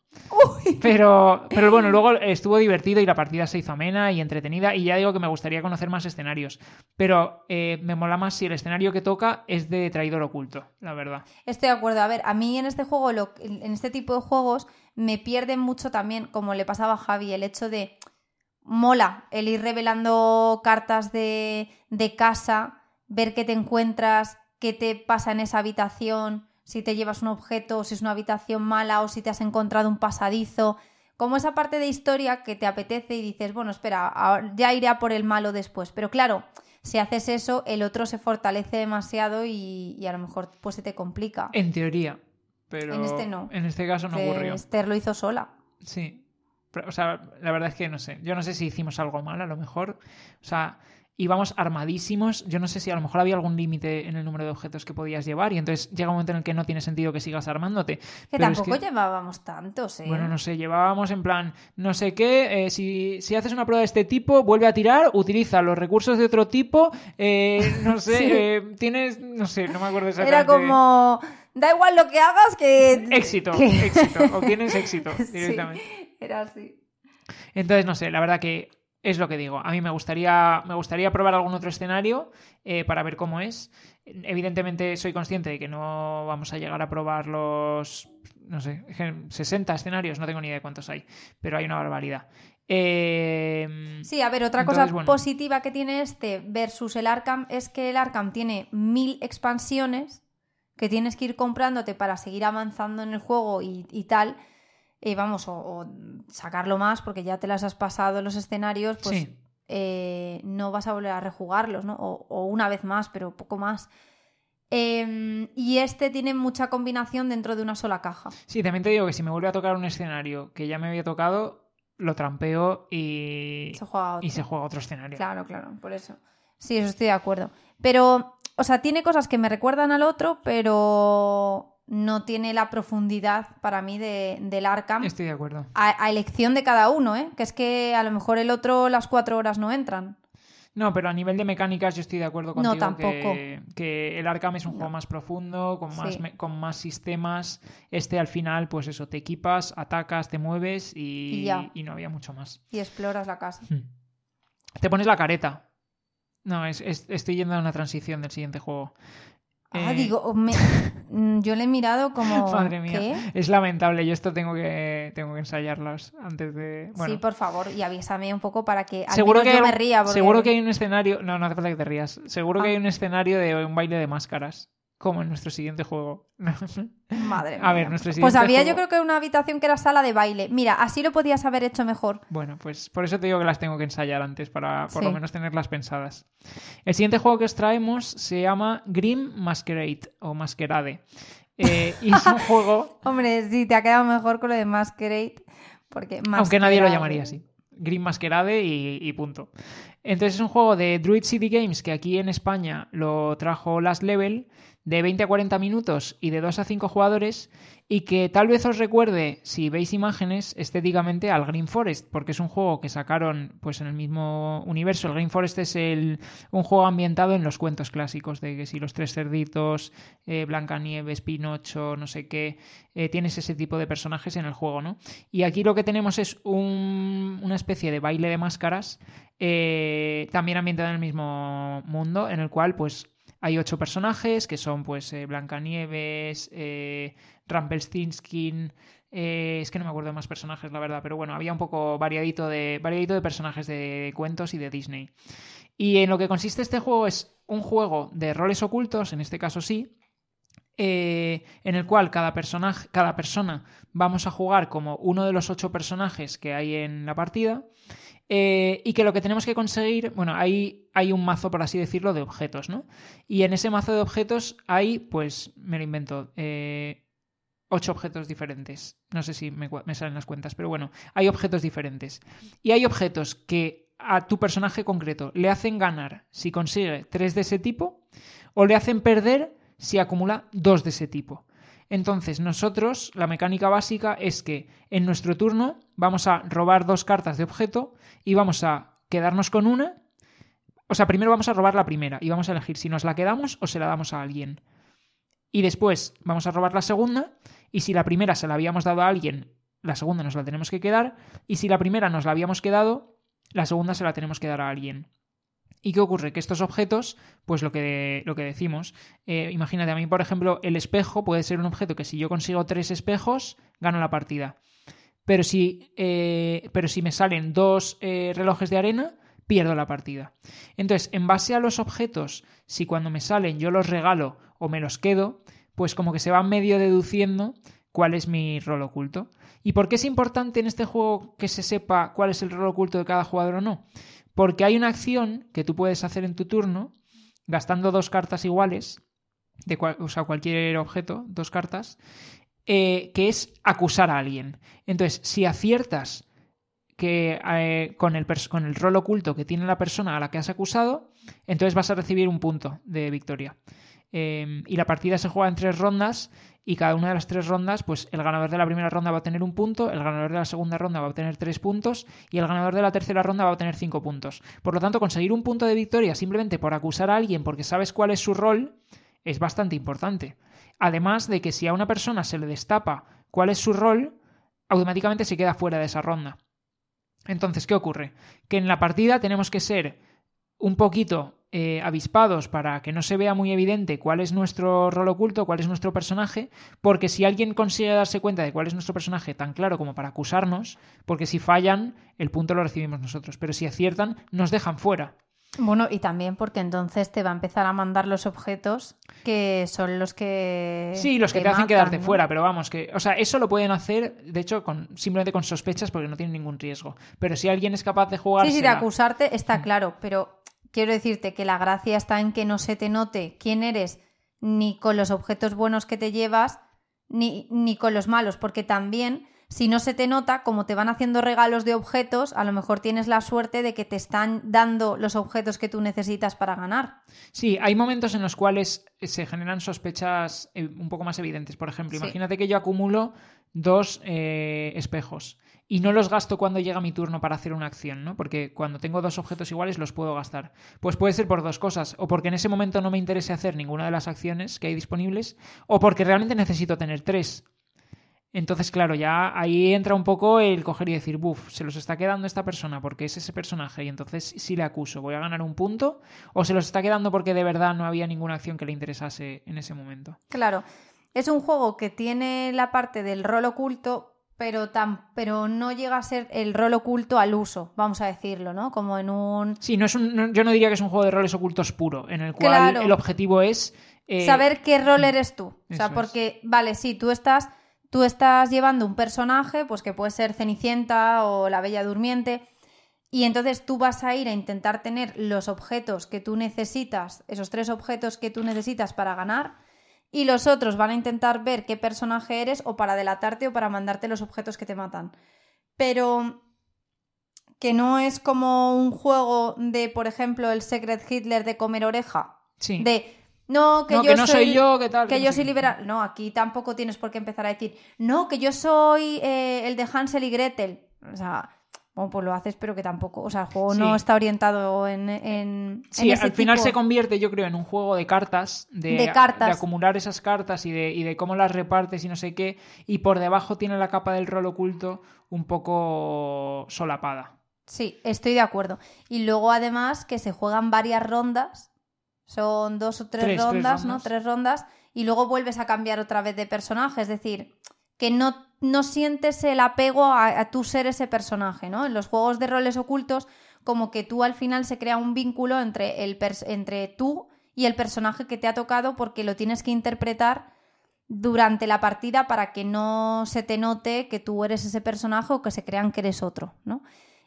pero, pero bueno, luego estuvo divertido y la partida se hizo amena y entretenida. Y ya digo que me gustaría conocer más escenarios. Pero eh, me mola más si el escenario que toca es de traidor oculto, la verdad. Estoy de acuerdo. A ver, a mí en este juego, en este tipo de juegos, me pierden mucho también, como le pasaba a Javi, el hecho de mola el ir revelando cartas de, de casa, ver qué te encuentras, qué te pasa en esa habitación si te llevas un objeto, si es una habitación mala o si te has encontrado un pasadizo. Como esa parte de historia que te apetece y dices, bueno, espera, ya iré a por el malo después. Pero claro, si haces eso, el otro se fortalece demasiado y, a lo mejor pues se te complica. En teoría. Pero en este no. En este caso no ocurrió. Esther lo hizo sola. Sí. o sea, la verdad es que no sé. Yo no sé si hicimos algo mal, a lo mejor. O sea, íbamos armadísimos. Yo no sé si a lo mejor había algún límite en el número de objetos que podías llevar y entonces llega un momento en el que no tiene sentido que sigas armándote. Que tampoco llevábamos tantos, ¿eh? Bueno, no sé, llevábamos en plan, no sé qué, eh, si, si, haces una prueba de este tipo, vuelve a tirar, utiliza los recursos de otro tipo, eh, no sé, eh, tienes, no sé, no me acuerdo exactamente. Era como, da igual lo que hagas que... Éxito, éxito, obtienes éxito directamente. era así. Entonces, no sé, la verdad que es lo que digo. A mí me gustaría, me gustaría probar algún otro escenario eh, para ver cómo es. Evidentemente soy consciente de que no vamos a llegar a probar los, no sé, 60 escenarios, no tengo ni idea de cuántos hay, pero hay una barbaridad. Eh, sí, a ver, otra cosa positiva que tiene este versus el Arkham es que el Arkham tiene mil expansiones que tienes que ir comprándote para seguir avanzando en el juego y, y tal eh, vamos, o, sacarlo más porque ya te las has pasado en los escenarios, pues eh, no vas a volver a rejugarlos, ¿no? O, una vez más, pero poco más. Em, y este tiene mucha combinación dentro de una sola caja. Sí, también te digo que si me vuelve a tocar un escenario que ya me había tocado, lo trampeo y se juega otro, y se juega otro escenario. Claro, claro, por eso. Sí, eso estoy de acuerdo. Pero O sea, tiene cosas que me recuerdan al otro, pero no tiene la profundidad para mí de, del Arkham. Estoy de acuerdo. A, a elección de cada uno, ¿eh? Que es que a lo mejor el otro las cuatro horas no entran. No, pero a nivel de mecánicas yo estoy de acuerdo contigo No, tampoco. Que, que el Arkham es un juego más profundo, con más, Sí. me- con más sistemas. Este al final, pues eso, te equipas, atacas, te mueves y, Y ya. y no había mucho más. Y exploras la casa. Te pones la careta. No, es, es- estoy yendo a una transición del siguiente juego. Ah, Eh, digo, me- mm, yo le he mirado como. Madre mía, ¿Qué? es lamentable. Yo esto tengo que, tengo que ensayarlas antes de... Bueno, Sí, por favor, y avísame un poco para que al seguro menos que, yo hay, me ría. porque- seguro que hay un escenario... No, no hace falta que te rías. Seguro que Ah. hay un escenario de un baile de máscaras, como en nuestro siguiente juego. Madre A ver, mía. nuestro Pues siguiente había juego- yo creo que una habitación que era sala de baile. Mira, así lo podías haber hecho mejor. Bueno, pues por eso te digo que las tengo que ensayar antes para por lo menos tenerlas pensadas. El siguiente juego que os traemos se llama Grim Masquerade o Masquerade. Eh, y es un juego, Hombre, sí, te ha quedado mejor con lo de Masquerade. Porque aunque nadie lo Masquerade- llamaría así. Grim Masquerade y, y punto. Entonces es un juego de Druid City Games que aquí en España lo trajo Last Level de 20 a 40 minutos y de 2 a 5 jugadores y que tal vez os recuerde, si veis imágenes, estéticamente al Green Forest, porque es un juego que sacaron pues en el mismo universo. El Green Forest es el, un juego ambientado en los cuentos clásicos de que si los tres cerditos, eh, Blancanieves, Pinocho, no sé qué, eh, tienes ese tipo de personajes en el juego, ¿no? Y aquí lo que tenemos es un- una especie de baile de máscaras, eh, también ambientado en el mismo mundo, en el cual pues hay ocho personajes que son pues eh, Blancanieves, eh, Rumpelstiltskin, eh, es que no me acuerdo de más personajes, la verdad, pero bueno, había un poco variadito de, variadito de personajes de cuentos y de Disney. Y en lo que consiste este juego es un juego de roles ocultos, en este caso sí, eh, en el cual cada, personaje, cada persona vamos a jugar como uno de los ocho personajes que hay en la partida. Eh, y que lo que tenemos que conseguir, bueno, hay, hay un mazo, por así decirlo, de objetos, ¿no? Y en ese mazo de objetos hay, pues, me lo invento, eh, ocho objetos diferentes. No sé si me, salen las cuentas, pero bueno, hay objetos diferentes. Y hay objetos que a tu personaje concreto le hacen ganar si consigue tres de ese tipo, o le hacen perder si acumula dos de ese tipo. Entonces, nosotros, la mecánica básica es que en nuestro turno vamos a robar dos cartas de objeto y vamos a quedarnos con una. O sea, primero vamos a robar la primera y vamos a elegir si nos la quedamos o se la damos a alguien. Y después vamos a robar la segunda y si la primera se la habíamos dado a alguien, la segunda nos la tenemos que quedar y si la primera nos la habíamos quedado, la segunda se la tenemos que dar a alguien. ¿Y qué ocurre? Que estos objetos, pues lo que, lo que decimos, eh, imagínate, a mí, por ejemplo, el espejo puede ser un objeto que si yo consigo tres espejos, gano la partida. Pero si, eh, pero si me salen dos eh, relojes de arena, pierdo la partida. Entonces, en base a los objetos, si cuando me salen yo los regalo o me los quedo, pues como que se va medio deduciendo cuál es mi rol oculto. ¿Y por qué es importante en este juego que se sepa cuál es el rol oculto de cada jugador o no? Porque hay una acción que tú puedes hacer en tu turno, gastando dos cartas iguales, o sea, cualquier objeto, dos cartas, eh, que es acusar a alguien. Entonces, si aciertas que eh, con, el rol oculto que tiene la persona a la que has acusado, entonces vas a recibir un punto de victoria. Eh, y la partida se juega en tres rondas y cada una de las tres rondas, pues el ganador de la primera ronda va a tener un punto, el ganador de la segunda ronda va a obtener tres puntos y el ganador de la tercera ronda va a obtener cinco puntos. Por lo tanto, conseguir un punto de victoria simplemente por acusar a alguien porque sabes cuál es su rol es bastante importante. Además de que si a una persona se le destapa cuál es su rol, automáticamente se queda fuera de esa ronda. Entonces, ¿qué ocurre? Que en la partida tenemos que ser un poquito eh, avispados para que no se vea muy evidente cuál es nuestro rol oculto, cuál es nuestro personaje, porque si alguien consigue darse cuenta de cuál es nuestro personaje tan claro como para acusarnos, porque si fallan, el punto lo recibimos nosotros, pero si aciertan, nos dejan fuera. Bueno, y también porque entonces te va a empezar a mandar los objetos que son los que. Sí, los que te, hacen matan, quedarte ¿no? fuera, pero vamos, que, o sea, eso lo pueden hacer, de hecho, con, simplemente con sospechas porque no tienen ningún riesgo. Pero si alguien es capaz de jugar. Sí, sí, de acusarte está claro, pero quiero decirte que la gracia está en que no se te note quién eres ni con los objetos buenos que te llevas, ni, ni con los malos, porque también si no se te nota, como te van haciendo regalos de objetos, a lo mejor tienes la suerte de que te están dando los objetos que tú necesitas para ganar. Sí, hay momentos en los cuales se generan sospechas eh, un poco más evidentes. Por ejemplo, imagínate que yo acumulo dos eh, espejos y no los gasto cuando llega mi turno para hacer una acción, ¿no? Porque cuando tengo dos objetos iguales los puedo gastar. Pues puede ser por dos cosas, o porque en ese momento no me interese hacer ninguna de las acciones que hay disponibles, o porque realmente necesito tener tres. Entonces, claro, ya ahí entra un poco el coger y decir, buf, se los está quedando esta persona porque es ese personaje y entonces sí le acuso, voy a ganar un punto, o se los está quedando porque de verdad no había ninguna acción que le interesase en ese momento. Claro, es un juego que tiene la parte del rol oculto, pero, tan, pero no llega a ser el rol oculto al uso, vamos a decirlo, ¿no? Como en un... Sí, no es un, yo no diría que es un juego de roles ocultos puro, en el cual el objetivo es... Eh, Saber qué rol eres tú. O sea, porque, vale, sí, tú estás tú estás llevando un personaje, pues que puede ser Cenicienta o la Bella Durmiente, y entonces tú vas a ir a intentar tener los objetos que tú necesitas, esos tres objetos que tú necesitas para ganar, y los otros van a intentar ver qué personaje eres o para delatarte o para mandarte los objetos que te matan. Pero que no es como un juego de, por ejemplo, el Secret Hitler de comer oreja. Sí. De no, que yo no soy, yo, ¿qué tal? Que, yo soy liberal. No, aquí tampoco tienes por qué empezar a decir, no, que yo soy eh, el de Hansel y Gretel. O sea, bueno, pues lo haces, pero que tampoco. O sea, el juego no está orientado en. en sí, al final se convierte, yo creo, en un juego de cartas. De, cartas. De acumular esas cartas y de, y de cómo las repartes y no sé qué. Y por debajo tiene la capa del rol oculto un poco solapada. Sí, estoy de acuerdo. Y luego, además, que se juegan varias rondas son dos o tres, rondas, ¿no? Tres rondas. Y luego vuelves a cambiar otra vez de personaje. Es decir, que no, no sientes el apego a, tú ser ese personaje, ¿no? En los juegos de roles ocultos, como que tú al final se crea un vínculo entre, el entre tú y el personaje que te ha tocado porque lo tienes que interpretar durante la partida para que no se te note que tú eres ese personaje o que se crean que eres otro, ¿no?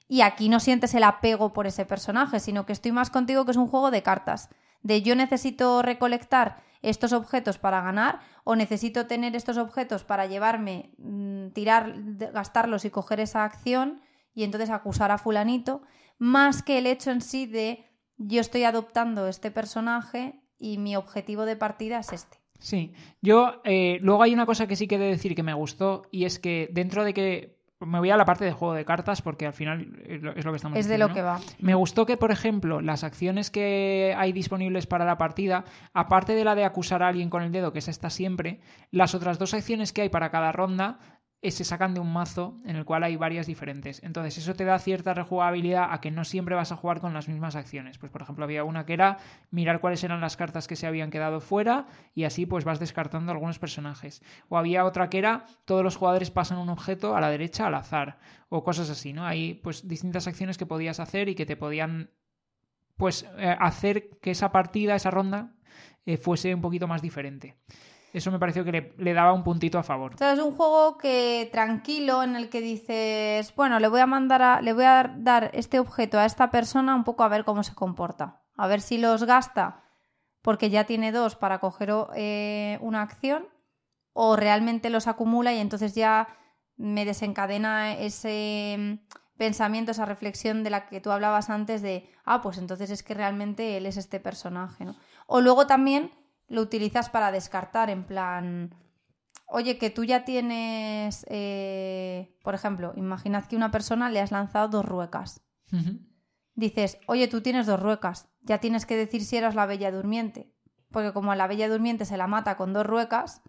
Y aquí no sientes el apego por ese personaje, sino que estoy más contigo que es un juego de cartas de yo necesito recolectar estos objetos para ganar o necesito tener estos objetos para llevarme, mm, tirar, gastarlos y coger esa acción y entonces acusar a fulanito, más que el hecho en sí de yo estoy adoptando este personaje y mi objetivo de partida es este. Sí, yo eh, luego hay una cosa que sí que he de decir que me gustó y es que dentro de que me voy a la parte de juego de cartas porque al final es lo, que estamos Es de lo que va. Me gustó que, por ejemplo, las acciones que hay disponibles para la partida, aparte de la de acusar a alguien con el dedo, que es esta siempre, las otras dos acciones que hay para cada ronda se sacan de un mazo en el cual hay varias diferentes. Entonces eso te da cierta rejugabilidad a que no siempre vas a jugar con las mismas acciones. Pues por ejemplo había una que era mirar cuáles eran las cartas que se habían quedado fuera y así pues vas descartando algunos personajes. O había otra que era todos los jugadores pasan un objeto a la derecha al azar o cosas así, ¿no? Hay pues distintas acciones que podías hacer y que te podían pues eh, hacer que esa partida, esa ronda eh, fuese un poquito más diferente. Eso me pareció que le, daba un puntito a favor. es un juego que tranquilo en el que dices, bueno, le voy a mandar a, le voy a dar este objeto a esta persona un poco a ver cómo se comporta, a ver si los gasta porque ya tiene dos para coger eh, una acción o realmente los acumula y entonces ya me desencadena ese mm, pensamiento, esa reflexión de la que tú hablabas antes de, ah, pues entonces es que realmente él es este personaje, ¿no? O luego también lo utilizas para descartar, en plan, oye, que tú ya tienes, eh, por ejemplo, imaginad que una persona le has lanzado dos ruecas. Dices, oye, tú tienes dos ruecas, ya tienes que decir si eras la bella durmiente, porque como a la bella durmiente se la mata con dos ruecas,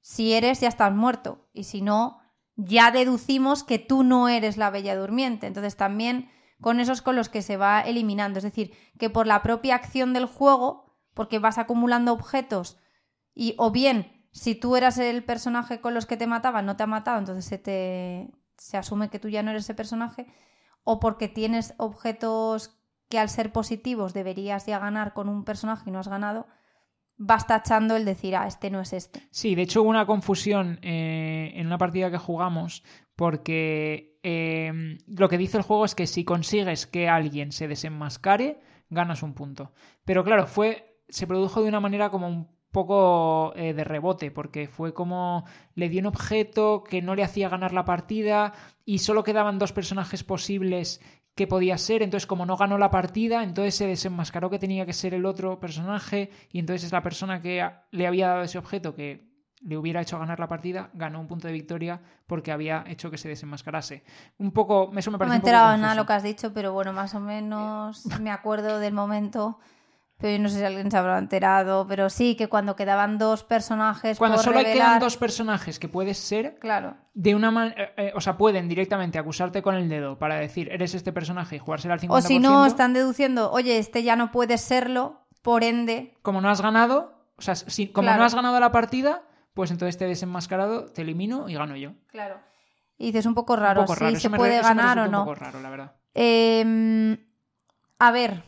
si eres ya estás muerto, y si no, ya deducimos que tú no eres la bella durmiente. Entonces también con esos con los que se va eliminando, es decir, que por la propia acción del juego porque vas acumulando objetos y o bien si tú eras el personaje con los que te mataban, no te ha matado, entonces se te se asume que tú ya no eres ese personaje o porque tienes objetos que al ser positivos deberías ya ganar con un personaje y no has ganado, vas tachando el decir, ah, este no es este. Sí, de hecho hubo una confusión eh, en una partida que jugamos porque eh, lo que dice el juego es que si consigues que alguien se desenmascare, ganas un punto. Pero claro, fue se produjo de una manera como poco eh, de rebote, porque fue como le dio un objeto que no le hacía ganar la partida y solo quedaban dos personajes posibles que podía ser, entonces como no ganó la partida, entonces se desenmascaró que tenía que ser el otro personaje y entonces es la persona que le había dado ese objeto que le hubiera hecho ganar la partida, ganó un punto de victoria porque había hecho que se desenmascarase. Un poco, eso me parece No me he un enterado nada lo que has dicho, pero bueno, más o menos me acuerdo del momento. Pero yo no sé si alguien se habrá enterado. Pero sí, que cuando quedaban dos personajes. Cuando por solo revelar- quedan dos personajes que puedes ser, Claro. de una manera, o sea, pueden directamente acusarte con el dedo para decir, eres este personaje y jugársela al 50%. O si no, están deduciendo, oye, este ya no puede serlo, por ende. Como no has ganado, o sea, si, como Claro. no has ganado la partida, pues entonces te he desenmascarado, te elimino y gano yo. Claro. Y dices un poco raro, un poco raro. se puede re- ganar o no. Un poco raro, la verdad. Eh, a ver,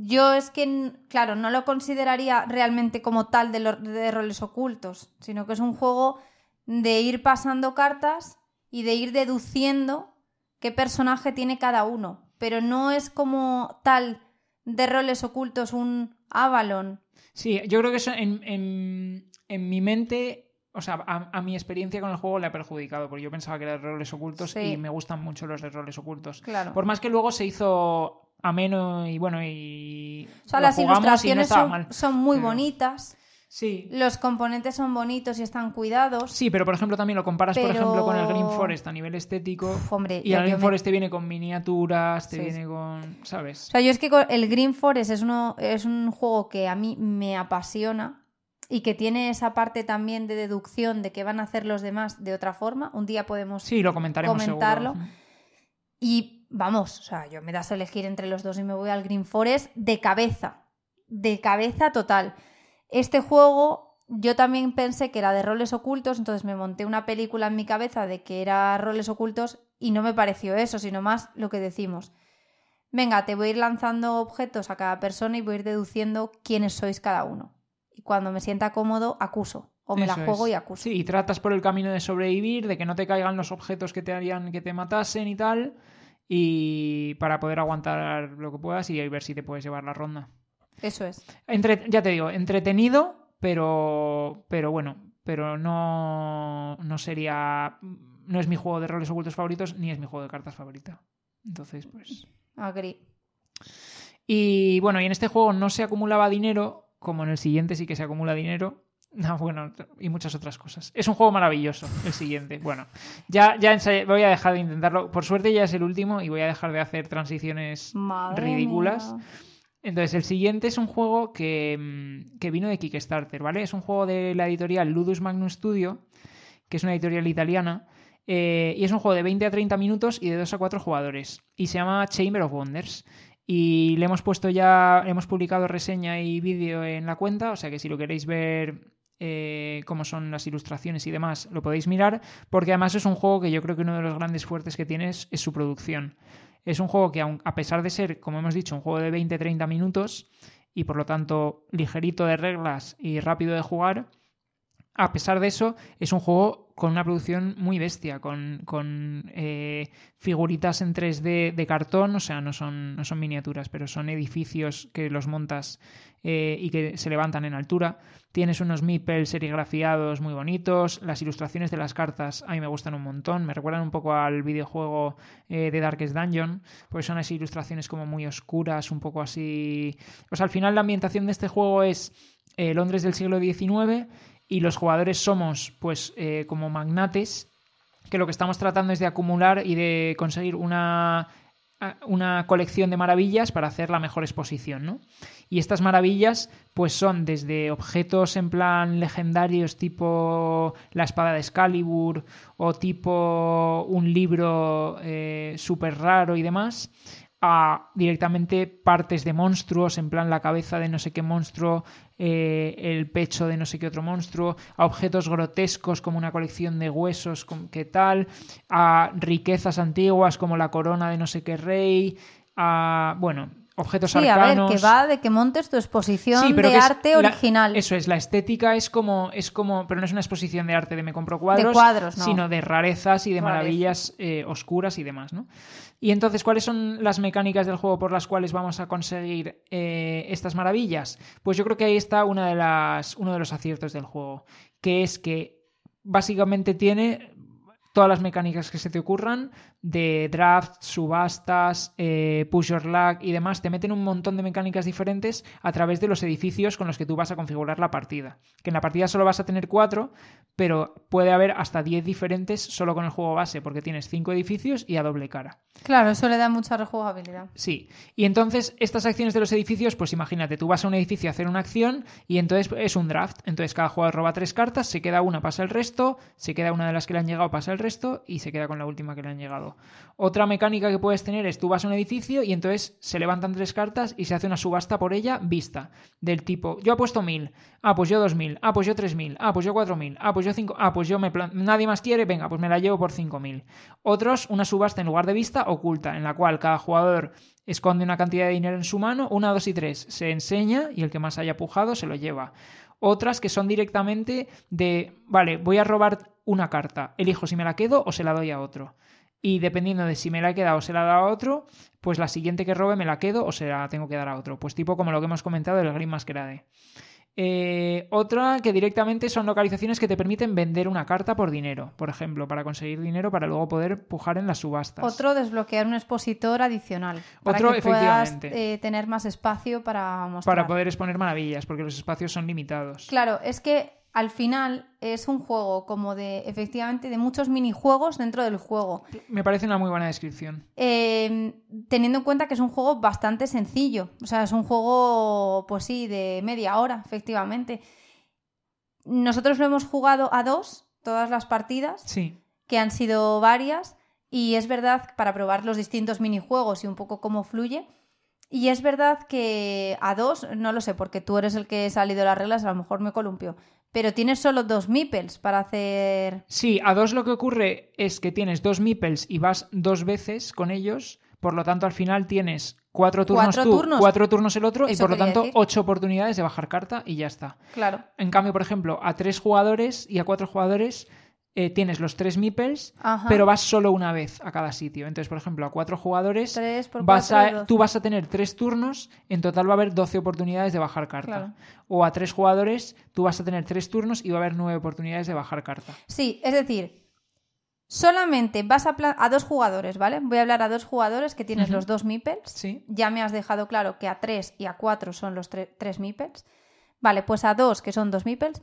yo es que, claro, no lo consideraría realmente como tal de, lo- de roles ocultos, sino que es un juego de ir pasando cartas y de ir deduciendo qué personaje tiene cada uno. Pero no es como tal de roles ocultos un Avalon. Sí, yo creo que eso en, en- en mi mente, o sea, a, a mi experiencia con el juego le ha perjudicado, porque yo pensaba que era de roles ocultos Sí. y me gustan mucho los de roles ocultos. Claro. Por más que luego se hizo ameno y bueno, y. O sea, las no ilustraciones son, muy pero- bonitas, Sí. los componentes son bonitos y están cuidados. Sí, pero por ejemplo también lo comparas, por ejemplo, con el Green Forest a nivel estético. Uf, hombre, y el Green me- Forest te viene con miniaturas, te Sí, viene sí. con. ¿Sabes? O sea, yo es que el Green Forest es, uno, es un juego que a mí me apasiona y que tiene esa parte también de deducción de qué van a hacer los demás de otra forma. Un día podemos Sí, lo comentaremos comentarlo. seguro. Y vamos, o sea, yo me das a elegir entre los dos y me voy al Green Forest de cabeza. De cabeza total. Este juego yo también pensé que era de roles ocultos, entonces me monté una película en mi cabeza de que era roles ocultos y no me pareció eso, sino más lo que decimos. Venga, te voy a ir lanzando objetos a cada persona y voy a ir deduciendo quiénes sois cada uno. Y cuando me sienta cómodo, acuso. O me Eso la juego es. y acuso. Sí, y tratas por el camino de sobrevivir, de que no te caigan los objetos que te harían que te matasen y tal. Y para poder aguantar lo que puedas y ver si te puedes llevar la ronda. Eso es. Entre- ya te digo, entretenido, pero, pero bueno, pero no, no sería. No es mi juego de roles ocultos favoritos, ni es mi juego de cartas favorita. Entonces, pues. Agree. Y bueno, y en este juego no se acumulaba dinero, como en el siguiente sí que se acumula dinero. No, bueno, y muchas otras cosas. Es un juego maravilloso, el siguiente. Bueno, ya, ya voy a dejar de intentarlo. Por suerte ya es el último y voy a dejar de hacer transiciones Madre ridículas. mía. Entonces, el siguiente es un juego que, mm, que vino de Kickstarter, ¿vale? Es un juego de la editorial Ludus Magnum Studio, que es una editorial italiana, eh, y es un juego de 20 a 30 minutos y de 2 a 4 jugadores. Y se llama Chamber of Wonders. Y le hemos puesto ya, hemos publicado reseña y vídeo en la cuenta, o sea que si lo queréis ver eh, cómo son las ilustraciones y demás, lo podéis mirar, porque además es un juego que yo creo que uno de los grandes fuertes que tiene es, es su producción. Es un juego que, aun- a pesar de ser, como hemos dicho, un juego de 20-30 minutos y por lo tanto ligerito de reglas y rápido de jugar, a pesar de eso, es un juego con una producción muy bestia, con, con, eh, figuritas en 3D de cartón, o sea, no son, no son miniaturas, pero son edificios que los montas eh, y que se levantan en altura. Tienes unos meeples serigrafiados muy bonitos, las ilustraciones de las cartas a mí me gustan un montón, me recuerdan un poco al videojuego eh, de Darkest Dungeon, pues son ilustraciones como muy oscuras, un poco así... O sea, al final la ambientación de este juego es Londres del siglo XIX y los jugadores somos pues eh, como magnates que lo que estamos tratando es de acumular y de conseguir una, una colección de maravillas para hacer la mejor exposición, ¿no? Y estas maravillas pues son desde objetos en plan legendarios tipo la espada de Excalibur o tipo un libro eh, súper raro y demás a directamente partes de monstruos, en plan la cabeza de no sé qué monstruo, eh, el pecho de no sé qué otro monstruo, a objetos grotescos como una colección de huesos, qué tal, a riquezas antiguas como la corona de no sé qué rey, a, bueno, objetos Sí, a ver, arcanos. que va de que montes tu exposición Sí, pero de arte la- original. eso es, la estética es como, es como, pero no es una exposición de arte de me compro cuadros, cuadros, no. sino de rarezas y de maravillas eh, oscuras y demás, ¿no? Y entonces, ¿cuáles son las mecánicas del juego por las cuales vamos a conseguir eh, estas maravillas? Pues yo creo que ahí está una de las, uno de los aciertos del juego, que es que básicamente tiene todas las mecánicas que se te ocurran de draft, subastas, eh, push your luck y demás, te meten un montón de mecánicas diferentes a través de los edificios con los que tú vas a configurar la partida. Que en la partida solo vas a tener cuatro, pero puede haber hasta 10 diferentes solo con el juego base, porque tienes cinco edificios y a doble cara. Claro, eso le da mucha rejugabilidad. Sí, y entonces estas acciones de los edificios, pues imagínate, tú vas a un edificio a hacer una acción y entonces es un draft. Entonces cada jugador roba tres cartas, se queda una, pasa el resto, se queda una de las que le han llegado, pasa el resto y se queda con la última que le han llegado. Otra mecánica que puedes tener es tú vas a un edificio y entonces se levantan tres cartas y se hace una subasta por ella vista. Del tipo, yo apuesto mil, ah, pues yo dos mil, ah, pues yo tres mil, ah, pues yo cuatro mil, ah, pues yo cinco, ah, pues yo me plan- nadie más quiere, venga, pues me la llevo por cinco mil. Otros, una subasta en lugar de vista oculta, en la cual cada jugador esconde una cantidad de dinero en su mano, una, dos y tres, se enseña y el que más haya pujado se lo lleva. Otras que son directamente de, vale, voy a robar una carta, elijo si me la quedo o se la doy a otro. Y dependiendo de si me la he quedado o se la he dado a otro, pues la siguiente que robe me la quedo o se la tengo que dar a otro. Pues tipo como lo que hemos comentado del Green Masquerade. Eh, otra que directamente son localizaciones que te permiten vender una carta por dinero, por ejemplo, para conseguir dinero para luego poder pujar en las subastas. Otro, desbloquear un expositor adicional. Para Otro, que puedas efectivamente. eh, tener más espacio para mostrar. para poder exponer maravillas, porque los espacios son limitados. Claro, es que al final es un juego como de, efectivamente, de muchos minijuegos dentro del juego. Me parece una muy buena descripción. Eh, teniendo en cuenta que es un juego bastante sencillo. O sea, es un juego, pues sí, de media hora, efectivamente. Nosotros lo hemos jugado a dos, todas las partidas, Sí, que han sido varias. Y es verdad, para probar los distintos minijuegos y un poco cómo fluye. Y es verdad que a dos, no lo sé, porque tú eres el que ha salido las reglas, a lo mejor me columpio. Pero tienes solo dos meeples para hacer. Sí, a dos lo que ocurre es que tienes dos meeples y vas dos veces con ellos, por lo tanto al final tienes cuatro turnos Cuatro tú, turnos. cuatro turnos el otro y por lo tanto decir. ocho oportunidades de bajar carta y ya está. Claro. En cambio, por ejemplo, a tres jugadores y a cuatro jugadores eh, tienes los tres meeples, Ajá. pero vas solo una vez a cada sitio. Entonces, por ejemplo, a cuatro jugadores Tres por vas cuatro, a- tú vas a tener tres turnos, en total va a haber 12 oportunidades de bajar carta. Claro. O a tres jugadores tú vas a tener tres turnos y va a haber nueve oportunidades de bajar carta. Sí, es decir, solamente vas a, a dos jugadores, ¿vale? Voy a hablar a dos jugadores que tienes los dos meeples. Sí. Ya me has dejado claro que a tres y a cuatro son los tre- tres meeples. Vale, pues a dos, que son dos meeples,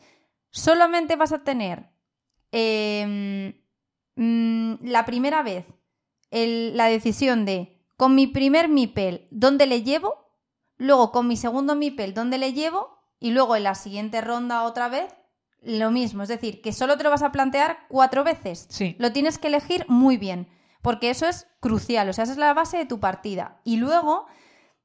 solamente vas a tener em, mm, la primera vez el- la decisión de con mi primer meeple, ¿dónde le llevo? Luego con mi segundo meeple, ¿dónde le llevo? Y luego en la siguiente ronda otra vez, lo mismo. Es decir, que solo te lo vas a plantear cuatro veces. Sí. Lo tienes que elegir muy bien, porque eso es crucial, o sea, esa es la base de tu partida. Y luego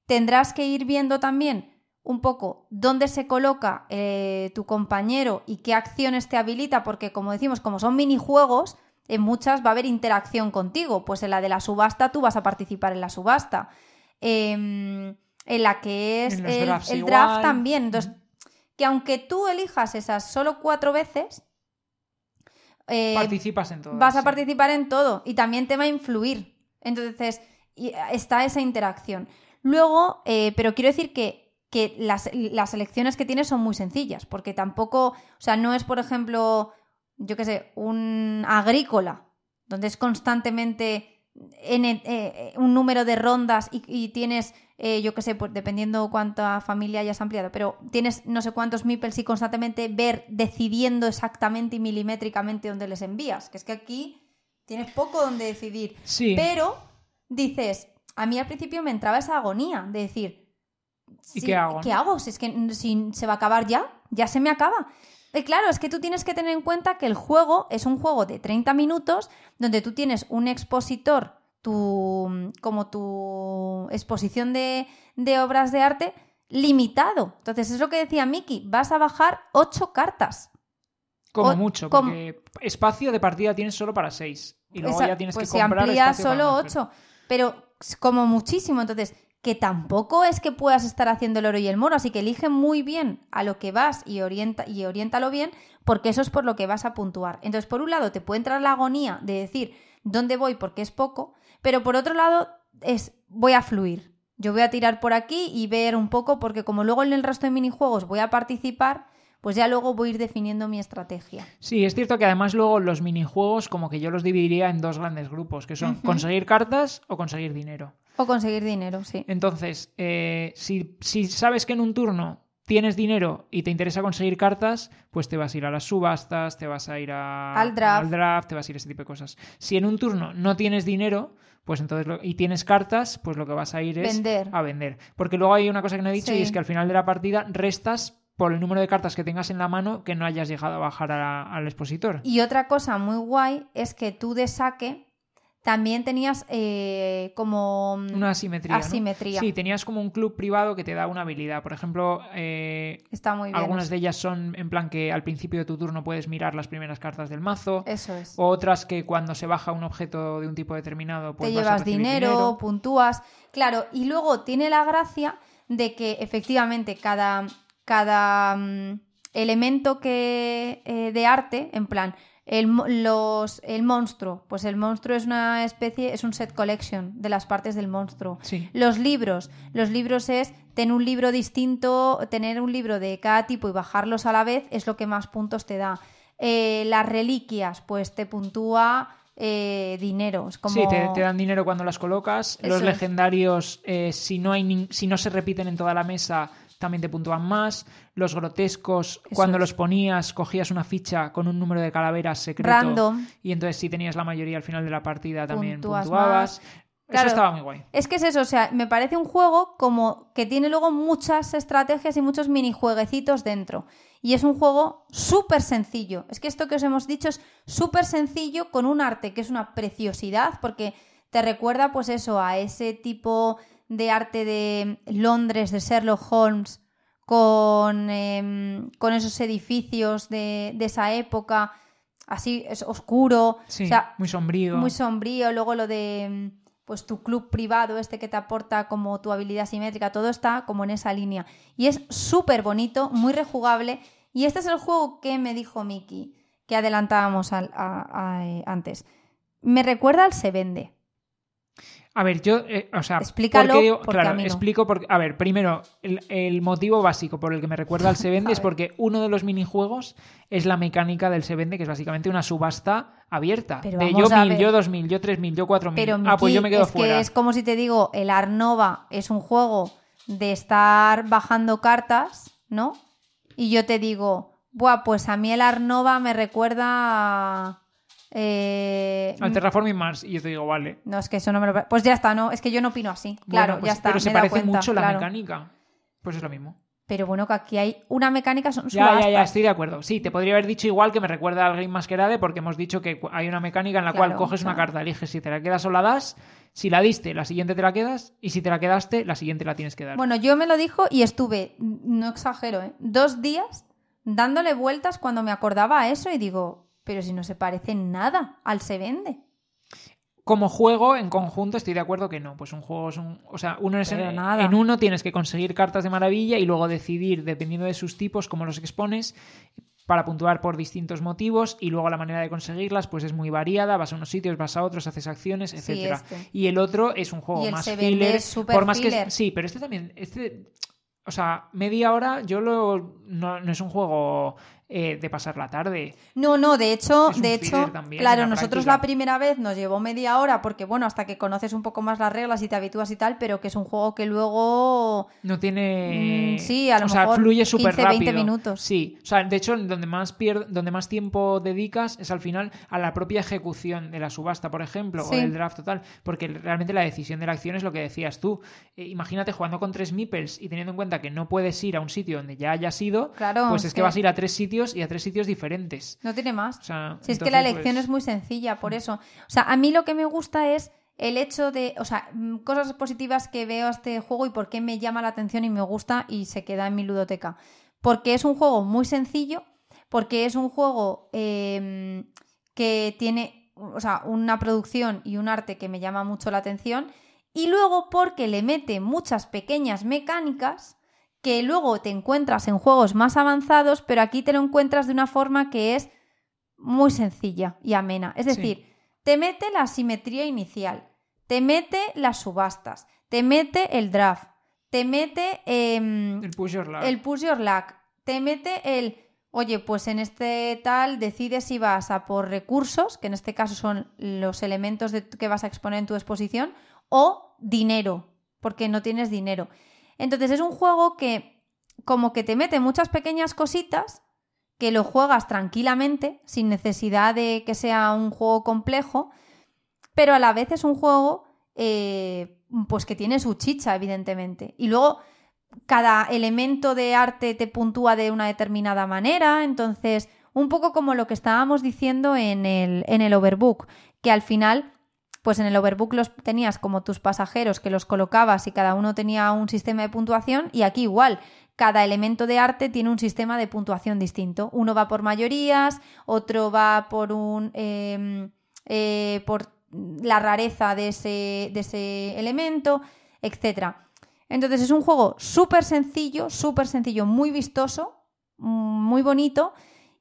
tendrás que ir viendo también un poco dónde se coloca eh, tu compañero y qué acciones te habilita, porque como decimos, como son minijuegos, en muchas va a haber interacción contigo. Pues en la de la subasta tú vas a participar en la subasta. Em, en la que es el, el draft también. Entonces, que aunque tú elijas esas solo cuatro veces, eh, Participas en todo. vas a sí. participar en todo y también te va a influir. Entonces, y- está esa interacción. Luego, eh, pero quiero decir que, que las, las elecciones que tienes son muy sencillas, porque tampoco, o sea, no es, por ejemplo, yo qué sé, un agrícola, donde es constantemente N- eh, un número de rondas y, y tienes, eh, yo qué sé, pues dependiendo cuánta familia hayas ampliado, pero tienes no sé cuántos meeples y constantemente ver decidiendo exactamente y milimétricamente dónde les envías. Que es que aquí tienes poco donde decidir. Sí. Pero dices, a mí al principio me entraba esa agonía de decir, ¿Y sí, qué hago, ¿Qué hago? Si es que si se va a acabar ya, ya se me acaba. Y claro, es que tú tienes que tener en cuenta que el juego es un juego de 30 minutos donde tú tienes un expositor, tu, como tu exposición de, de obras de arte, limitado. Entonces, es lo que decía Miki, vas a bajar 8 cartas. Como o- mucho, como- porque espacio de partida tienes solo para seis. Y luego Esa- ya tienes pues que se comprar amplía solo más, pero- 8, pero como muchísimo. Entonces, que tampoco es que puedas estar haciendo el oro y el moro, así que elige muy bien a lo que vas y, orienta, y oriéntalo bien, porque eso es por lo que vas a puntuar. Entonces, por un lado, te puede entrar la agonía de decir dónde voy porque es poco, pero por otro lado, es voy a fluir. Yo voy a tirar por aquí y ver un poco, porque como luego en el resto de minijuegos voy a participar, pues ya luego voy a ir definiendo mi estrategia. Sí, es cierto que además luego los minijuegos como que yo los dividiría en dos grandes grupos, que son conseguir cartas o conseguir dinero. O conseguir dinero, sí. Entonces, eh, si, si sabes que en un turno tienes dinero y te interesa conseguir cartas, pues te vas a ir a las subastas, te vas a ir al, draft. te vas a ir a ese tipo de cosas. Si en un turno no tienes dinero, pues entonces y tienes cartas, pues lo que vas a ir es a vender. Porque luego hay una cosa que no he dicho y es que al final de la partida restas por el número de cartas que tengas en la mano que no hayas llegado a bajar al expositor. Y otra cosa muy guay es que tú de saque también tenías eh, como una asimetría. asimetría. Sí, tenías como un club privado que te da una habilidad. Por ejemplo, eh, Está muy bien algunas de ellas son en plan que al principio de tu turno puedes mirar las primeras cartas del mazo. Eso es. Otras que cuando se baja un objeto de un tipo determinado, pues te llevas dinero, puntúas. Claro, y luego tiene la gracia de que efectivamente cada cada mm, elemento que, eh, de arte, en plan, el, los, el monstruo, pues el monstruo es una especie, es un set collection de las partes del monstruo. Los libros, los libros es tener un libro distinto, tener un libro de cada tipo y bajarlos a la vez es lo que más puntos te da. Eh, las reliquias, pues te puntúa eh, dinero. como... Sí, te, dan dinero cuando las colocas. Los legendarios, si, no hay si no se repiten en toda la mesa, también te puntúan más. Los grotescos, cuando los ponías, cogías una ficha con un número de calaveras secreto. Random. Y entonces si tenías la mayoría al final de la partida también puntuabas. eso estaba muy guay. Es que es eso, o sea, me parece un juego como que tiene luego muchas estrategias y muchos minijueguecitos dentro. Y es un juego súper sencillo. Es que esto que os hemos dicho es súper sencillo con un arte que es una preciosidad porque te recuerda pues eso a ese tipo de arte de Londres, de Sherlock Holmes, con, em, con esos edificios de, esa época, así es oscuro, muy sombrío. Muy sombrío, luego lo de em, pues tu club privado, este que te aporta como tu habilidad simétrica, todo está como en esa línea. Y es súper bonito, muy rejugable. Y este es el juego que me dijo Miki, que adelantábamos eh, antes. Me recuerda al Se Vende. A ver, yo, eh, o sea, Explícalo porque claro, explico porque, a ver, primero, el, motivo básico por el que me recuerda al Se Vende es porque uno de los minijuegos es la mecánica del Se Vende, que es básicamente una subasta abierta. de yo mil, yo dos mil, yo tres mil, yo cuatro mil. ah, pues yo me quedo es fuera. Que es como si te digo, el Arnova es un juego de estar bajando cartas, ¿no? Y yo te digo, buah, pues a mí el Arnova me recuerda eh, Al Terraforming Mars. Y yo te digo, vale. No, es que eso no me lo. Pues ya está, no. Es que yo no opino así. Claro, pues ya está. Pero se parece mucho la mecánica. Pues es lo mismo. Pero bueno, que aquí hay una mecánica, son Ya, ya, ya, estoy de acuerdo. Sí, te podría haber dicho igual que me recuerda al Game Masquerade porque hemos dicho que hay una mecánica en la cual coges una carta, eliges si te la quedas o la das. Si la diste, la siguiente te la quedas. Y si te la quedaste, la siguiente la tienes que dar. Bueno, yo me lo dijo y estuve, no exagero, ¿eh? dos días dándole vueltas cuando me acordaba a eso y digo, pero si no se parece en nada al se vende. Como juego en conjunto estoy de acuerdo que no, pues un juego es un, o sea, uno es en, nada. en uno tienes que conseguir cartas de maravilla y luego decidir dependiendo de sus tipos cómo los expones para puntuar por distintos motivos y luego la manera de conseguirlas pues es muy variada, vas a unos sitios, vas a otros, haces acciones, etcétera. Este. Y el otro es un juego más filler, por más que sí, pero este también este o sea, media hora yo lo no es un juego eh, de pasar la tarde. No, no, de hecho, de hecho, claro, nosotros la primera vez nos llevó media hora porque, bueno, hasta que conoces un poco más las reglas y te habitúas y tal, pero que es un juego que luego... No tiene... Mm, sí, a lo o mejor sea, fluye súper rápido. 20 minutos. Sí, o sea, de hecho, donde más, donde más tiempo dedicas es al final a la propia ejecución de la subasta, por ejemplo, o del draft total, porque realmente la decisión de la acción es lo que decías tú. Eh, imagínate jugando con tres meeples y teniendo en cuenta que no puedes ir a un sitio donde ya hayas ido, claro, pues es que vas a ir a tres sitios y a tres sitios diferentes. No tiene más. si es que la elección pues, es muy sencilla, por eso. O sea, a mí lo que me gusta es el hecho de, o sea, mm, cosas positivas que veo a este juego y por qué me llama la atención y me gusta y se queda en mi ludoteca. Porque es un juego muy sencillo, porque es un juego em, que tiene, o sea, una producción y un arte que me llama mucho la atención y luego porque le mete muchas pequeñas mecánicas que luego te encuentras en juegos más avanzados, pero aquí te lo encuentras de una forma que es muy sencilla y amena. Es decir, te mete la simetría inicial, te mete las subastas, te mete el draft, te mete em, el push your luck. el push your luck, te mete el, oye, pues en este tal decides si vas a por recursos, que en este caso son los elementos de, que vas a exponer en tu exposición, o dinero, porque no tienes dinero. Entonces es un juego que como que te mete muchas pequeñas cositas que lo juegas tranquilamente, sin necesidad de que sea un juego complejo, pero a la vez es un juego eh, pues que tiene su chicha, evidentemente. Y luego cada elemento de arte te puntúa de una determinada manera, entonces un poco como lo que estábamos diciendo en el, en el overbook, que al final pues en el overbook los tenías como tus pasajeros que los colocabas y cada uno tenía un sistema de puntuación y aquí igual, cada elemento de arte tiene un sistema de puntuación distinto. Uno va por mayorías, otro va por un em, eh, por la rareza de ese, de ese elemento, etc. Entonces es un juego súper sencillo, súper sencillo, muy vistoso, muy bonito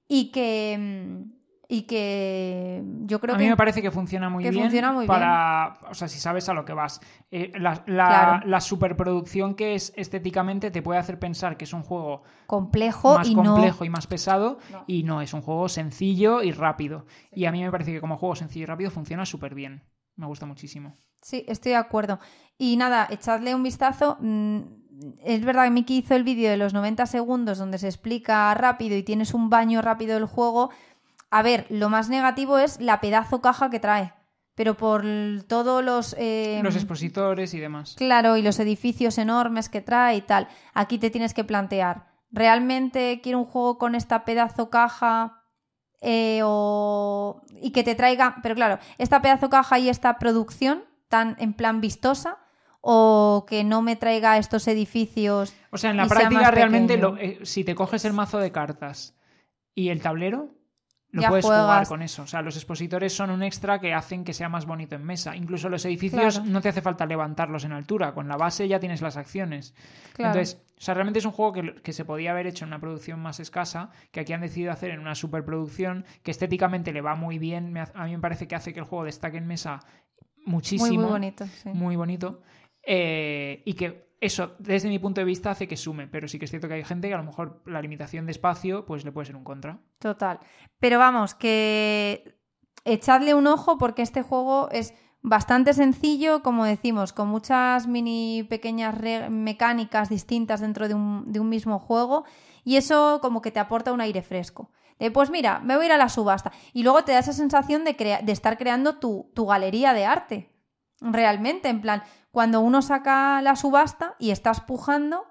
y que em, y que yo creo a que... A mí me parece que funciona muy que bien. Funciona muy para, O sea, si sabes a lo que vas. Eh, la, superproducción que es estéticamente te puede hacer pensar que es un juego complejo más y complejo y más pesado y no, es un juego sencillo y rápido. Y a mí me parece que como juego sencillo y rápido funciona súper bien. Me gusta muchísimo. Sí, estoy de acuerdo. Y nada, echadle un vistazo. Mm, es verdad que Miki hizo el vídeo de los 90 segundos donde se explica rápido y tienes un baño rápido del juego a ver, lo más negativo es la pedazo caja que trae. Pero por todos los... Em, los expositores y demás. Claro, y los edificios enormes que trae y tal. Aquí te tienes que plantear, ¿realmente quiero un juego con esta pedazo caja eh, o... y que te traiga... Pero claro, esta pedazo caja y esta producción tan en plan vistosa o que no me traiga estos edificios. O sea, en la práctica realmente eh, si te coges el mazo de cartas y el tablero, no puedes jugar con eso. O sea, los expositores son un extra que hacen que sea más bonito en mesa. Incluso los edificios no te hace falta levantarlos en altura. Con la base ya tienes las acciones. Entonces, o sea, realmente es un juego que, se podía haber hecho en una producción más escasa, que aquí han decidido hacer en una superproducción, que estéticamente le va muy bien. a mí me parece que hace que el juego destaque en mesa muchísimo. Muy, muy bonito. Sí. Muy bonito. Eh, y que eso, desde mi punto de vista, hace que sume, pero sí que es cierto que hay gente que a lo mejor la limitación de espacio pues le puede ser un contra. Total. Pero vamos, que echadle un ojo porque este juego es bastante sencillo, como decimos, con muchas mini pequeñas mecánicas distintas dentro de un, de un, mismo juego y eso como que te aporta un aire fresco. pues mira, me voy a ir a la subasta y luego te da esa sensación de, de estar creando tu, tu galería de arte. Realmente, en plan, cuando uno saca la subasta y estás pujando,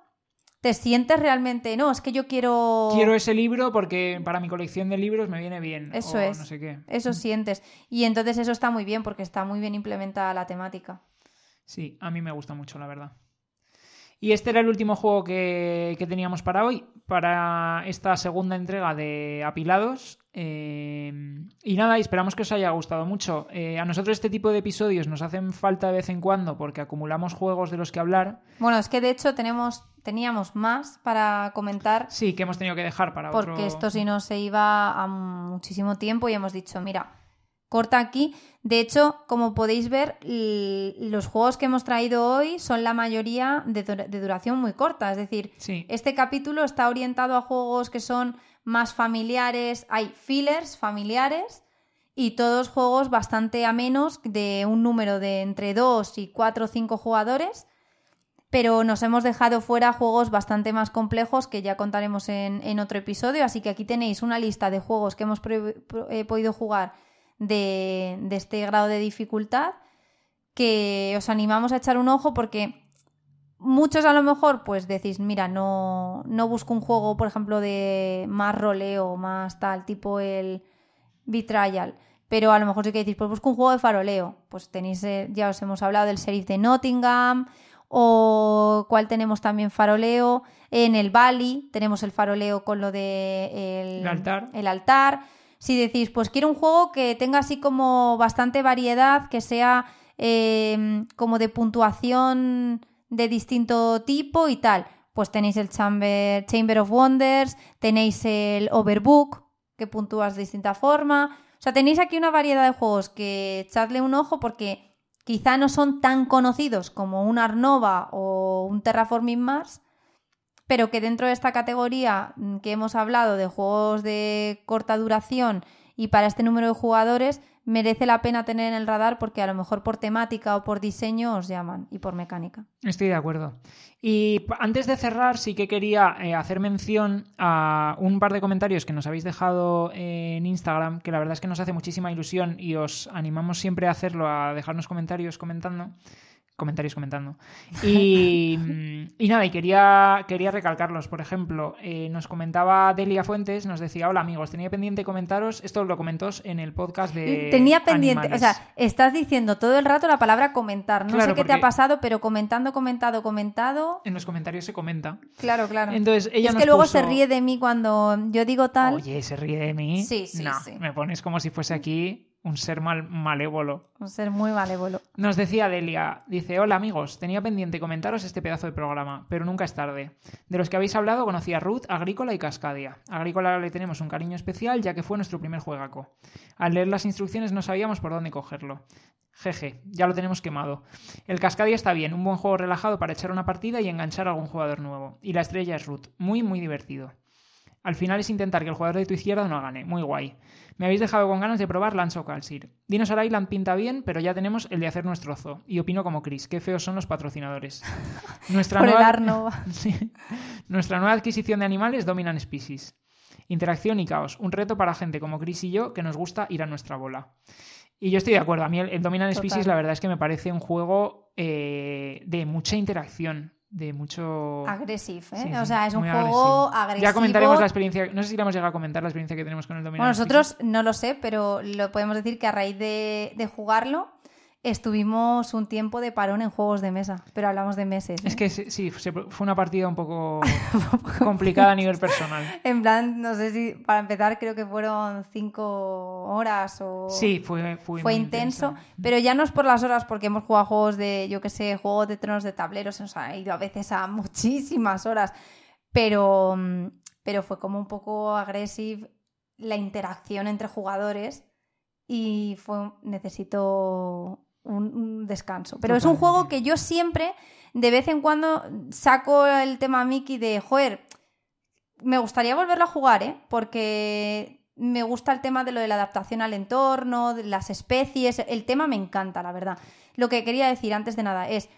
te sientes realmente, no, es que yo quiero... Quiero ese libro porque para mi colección de libros me viene bien. Eso es. No sé qué. Eso sientes. Y entonces eso está muy bien porque está muy bien implementada la temática. Sí, a mí me gusta mucho, la verdad. Y este era el último juego que, teníamos para hoy, para esta segunda entrega de Apilados. Eh, y nada, esperamos que os haya gustado mucho. Eh, a nosotros este tipo de episodios nos hacen falta de vez en cuando porque acumulamos juegos de los que hablar. Bueno, es que de hecho tenemos, teníamos más para comentar. Sí, que hemos tenido que dejar para porque Porque esto si no se iba a muchísimo tiempo y hemos dicho, mira, corta aquí. De hecho, como podéis ver, los juegos que hemos traído hoy son la mayoría de, duración muy corta. Es decir, este capítulo está orientado a juegos que son más familiares, hay fillers familiares y todos juegos bastante a menos de un número de entre 2 y 4 o 5 jugadores. Pero nos hemos dejado fuera juegos bastante más complejos que ya contaremos en, otro episodio. Así que aquí tenéis una lista de juegos que hemos eh, podido jugar de, este grado de dificultad que os animamos a echar un ojo porque muchos a lo mejor pues decís, mira, no, no busco un juego, por ejemplo, de más roleo, más tal, tipo el Betrayal. Pero a lo mejor sí que decís, pues busco un juego de faroleo. Pues tenéis, eh, ya os hemos hablado del Sheriff de Nottingham, o cuál tenemos también faroleo. En el Bali tenemos el faroleo con lo de altar. El altar si decís, pues quiero un juego que tenga así como bastante variedad, que sea em, como de puntuación de distinto tipo y tal. Pues tenéis el Chamber, Chamber of Wonders, tenéis el Overbook, que puntúas de distinta forma. O sea, tenéis aquí una variedad de juegos que echadle un ojo porque quizá no son tan conocidos como un Arnova o un Terraforming Mars, pero que dentro de esta categoría mm, que hemos hablado de juegos de corta duración y para este número de jugadores, merece la pena tener en el radar porque a lo mejor por temática o por diseño os llaman y por mecánica. Estoy de acuerdo. Y antes de cerrar, sí que quería eh, hacer mención a un par de comentarios que nos habéis dejado en Instagram, que la verdad es que nos hace muchísima ilusión y os animamos siempre a hacerlo, a dejarnos comentarios comentando comentarios comentando. Y, y, nada, y quería, quería recalcarlos. Por ejemplo, eh, nos comentaba Delia Fuentes, nos decía, hola amigos, tenía pendiente comentaros, esto lo comentó en el podcast de... Tenía pendiente, o sea, estás diciendo todo el rato la palabra comentar. No sé qué te ha pasado, pero comentando, comentado, comentado... En los comentarios se comenta. Claro, claro. Entonces ella es que luego se ríe de mí cuando yo digo tal. Oye, se ríe de mí. Sí, sí, no, sí. Me pones como si fuese aquí un ser mal, malévolo. Un ser muy malévolo. Nos decía Delia, dice, hola amigos, tenía pendiente comentaros este pedazo de programa, pero nunca es tarde. De los que habéis hablado conocí a Ruth, Agrícola y Cascadia. A Agrícola le tenemos un cariño especial ya que fue nuestro primer juegaco. Al leer las instrucciones no sabíamos por dónde cogerlo. Jeje, ya lo tenemos quemado. El Cascadia está bien, un buen juego relajado para echar una partida y enganchar a algún jugador nuevo. Y la estrella es Ruth, muy muy divertido. Al final es intentar que el jugador de tu izquierda no gane, muy guay. Me habéis dejado con ganas de probar Lance o Calcir. Dinosaur Island pinta bien, pero ya tenemos el de hacer nuestro zoo. Y opino como Chris, qué feos son los patrocinadores. Nuestra, nueva... Nuestra nueva adquisición de animales Dominan Species. Interacción y caos. Un reto para gente como Chris y yo que nos gusta ir a nuestra bola. Y yo estoy de acuerdo. A mí el, Dominan Species la verdad es que me parece un juego eh, de mucha interacción de mucho... Agresivo, ¿eh? o sea, es un juego agresivo. Ya comentaremos la experiencia, no sé si hemos llegado a comentar la experiencia que tenemos con el Bueno, nosotros no lo sé, pero lo podemos decir que a raíz de, de jugarlo estuvimos un tiempo de parón en juegos de mesa, pero hablamos de meses. Es ¿eh? que sí, fue una partida un poco complicada a nivel personal. En plan, no sé si, para empezar, creo que fueron cinco horas o... Sí, fue, fue, intenso, pero ya no es por las horas, porque hemos jugado juegos de, yo qué sé, juegos de tronos de tableros, se nos ha ido a veces a muchísimas horas, pero, pero fue como un poco agresivo la interacción entre jugadores y fue necesito un, descanso. Pero es un juego que yo siempre, de vez en cuando, saco el tema Mickey de, joder, me gustaría volverlo a jugar, ¿eh? Porque me gusta el tema de lo de la adaptación al entorno, de las especies, el tema me encanta, la verdad. Lo que quería decir antes de nada es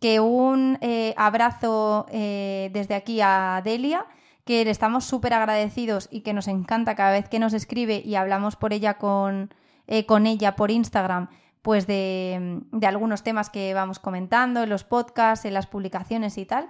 que un eh, abrazo eh, desde aquí a Delia, que le estamos súper agradecidos y que nos encanta cada vez que nos escribe y hablamos por ella con, eh, con ella por Instagram, pues de, algunos temas que vamos comentando en los podcasts, en las publicaciones y tal.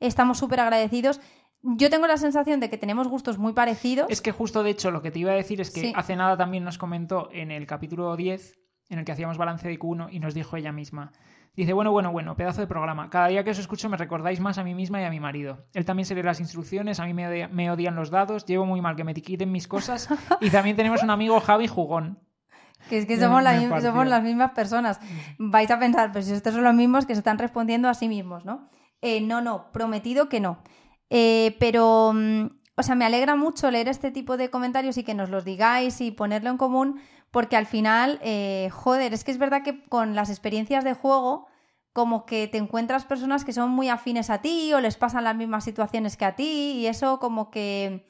Estamos súper agradecidos. Yo tengo la sensación de que tenemos gustos muy parecidos. Es que justo de hecho lo que te iba a decir es que hace nada también nos comentó en el capítulo 10, en el que hacíamos balance de Q1, y nos dijo ella misma. Dice, bueno, bueno, bueno, pedazo de programa. Cada día que os escucho me recordáis más a mí misma y a mi marido. Él también se lee las instrucciones, a mí me, me odian los dados, llevo muy mal que me quiten mis cosas. y también tenemos un amigo Javi Jugón. Que es que somos, somos las mismas personas. Vais a pensar, pues estos son los mismos que se están respondiendo a sí mismos, ¿no? Eh, no, no, prometido que no. Eh, pero, mm, o sea, me alegra mucho leer este tipo de comentarios y que nos los digáis y ponerlo en común, porque al final, eh, joder, es que es verdad que con las experiencias de juego, como que te encuentras personas que son muy afines a ti o les pasan las mismas situaciones que a ti y eso como que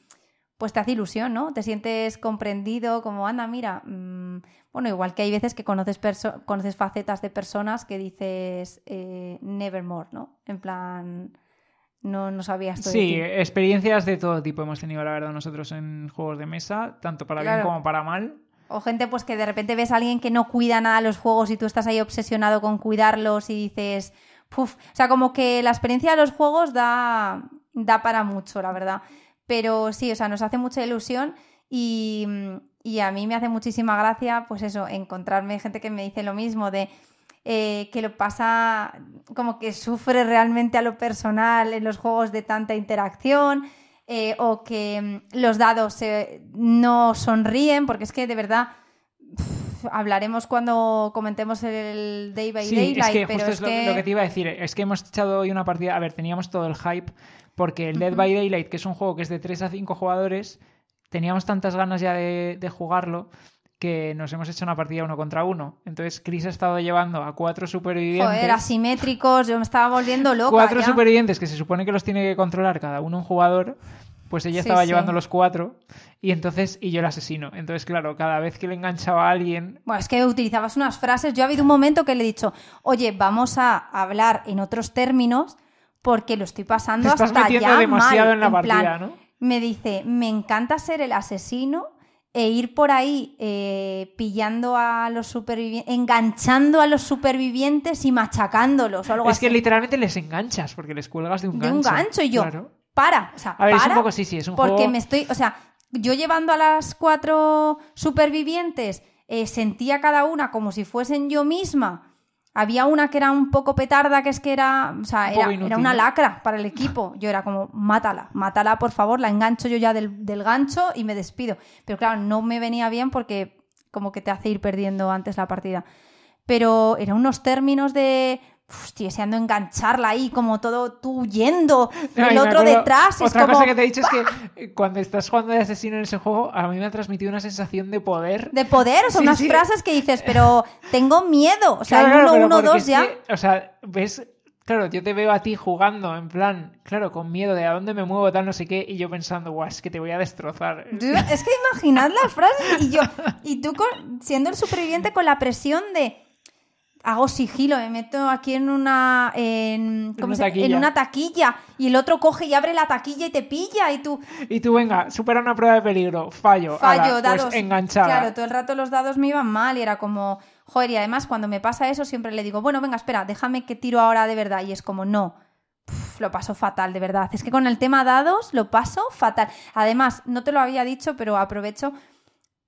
pues te hace ilusión, ¿no? Te sientes comprendido, como, anda, mira, mm, bueno, igual que hay veces que conoces, conoces facetas de personas que dices eh, nevermore, ¿no? En plan, no, no sabías todo. Sí, experiencias de todo tipo hemos tenido, la verdad, nosotros en juegos de mesa, tanto para bien como para mal. O gente pues que de repente ves a alguien que no cuida nada los juegos y tú estás ahí obsesionado con cuidarlos y dices, puf, o sea, como que la experiencia de los juegos da, da para mucho, la verdad. Pero sí, o sea, nos hace mucha ilusión y, y a mí me hace muchísima gracia, pues eso, encontrarme gente que me dice lo mismo, de eh, que lo pasa como que sufre realmente a lo personal en los juegos de tanta interacción. Eh, o que mm, los dados no sonríen, porque es que de verdad hablaremos cuando comentemos el Day by Sí, Daylight, es que pero justo es que... lo que te iba a decir. Es que hemos echado hoy una partida. A ver, teníamos todo el hype. Porque el Dead by Daylight, que es un juego que es de 3 a 5 jugadores, teníamos tantas ganas ya de, de jugarlo que nos hemos hecho una partida uno contra uno. Entonces, Chris ha estado llevando a cuatro supervivientes. Joder, asimétricos, yo me estaba volviendo loca cuatro ya. supervivientes que se supone que los tiene que controlar cada uno un jugador. Pues ella Sí, estaba sí. llevando los cuatro y entonces y yo el asesino. Entonces, claro, cada vez que le enganchaba a alguien, Bueno, es que utilizabas unas frases. Yo ha habido un momento que le he dicho, oye, vamos a hablar en otros términos porque lo estoy pasando te estás hasta metiendo ya demasiado mal. en la partida, plan, ¿no? Me dice, me encanta ser el asesino e ir por ahí eh, pillando a los supervivientes, enganchando a los supervivientes y machacándolos o algo Es así. que literalmente les enganchas porque les cuelgas de un de gancho. un gancho y yo, Claro. para, o sea, A ver, es un para, poco sí, sí, es un porque juego. me estoy, o sea, yo llevando a las cuatro supervivientes, eh, sentía cada una como si fuesen yo misma. Había una que era un poco petarda, que es que era, o sea, era, era una lacra para el equipo. Yo era como, mátala, mátala, por favor, la engancho yo ya del, del gancho y me despido. Pero claro, no me venía bien porque como que te hace ir perdiendo antes la partida. Pero eran unos términos de, hostia, deseando engancharla ahí, como todo tú huyendo, el otro acuerdo- detrás. y es Otra como, cosa que te he dicho es que eh, cuando estás jugando de asesino en ese juego, a mí me ha transmitido una sensación de poder. de poder, Sí, unas sí. frases que dices, pero tengo miedo. O sea, Claro, el pero 1, 1, porque 2 es ya. que, o sea, ves, claro, yo te veo a ti jugando, en plan, claro, con miedo de a dónde me muevo, tal, no sé qué, y yo pensando, guau, es que te voy a destrozar. Es que imaginad las frases y yo, y tú con- siendo el superviviente con la presión de hago sigilo, me meto aquí en una en, ¿cómo una se- taquilla. en una taquilla y el otro coge y abre la taquilla y te pilla y tú Y tú, venga, supera una prueba de peligro, fallo, fallo, ala, dados. pues enganchada. Claro, todo el rato los dados me iban mal y era como, joder, y además cuando me pasa eso siempre le digo, bueno, venga, espera, déjame que tiro ahora de verdad y es como, no. Lo paso fatal, de verdad. Es que con el tema dados lo paso fatal. Además, no te lo había dicho, pero aprovecho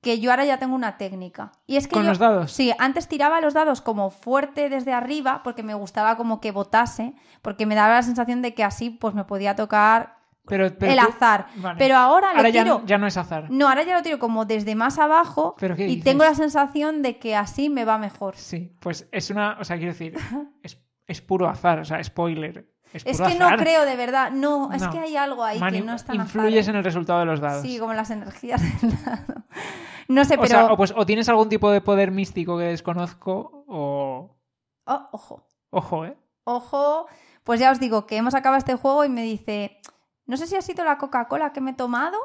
que yo ahora ya tengo una técnica. Y es que ¿Con yo- los dados? Sí, antes tiraba los dados como fuerte desde arriba porque me gustaba como que botase, porque me daba la sensación de que así pues me podía tocar Pero, pero el tú- azar. Vale. Pero ahora lo Ahora ya, tiro. ya no es azar. No, ahora ya lo tiro como desde más abajo ¿Pero y dices? tengo la sensación de que así me va mejor. Sí, pues es una, o sea, quiero decir, es, es puro azar, o sea, spoiler. Es, que no creo de verdad, no, es que hay algo ahí que no es tan Influyes en el resultado de los dados. Sí, como las energías del dado. No sé, o pero... sea, o, pues, o tienes algún tipo de poder místico que desconozco, o. Oh, ojo, Ojo, ¿eh? ojo. Pues ya os digo que hemos acabado este juego y me dice, no sé si ha sido la Coca-Cola que me he tomado,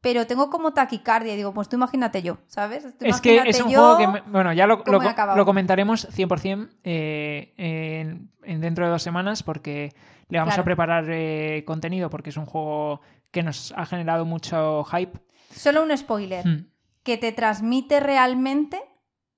pero tengo como taquicardia. Y digo, pues tú imagínate yo, ¿sabes? Tú Es que es un yo juego que. me- Bueno, ya lo, lo, comentaremos 100% eh, en, en dentro de dos semanas porque le vamos Claro. a preparar eh, contenido porque es un juego que nos ha generado mucho hype. Solo un spoiler. Hmm. que te transmite realmente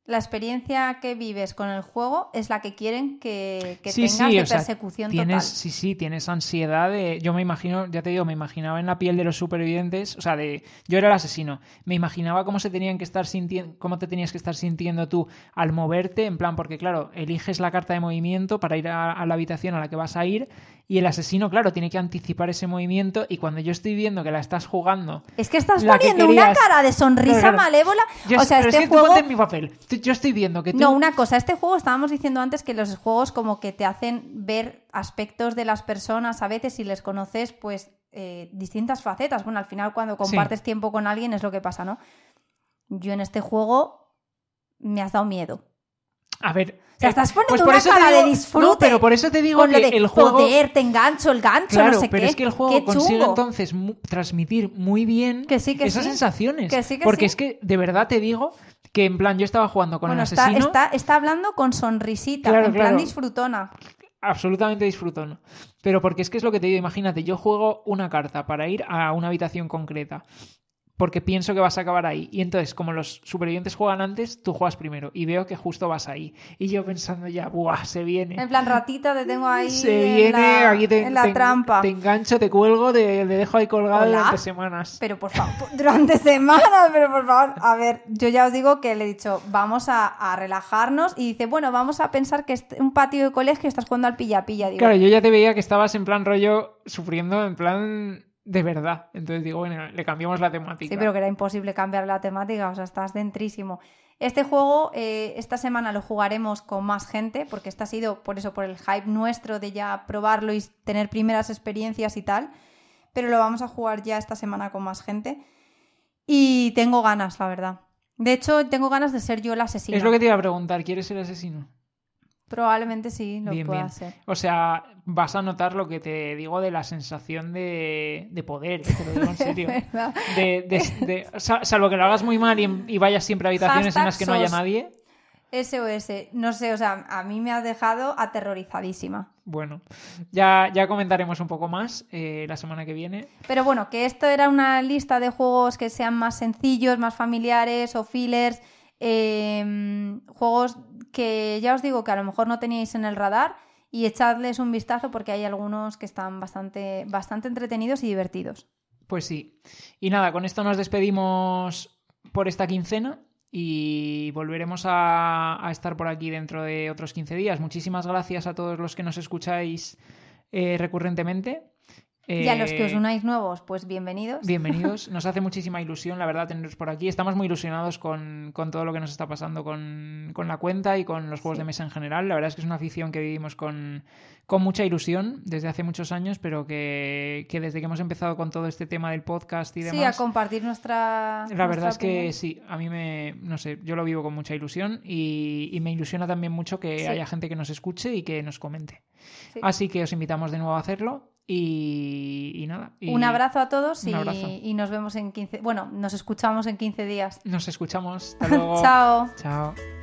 la experiencia que vives con el juego es la que quieren que, que Sí, tengas sí, de o sea, persecución tienes, total. Sí, sí, tienes ansiedad de... Yo me imagino, ya te digo, me imaginaba en la piel de los supervivientes, o sea, de... Yo era el asesino. Me imaginaba cómo se tenían que estar sintiendo, cómo te tenías que estar sintiendo tú al moverte, en plan, porque claro, eliges la carta de movimiento para ir a, a la habitación a la que vas a ir y el asesino, claro, tiene que anticipar ese movimiento y cuando yo estoy viendo que la estás jugando... Es que estás que poniendo una cara de sonrisa Claro, malévola. Yo- o sea, pero este es que tú juego... ponte en mi papel. Yo estoy viendo que tú... No, una cosa, este juego estábamos diciendo antes que los juegos como que te hacen ver aspectos de las personas a veces si les conoces pues eh, distintas facetas. Bueno, al final cuando compartes tiempo con alguien es lo que pasa, ¿no? Yo en este juego me has dado miedo. A ver... Sea, eh, estás poniendo pues por una eso te cara de disfrute No, pero por eso te digo que el juego... poder, te engancho, el gancho, Claro, no sé pero qué. es que el juego consigue entonces transmitir muy bien Que sí, que esas sí. sensaciones. Que sí, que porque es que de verdad te digo que en plan yo estaba jugando con Bueno, el asesino está, está hablando con sonrisita, Claro, en plan claro. disfrutona. absolutamente disfrutón. Pero porque es que es lo que te digo, imagínate, yo juego una carta para ir a una habitación concreta. Porque pienso que vas a acabar ahí. Y entonces, como los supervivientes juegan antes, tú juegas primero. Y veo que justo vas ahí. Y yo pensando ya, ¡buah! Se viene. En plan ratita te tengo ahí Se en viene, la, aquí te, en la te- trampa. te engancho, te cuelgo, te, te dejo ahí colgado Hola. durante semanas. Pero por favor, durante semanas, pero por favor, a ver, yo ya os digo que le he dicho, vamos a, a relajarnos y dice, bueno, vamos a pensar que es un patio de colegio y estás jugando al pilla-pilla. Claro, yo ya te veía que estabas en plan rollo sufriendo, en plan de verdad. Entonces digo, bueno, le cambiamos la temática. Sí, pero que era imposible cambiar la temática, o sea, estás dentrísimo. Este juego, eh, esta semana lo jugaremos con más gente, porque este ha sido por eso, por el hype nuestro de ya probarlo y tener primeras experiencias y tal. Pero lo vamos a jugar ya esta semana con más gente. Y tengo ganas, la verdad. De hecho, tengo ganas de ser yo el asesino. Es lo que te iba a preguntar, ¿quieres ser asesino? Probablemente sí, lo pueda hacer. O sea, vas a notar lo que te digo de la sensación de, poder, te lo digo en serio. de, salvo que lo hagas muy mal y, vayas siempre a habitaciones en las que no haya nadie. SOS, no sé, o sea, a mí me ha dejado aterrorizadísima. Bueno, ya, ya comentaremos un poco más eh, la semana que viene. Pero bueno, que esto era una lista de juegos que sean más sencillos, más familiares o fillers, em, juegos que ya os digo que a lo mejor no teníais en el radar y echadles un vistazo porque hay algunos que están bastante, bastante entretenidos y divertidos. Pues sí. Y nada, con esto nos despedimos por esta quincena y volveremos a, estar por aquí dentro de otros 15 días. Muchísimas gracias a todos los que nos escucháis eh, recurrentemente. Y a los que os eh, unáis nuevos, pues bienvenidos. Bienvenidos. Nos hace muchísima ilusión, la verdad, teneros por aquí. Estamos muy ilusionados con, todo lo que nos está pasando con, la cuenta y con los juegos de mesa en general. La verdad es que es una afición que vivimos con, con mucha ilusión desde hace muchos años, pero que, desde que hemos empezado con todo este tema del podcast y demás. Sí, a compartir nuestra. La verdad es que sí, a mí me. No sé, yo lo vivo con mucha ilusión y, me ilusiona también mucho que haya gente que nos escuche y que nos comente. Así que os invitamos de nuevo a hacerlo y, nada. un abrazo a todos y, y, nos vemos en 15. Bueno, nos escuchamos en 15 días. Nos escuchamos. Hasta luego. Chao. Chao.